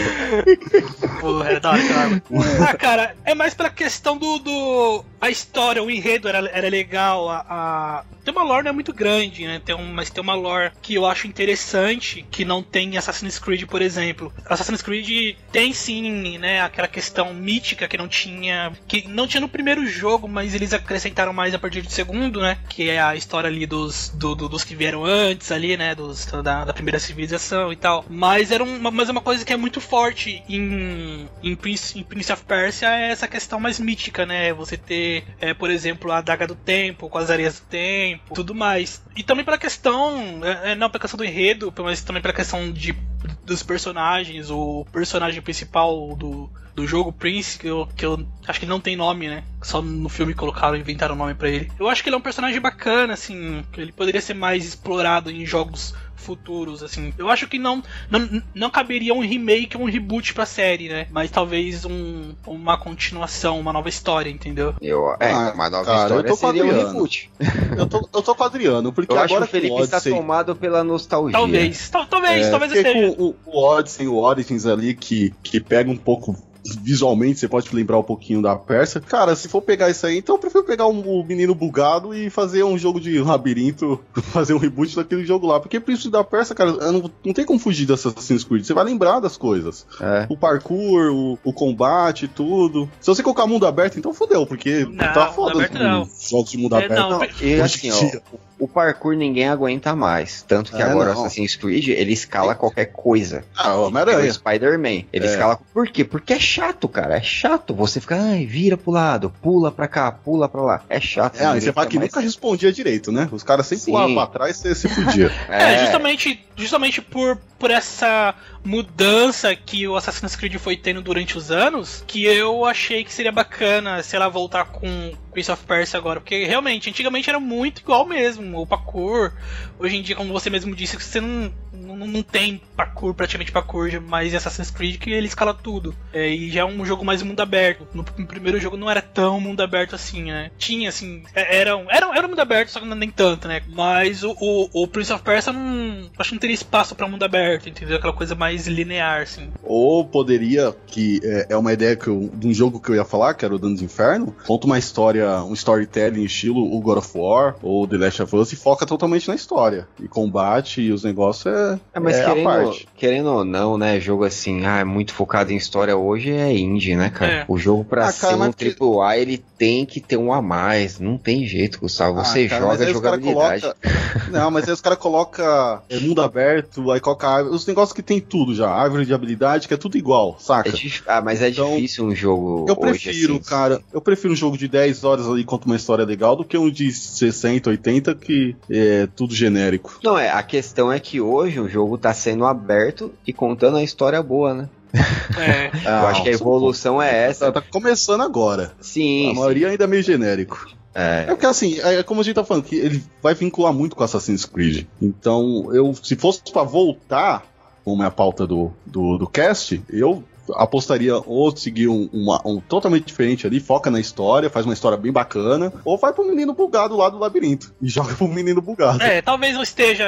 [SPEAKER 1] Porra, é da hora. Ah, cara, é mais pela questão do. do a história, o enredo era, era legal. A, a- Tem uma lore não é muito grande, né? Tem um, mas tem uma lore que eu acho interessante, que não tem em Assassin's Creed, por exemplo. Assassin's Creed tem sim, né? Aquela questão mítica que não tinha. Que não tinha no primeiro jogo, mas eles acrescentaram mais a partir do segundo, né? Que é a história ali dos, do- do- dos que vieram antes ali, né? Dos, da, da primeira civilização e tal. Mas era uma, mas é uma coisa que é muito forte em, em, Prince, em Prince of Persia é essa questão mais mítica, né? Você ter, é, por exemplo, a Daga do Tempo, com as areias do tempo, tudo mais. E também pela questão, é, é, não pela questão do enredo, mas também pela questão de, dos personagens, o personagem principal do, do jogo, Prince, que eu, que eu acho que ele não tem nome, né? Só no filme colocaram, inventaram um nome pra ele. Eu acho que ele é um personagem bacana, assim, ele poderia ser mais explorado em jogos futuros, assim. Eu acho que não, não, não caberia um remake ou um reboot pra série, né? Mas talvez um, uma continuação, uma nova história, entendeu?
[SPEAKER 3] Eu, é,
[SPEAKER 2] Ah,
[SPEAKER 3] uma nova
[SPEAKER 2] cara, eu
[SPEAKER 3] história
[SPEAKER 2] tô com
[SPEAKER 3] seria um
[SPEAKER 2] Adriano.
[SPEAKER 3] reboot.
[SPEAKER 2] Eu tô, eu tô com o Adriano, porque
[SPEAKER 3] Eu acho que
[SPEAKER 2] agora
[SPEAKER 3] o Felipe
[SPEAKER 2] o
[SPEAKER 3] está
[SPEAKER 2] Odyssey,
[SPEAKER 3] tomado pela nostalgia.
[SPEAKER 1] Talvez, tal- talvez,
[SPEAKER 2] é,
[SPEAKER 1] talvez esteja.
[SPEAKER 2] com o, o Odyssey, o Origins ali, que, que pega um pouco visualmente, você pode lembrar um pouquinho da Pérsia. Cara, se for pegar isso aí, então eu prefiro pegar um, o menino bugado e fazer um jogo de labirinto, fazer um reboot daquele jogo lá. Porque Príncipe da Pérsia, cara, não, não tem como fugir dessa Assassin's Creed. Você vai lembrar das coisas.
[SPEAKER 3] É.
[SPEAKER 2] O parkour, o, o combate, tudo. Se você colocar mundo aberto, então fodeu, porque
[SPEAKER 1] Não,
[SPEAKER 2] tá foda
[SPEAKER 1] aberto
[SPEAKER 2] os
[SPEAKER 1] não.
[SPEAKER 2] jogos de mundo
[SPEAKER 1] É,
[SPEAKER 2] aberto.
[SPEAKER 1] não,
[SPEAKER 3] Não, e assim, ó, o parkour ninguém aguenta mais. Tanto que
[SPEAKER 2] É,
[SPEAKER 3] agora
[SPEAKER 2] não.
[SPEAKER 3] o Assassin's Creed, ele escala qualquer coisa.
[SPEAKER 2] Ah, o
[SPEAKER 3] O
[SPEAKER 2] Homem-Aranha.
[SPEAKER 3] Spider-Man. Ele
[SPEAKER 2] É.
[SPEAKER 3] escala. Por quê? Porque é chato, cara. É chato. Você fica, ai, vira pro lado, pula pra cá, pula pra lá. É chato.
[SPEAKER 2] É, você fala que
[SPEAKER 3] mais-
[SPEAKER 2] nunca respondia direito, né? Os caras sempre
[SPEAKER 3] Sim.
[SPEAKER 2] pulavam pra trás e você se fudia.
[SPEAKER 1] É, justamente, justamente por, por essa mudança que o Assassin's Creed foi tendo durante os anos, que eu achei que seria bacana, sei lá, voltar com Prince of Persia agora. Porque realmente, antigamente era muito igual mesmo, o parkour. Hoje em dia, como você mesmo disse, você não, não, não tem parkour, praticamente parkour, mas em Assassin's Creed que ele escala tudo. É, e já é um jogo mais mundo aberto. No, no primeiro jogo não era tão mundo aberto assim, né? Tinha, assim, é- era, um- era, era um mundo aberto, só que não nem tanto, né? Mas o, o, o Prince of Persia não. Acho que não teria espaço pra mundo aberto, entendeu? Aquela coisa mais linear, assim.
[SPEAKER 2] Ou poderia, que é, é uma ideia que eu, de um jogo que eu ia falar, que era o Danos Inferno, conta uma história, um storytelling estilo o God of War ou The Last of Us e foca totalmente na história. E combate e os negócios é,
[SPEAKER 3] É, mas
[SPEAKER 2] é a
[SPEAKER 3] querendo,
[SPEAKER 2] parte.
[SPEAKER 3] querendo ou não, né? Jogo assim, ah, é muito focado em história hoje é indie, né, cara?
[SPEAKER 1] É.
[SPEAKER 3] O jogo pra
[SPEAKER 2] Ah, cara,
[SPEAKER 3] ser um
[SPEAKER 2] que-
[SPEAKER 3] AAA, ele tem que ter um a mais. Não tem jeito, Gustavo. Você
[SPEAKER 2] Ah, cara, mas
[SPEAKER 3] joga
[SPEAKER 2] cara
[SPEAKER 3] jogabilidade.
[SPEAKER 2] coloca- Não, mas aí os caras colocam é, mundo aberto, aí coloca árvore- os negócios que tem tudo já, árvore de habilidade, que é tudo igual, saca?
[SPEAKER 3] É dif- Ah, mas é
[SPEAKER 2] Então,
[SPEAKER 3] difícil um jogo.
[SPEAKER 2] Eu
[SPEAKER 3] hoje,
[SPEAKER 2] prefiro,
[SPEAKER 3] assim.
[SPEAKER 2] cara, eu prefiro um jogo de 10 horas ali conta uma história legal do que um de 60, 80 que é tudo genérico.
[SPEAKER 3] Não, é, a questão é que hoje o jogo tá sendo aberto e contando a história boa, né?
[SPEAKER 1] É.
[SPEAKER 3] Eu acho que a evolução é essa.
[SPEAKER 2] Tá, tá começando agora.
[SPEAKER 3] Sim,
[SPEAKER 2] a
[SPEAKER 3] sim.
[SPEAKER 2] maioria ainda é meio genérico. É
[SPEAKER 3] É.
[SPEAKER 2] porque assim, é como a gente tá falando, que ele vai vincular muito com Assassin's Creed. Então, eu, se fosse pra voltar, como é a pauta do, do, do cast, eu apostaria ou seguir um, uma- um totalmente diferente ali, foca na história, faz uma história bem bacana, ou vai pro menino bugado lá do labirinto e joga pro menino bugado.
[SPEAKER 1] É, talvez eu esteja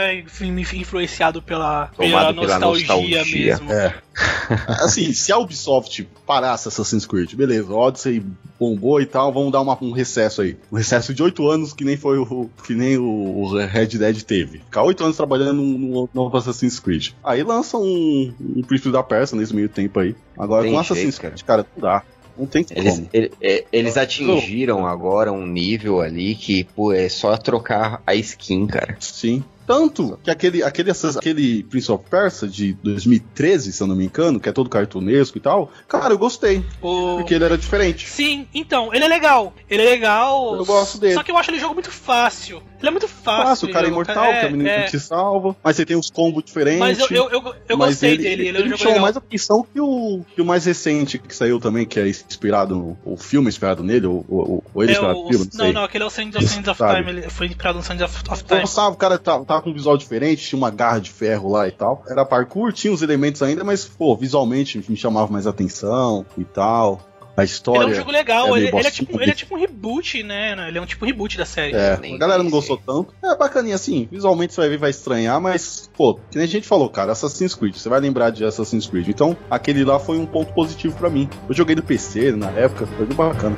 [SPEAKER 1] influenciado pela, pela,
[SPEAKER 3] Tomado pela
[SPEAKER 1] nostalgia,
[SPEAKER 3] nostalgia.
[SPEAKER 1] mesmo.
[SPEAKER 2] É. Assim, se a Ubisoft parasse Assassin's Creed, beleza, Odyssey bombou e tal, vamos dar uma- um recesso aí. Um recesso de oito anos que nem foi o que nem o, Red Dead teve. Ficar oito anos trabalhando no, no novo Assassin's Creed. Aí lança um, um Príncipe da Persa nesse meio tempo aí. Agora
[SPEAKER 3] Tem
[SPEAKER 2] com Assassin's
[SPEAKER 3] jeito,
[SPEAKER 2] Creed, cara, não dá. Não tem
[SPEAKER 3] Eles,
[SPEAKER 2] como.
[SPEAKER 3] ele- é, eles atingiram agora um nível ali que, pô, é só trocar a skin, cara.
[SPEAKER 2] Sim. Tanto que aquele, aquele, aquele Prince of Persia de 2013, se eu não me engano, que é todo cartunesco e tal, cara, eu gostei.
[SPEAKER 1] O-
[SPEAKER 2] Porque ele era diferente.
[SPEAKER 1] Sim, então, ele é legal. Ele é legal.
[SPEAKER 2] Eu gosto dele.
[SPEAKER 1] Só que eu acho ele jogo muito fácil. Ele é muito fácil.
[SPEAKER 2] Fácil, o cara é imortal, que é o menino que te salva. Mas você tem uns combos diferentes.
[SPEAKER 1] Mas eu, eu, eu, eu
[SPEAKER 2] mas
[SPEAKER 1] gostei
[SPEAKER 2] ele,
[SPEAKER 1] dele, ele é um jogo
[SPEAKER 2] chama mais atenção que o, que o mais recente que saiu também, que é inspirado no o filme inspirado nele, ou, ou, ou ele
[SPEAKER 1] É
[SPEAKER 2] inspirado
[SPEAKER 1] o,
[SPEAKER 2] no filme, não
[SPEAKER 1] não,
[SPEAKER 2] sei.
[SPEAKER 1] não, aquele é o Sands of, Sands of. Time, ele foi inspirado no Sands of, of Time.
[SPEAKER 2] sabe, o cara tá, tá tava com um visual diferente, tinha uma garra de ferro lá e tal. Era parkour, tinha os elementos ainda, mas, pô, visualmente me chamava mais atenção e tal. A história.
[SPEAKER 1] Ele é um jogo legal,
[SPEAKER 2] é
[SPEAKER 1] ele, ele é tipo, ele é tipo um reboot, né? Ele é um tipo reboot da série.
[SPEAKER 2] É, a galera não gostou tanto. É bacaninha assim, visualmente você vai ver, vai estranhar, mas, pô, que nem a gente falou, cara, Assassin's Creed, você vai lembrar de Assassin's Creed. Então, aquele lá foi um ponto positivo pra mim. Eu joguei no PC na época, foi bem bacana.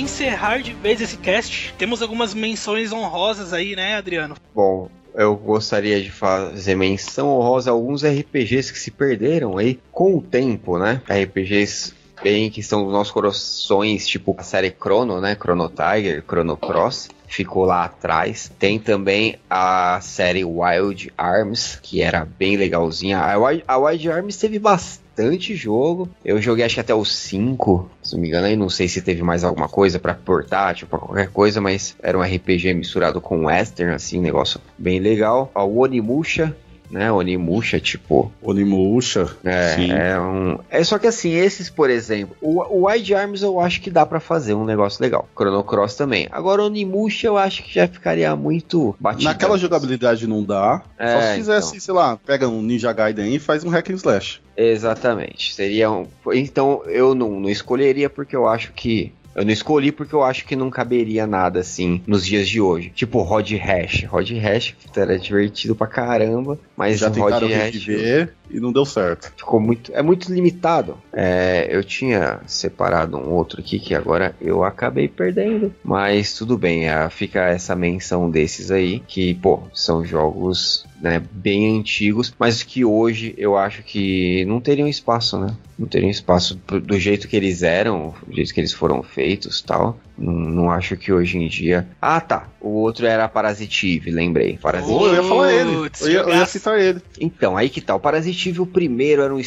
[SPEAKER 1] Encerrar de vez esse cast, temos algumas menções honrosas aí, né, Adriano?
[SPEAKER 3] Bom, eu gostaria de fazer menção honrosa a alguns RPGs que se perderam aí com o tempo, né? RPGs bem que estão nos nossos corações, tipo a série Chrono, né? Chrono Tiger, Chrono Cross. Ficou lá atrás. Tem também a série Wild Arms, que era bem legalzinha. A Wild, a Wild Arms teve bastante jogo. Eu joguei acho que até os 5, se não me engano. Aí não sei se teve mais alguma coisa pra portátil, pra qualquer coisa, mas era um RPG misturado com western, assim, um negócio bem legal. A Onimusha, né? Onimusha, tipo,
[SPEAKER 2] Onimusha.
[SPEAKER 3] é,
[SPEAKER 2] Sim.
[SPEAKER 3] é um. É só que assim, esses, por exemplo, o, o Wide Arms eu acho que dá pra fazer um negócio legal. Chrono Cross também. Agora Onimusha eu acho que já ficaria muito batido.
[SPEAKER 2] Naquela jogabilidade não dá. Só
[SPEAKER 3] É,
[SPEAKER 2] se fizesse, sei lá, pega um Ninja Gaiden e faz um hack and slash.
[SPEAKER 3] Exatamente. Seria um. Então eu não, não escolheria porque eu acho que. Eu não escolhi porque eu acho que não caberia nada assim nos dias de hoje. Tipo Rod Hash. Rod Hash era divertido pra caramba, mas
[SPEAKER 2] Já
[SPEAKER 3] o Rod Hash
[SPEAKER 2] reviver e não deu certo.
[SPEAKER 3] ficou muito. É muito limitado. É, eu tinha separado um outro aqui que agora eu acabei perdendo. Mas tudo bem, é, fica essa menção desses aí. Que, pô, são jogos né, bem antigos, mas que hoje eu acho que não teriam espaço, né? Não teriam espaço do jeito que eles eram, do jeito que eles foram feitos tal. Não, não acho que hoje em dia. Ah, tá. O outro era Parasitive, lembrei. Parasitive.
[SPEAKER 2] Pô, eu ia falar ele. Eu ia, eu ia citar ele.
[SPEAKER 3] Então, aí que tá. O Parasitive, o primeiro era um,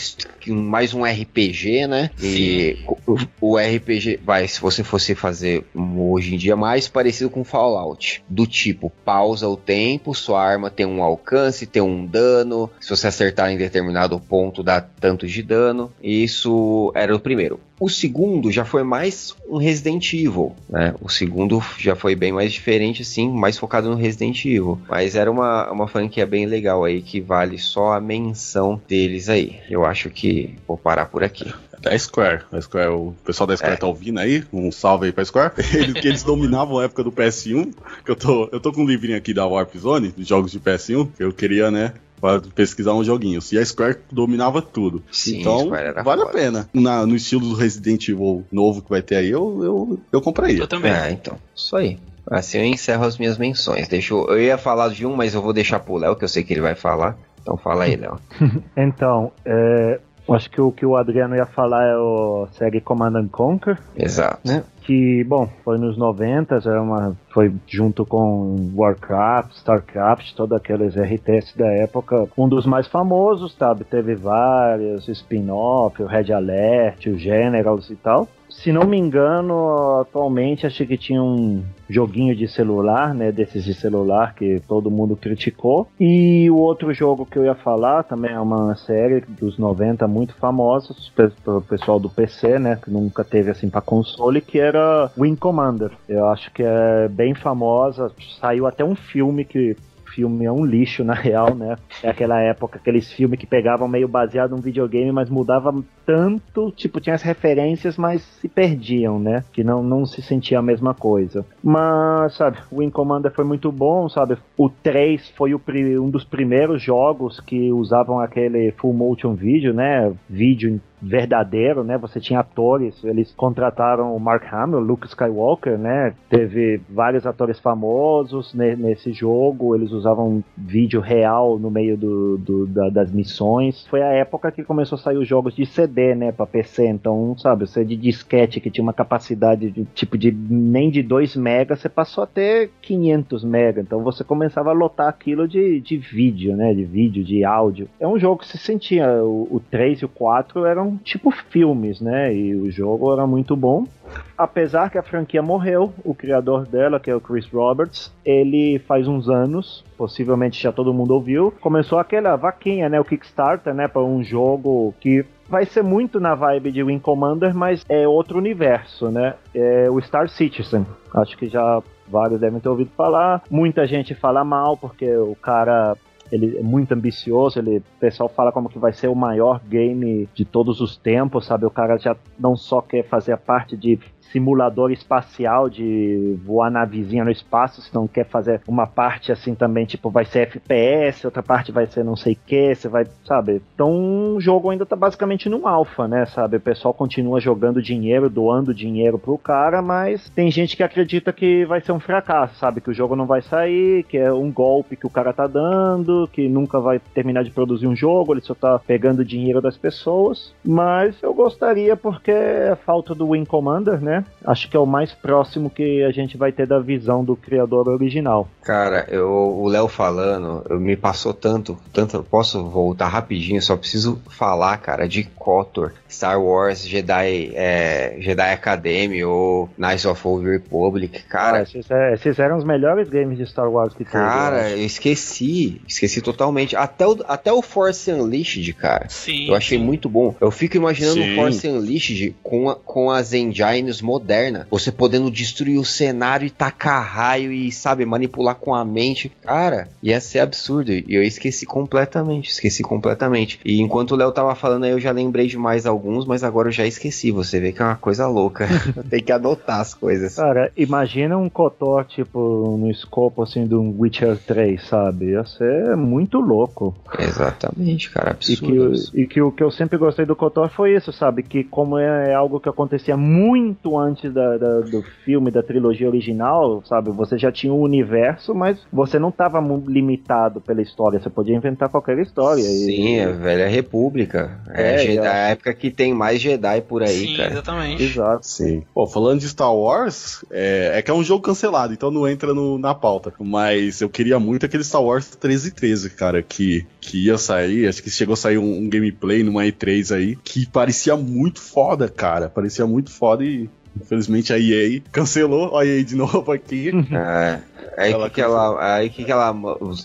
[SPEAKER 3] mais um RPG, né? E o, o RPG, vai, se você fosse fazer um hoje em dia, mais parecido com Fallout. Do tipo, pausa o tempo, sua arma tem um alcance, tem um dano. Se você acertar em determinado ponto, dá tanto de dano. Isso era o primeiro. O segundo já foi mais um Resident Evil, né? O segundo já foi bem mais diferente, assim, mais focado no Resident Evil. Mas era uma, uma franquia bem legal aí, que vale só a menção deles aí. Eu acho que vou parar por aqui.
[SPEAKER 2] Da Square. A Square, o pessoal da Square
[SPEAKER 3] É.
[SPEAKER 2] tá ouvindo aí? Um salve aí pra Square. Eles, que eles dominavam a época do PS1. Que eu tô, eu tô com um livrinho aqui da Warp Zone, de jogos de PS1, que eu queria, né? Pra pesquisar uns joguinhos. E a Square dominava tudo.
[SPEAKER 3] Sim, a
[SPEAKER 2] então, vale a
[SPEAKER 3] foda.
[SPEAKER 2] pena. Na- no estilo do Resident Evil novo que vai ter aí, eu, eu, eu compraria.
[SPEAKER 1] Eu também.
[SPEAKER 3] É, então, isso aí. Assim eu encerro as minhas menções. Deixa eu, eu ia falar de um, mas eu vou deixar pro Léo, que eu sei que ele vai falar. Então fala aí, Léo.
[SPEAKER 4] Então, é, eu acho que o que o Adriano ia falar é o série Command and Conquer,
[SPEAKER 3] Exato.
[SPEAKER 4] né? Que, bom, foi nos 90, era uma, foi junto com Warcraft, Starcraft, todos aqueles RTS da época, um dos mais famosos, sabe? Teve vários spin-off, o Red Alert, o Generals e tal. Se não me engano, atualmente acho que tinha um joguinho de celular, né? Desses de celular que todo mundo criticou. E o outro jogo que eu ia falar também é uma série dos 90 muito famosa para o pessoal do PC, né? Que nunca teve assim para console, que era Wing Commander. Eu acho que é bem famosa. Saiu até um filme que filme é um lixo, na real, né? É aquela época, aqueles filmes que pegavam meio baseado num videogame, mas mudavam tanto, tipo, tinha as referências, mas se perdiam, né? Que não, não se sentia a mesma coisa. Mas, sabe, o Wing Commander foi muito bom, sabe? O 3 foi o um dos primeiros jogos que usavam aquele full motion video, né? Vídeo verdadeiro, né? Você tinha atores, eles contrataram o Mark Hamill, Luke Skywalker, né? Teve vários atores famosos ne- nesse jogo, eles usavam vídeo real no meio do, do- da- das missões. Foi a época que começou a sair os jogos de CD, né, para PC. Então, sabe, você de disquete que tinha uma capacidade de tipo de nem de 2 mega, você passou a ter 500 mega. Então, você começava a lotar aquilo de, de vídeo, né, de vídeo, de áudio. É um jogo que se sentia o, o 3 e o 4 eram tipo filmes, né? E o jogo era muito bom. Apesar que a franquia morreu, o criador dela, que é o Chris Roberts, ele faz uns anos, possivelmente já todo mundo ouviu, começou aquela vaquinha, né, o Kickstarter, né, para um jogo que vai ser muito na vibe de Wing Commander, mas é outro universo, né? É o Star Citizen. Acho que já vários devem ter ouvido falar. Muita gente fala mal porque o cara ele é muito ambicioso, ele, o pessoal fala como que vai ser o maior game de todos os tempos, sabe? O cara já não só quer fazer a parte de simulador espacial de voar na vizinha no espaço, se não quer fazer uma parte assim também, tipo, vai ser FPS, outra parte vai ser não sei o que, você vai, sabe? Então o jogo ainda tá basicamente no alfa, né, sabe? O pessoal continua jogando dinheiro, doando dinheiro pro cara, mas tem gente que acredita que vai ser um fracasso, sabe? Que o jogo não vai sair, que é um golpe que o cara tá dando, que nunca vai terminar de produzir um jogo, ele só tá pegando dinheiro das pessoas. Mas eu gostaria porque a falta do Wing Commander, né? Acho que é o mais próximo que a gente vai ter da visão do criador original.
[SPEAKER 3] Cara, eu, o Léo falando, eu, me passou tanto, tanto. Posso voltar rapidinho? Só preciso falar, cara, de KOTOR, Star Wars, Jedi, é, Jedi Academy ou Knights of Old Republic, cara. Ah,
[SPEAKER 4] esses, é, esses, eram os melhores games de Star Wars que
[SPEAKER 3] Cara, eu, eu esqueci, esqueci totalmente. Até o, até o Force Unleashed, cara. Sim. Eu achei muito bom. Eu fico imaginando o Force Unleashed com, a, com as engines moderna. Você podendo destruir o cenário e tacar raio e, sabe, manipular com a mente. Cara, ia ser absurdo. E eu esqueci completamente. Esqueci completamente. E enquanto o Léo tava falando aí, eu já lembrei de mais alguns, mas agora eu já esqueci. Você vê que é uma coisa louca. Tem que anotar as coisas.
[SPEAKER 4] Cara, imagina um Kotor, tipo, no escopo assim de um Witcher 3, sabe? Ia ser muito louco.
[SPEAKER 3] Exatamente, cara.
[SPEAKER 4] Absurdo. E que, e que o que eu sempre gostei do Kotor foi isso, sabe? Que como é, é algo que acontecia muito antes da, da, do filme, da trilogia original, sabe? Você já tinha um universo, mas você não estava limitado pela história. Você podia inventar qualquer história.
[SPEAKER 3] Sim,
[SPEAKER 4] e...
[SPEAKER 3] a velha república. É, é Jedi, a época que tem mais Jedi por aí,
[SPEAKER 1] Sim,
[SPEAKER 3] cara.
[SPEAKER 1] exatamente.
[SPEAKER 2] Exato. Sim. Pô, falando de Star Wars, é, é que é um jogo cancelado, então não entra no, na pauta. Mas eu queria muito aquele Star Wars 1313, cara, que, que ia sair. Acho que chegou a sair um, um gameplay numa E3 aí, que parecia muito foda, cara. Parecia muito foda e Infelizmente a EA cancelou, olha a EA de novo aqui.
[SPEAKER 3] É. Aí ela que, que ela, aí que, que ela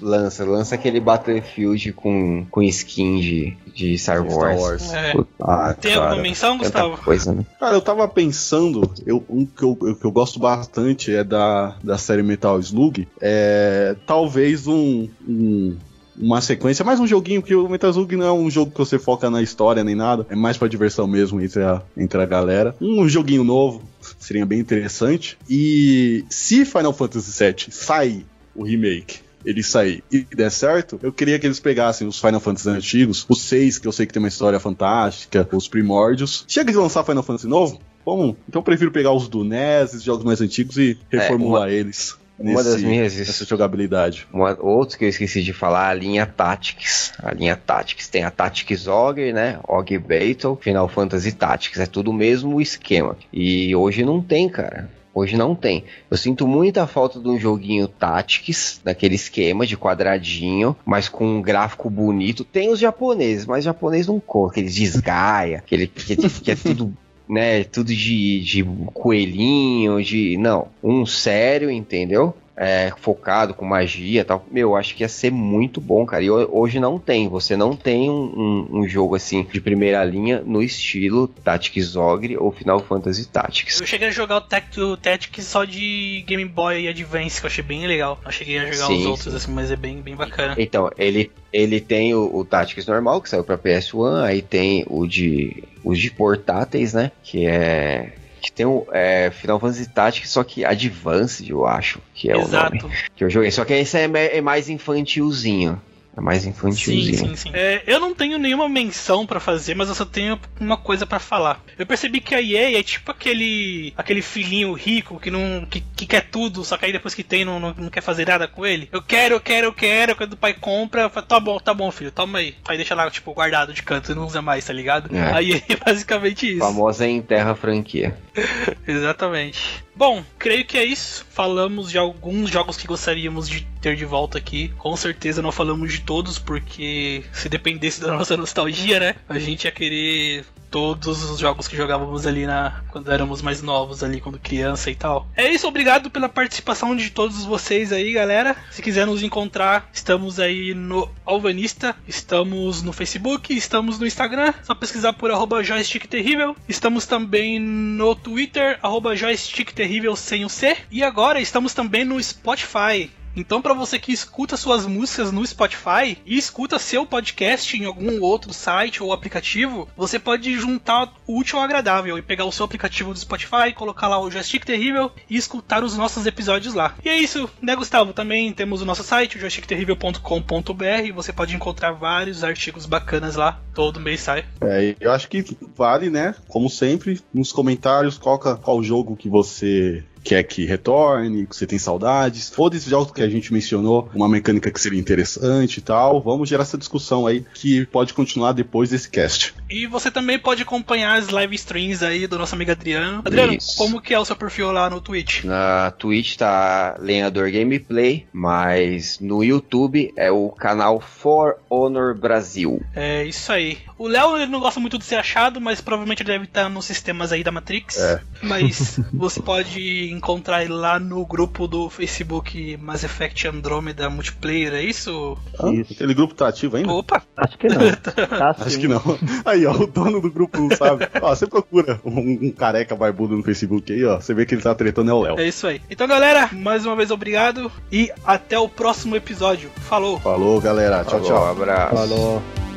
[SPEAKER 3] lança? Lança aquele Battlefield com, com skin de, de Star Wars. Star Wars.
[SPEAKER 1] É. Ah, Tem cara, alguma menção, Gustavo?
[SPEAKER 3] Coisa, né?
[SPEAKER 2] Cara, eu tava pensando, eu, um que eu, que eu gosto bastante é da, da série Metal Slug. É talvez um, um uma sequência, mais um joguinho, que o Metal Slug não é um jogo que você foca na história nem nada, é mais pra diversão mesmo entre a, entre a galera. Um joguinho novo, seria bem interessante. E se Final Fantasy VII sair o remake ele sair e der certo, eu queria que eles pegassem os Final Fantasy antigos, os seis, que eu sei que tem uma história fantástica, os primórdios. Chega de lançar Final Fantasy novo? Bom, então eu prefiro pegar os do NES, os jogos mais antigos e reformular é, uma... eles. Uma nesse, das minhas. Essa jogabilidade.
[SPEAKER 3] Uma, outro que eu esqueci de falar, a linha Tactics. A linha Tactics tem a Tactics Ogre, né? Og Battle, Final Fantasy Tactics. É tudo o mesmo esquema. E hoje não tem, cara. Hoje não tem. Eu sinto muita falta de um joguinho Tactics, daquele esquema de quadradinho, mas com um gráfico bonito. Tem os japoneses, mas japonês não cor, aqueles desgaia, aquele que, que é tudo né? Tudo de, de coelhinho, de. Não, um sério, entendeu? É, focado com magia e tal, meu, acho que ia ser muito bom, cara. E hoje não tem, você não tem um, um, um jogo assim de primeira linha no estilo Tactics Ogre ou Final Fantasy Tactics.
[SPEAKER 1] Eu cheguei a jogar o, Tactics só de Game Boy Advance, que eu achei bem legal. Não cheguei a jogar sim, os outros, sim. assim, mas é bem, bem bacana.
[SPEAKER 3] Então, ele, ele tem o, o Tactics normal, que saiu pra PS1, aí tem o de, os de portáteis, né? Que é que tem o é, Final Fantasy Tactics, só que Advanced, eu acho, que é Exato. o nome que eu joguei. Só que esse é, é mais infantilzinho. É mais infantilzinho.
[SPEAKER 1] Sim, sim, sim. É, eu não tenho nenhuma menção para fazer, mas eu só tenho uma coisa para falar. Eu percebi que a EA é tipo aquele aquele filhinho rico que não que, que quer tudo, só que aí depois que tem não, não, não, quer fazer nada com ele. Eu quero, eu quero, eu quero. Quando o pai compra, eu falo, tá bom, tá bom, filho, toma aí. Aí deixa lá, tipo, guardado de canto, não usa mais, tá ligado? É. Aí é basicamente isso.
[SPEAKER 3] Famosa em terra franquia.
[SPEAKER 1] Exatamente. Bom, creio que é isso. Falamos de alguns jogos que gostaríamos de ter de volta aqui. Com certeza não falamos de todos, porque se dependesse da nossa nostalgia, né? A gente ia querer todos os jogos que jogávamos ali na quando éramos mais novos ali, quando criança e tal. É isso, obrigado pela participação de todos vocês aí, galera. Se quiser nos encontrar, estamos aí no Alvanista, estamos no Facebook, estamos no Instagram, só pesquisar por arroba joystick terrível. Estamos também no Twitter, arroba joystick terrível sem o C. E agora estamos também no Spotify. Então, para você que escuta suas músicas no Spotify e escuta seu podcast em algum outro site ou aplicativo, você pode juntar o útil ao agradável e pegar o seu aplicativo do Spotify, colocar lá o Joystick Terrível e escutar os nossos episódios lá. E é isso, né, Gustavo? Também temos o nosso site, joystickterrível.com.br. Você pode encontrar vários artigos bacanas lá. Todo mês sai.
[SPEAKER 2] É, eu acho que vale, né? Como sempre, nos comentários, coloca qual jogo que você quer que retorne, que você tem saudades, ou desses jogos que a gente mencionou, uma mecânica que seria interessante e tal. Vamos gerar essa discussão aí que pode continuar depois desse cast.
[SPEAKER 1] E você também pode acompanhar as live streams aí do nosso amigo Adriano. Adriano,
[SPEAKER 3] Isso.
[SPEAKER 1] como que é o seu perfil lá no Twitch?
[SPEAKER 3] Na Twitch tá Lenhador Gameplay, mas no YouTube é o canal For Honor Brasil.
[SPEAKER 1] É isso aí. O Léo ele não gosta muito de ser achado, mas provavelmente ele deve estar nos sistemas aí da Matrix.
[SPEAKER 2] É.
[SPEAKER 1] Mas você pode encontrar ele lá no grupo do Facebook Mass Effect Andromeda Multiplayer, é isso?
[SPEAKER 2] Ah,
[SPEAKER 4] Isso.
[SPEAKER 2] aquele grupo tá ativo ainda?
[SPEAKER 1] Opa!
[SPEAKER 4] Acho que não. Tá
[SPEAKER 2] Acho que não. Aí, ó, o dono do grupo não sabe. ó, você procura um, um careca barbudo no Facebook aí, ó. Você vê que ele tá tretando é o Léo.
[SPEAKER 1] É isso aí. Então, galera, mais uma vez obrigado e até o próximo episódio. Falou!
[SPEAKER 2] Falou, galera. Tchau,
[SPEAKER 3] Falou,
[SPEAKER 2] tchau.
[SPEAKER 3] Abraço.
[SPEAKER 4] Falou.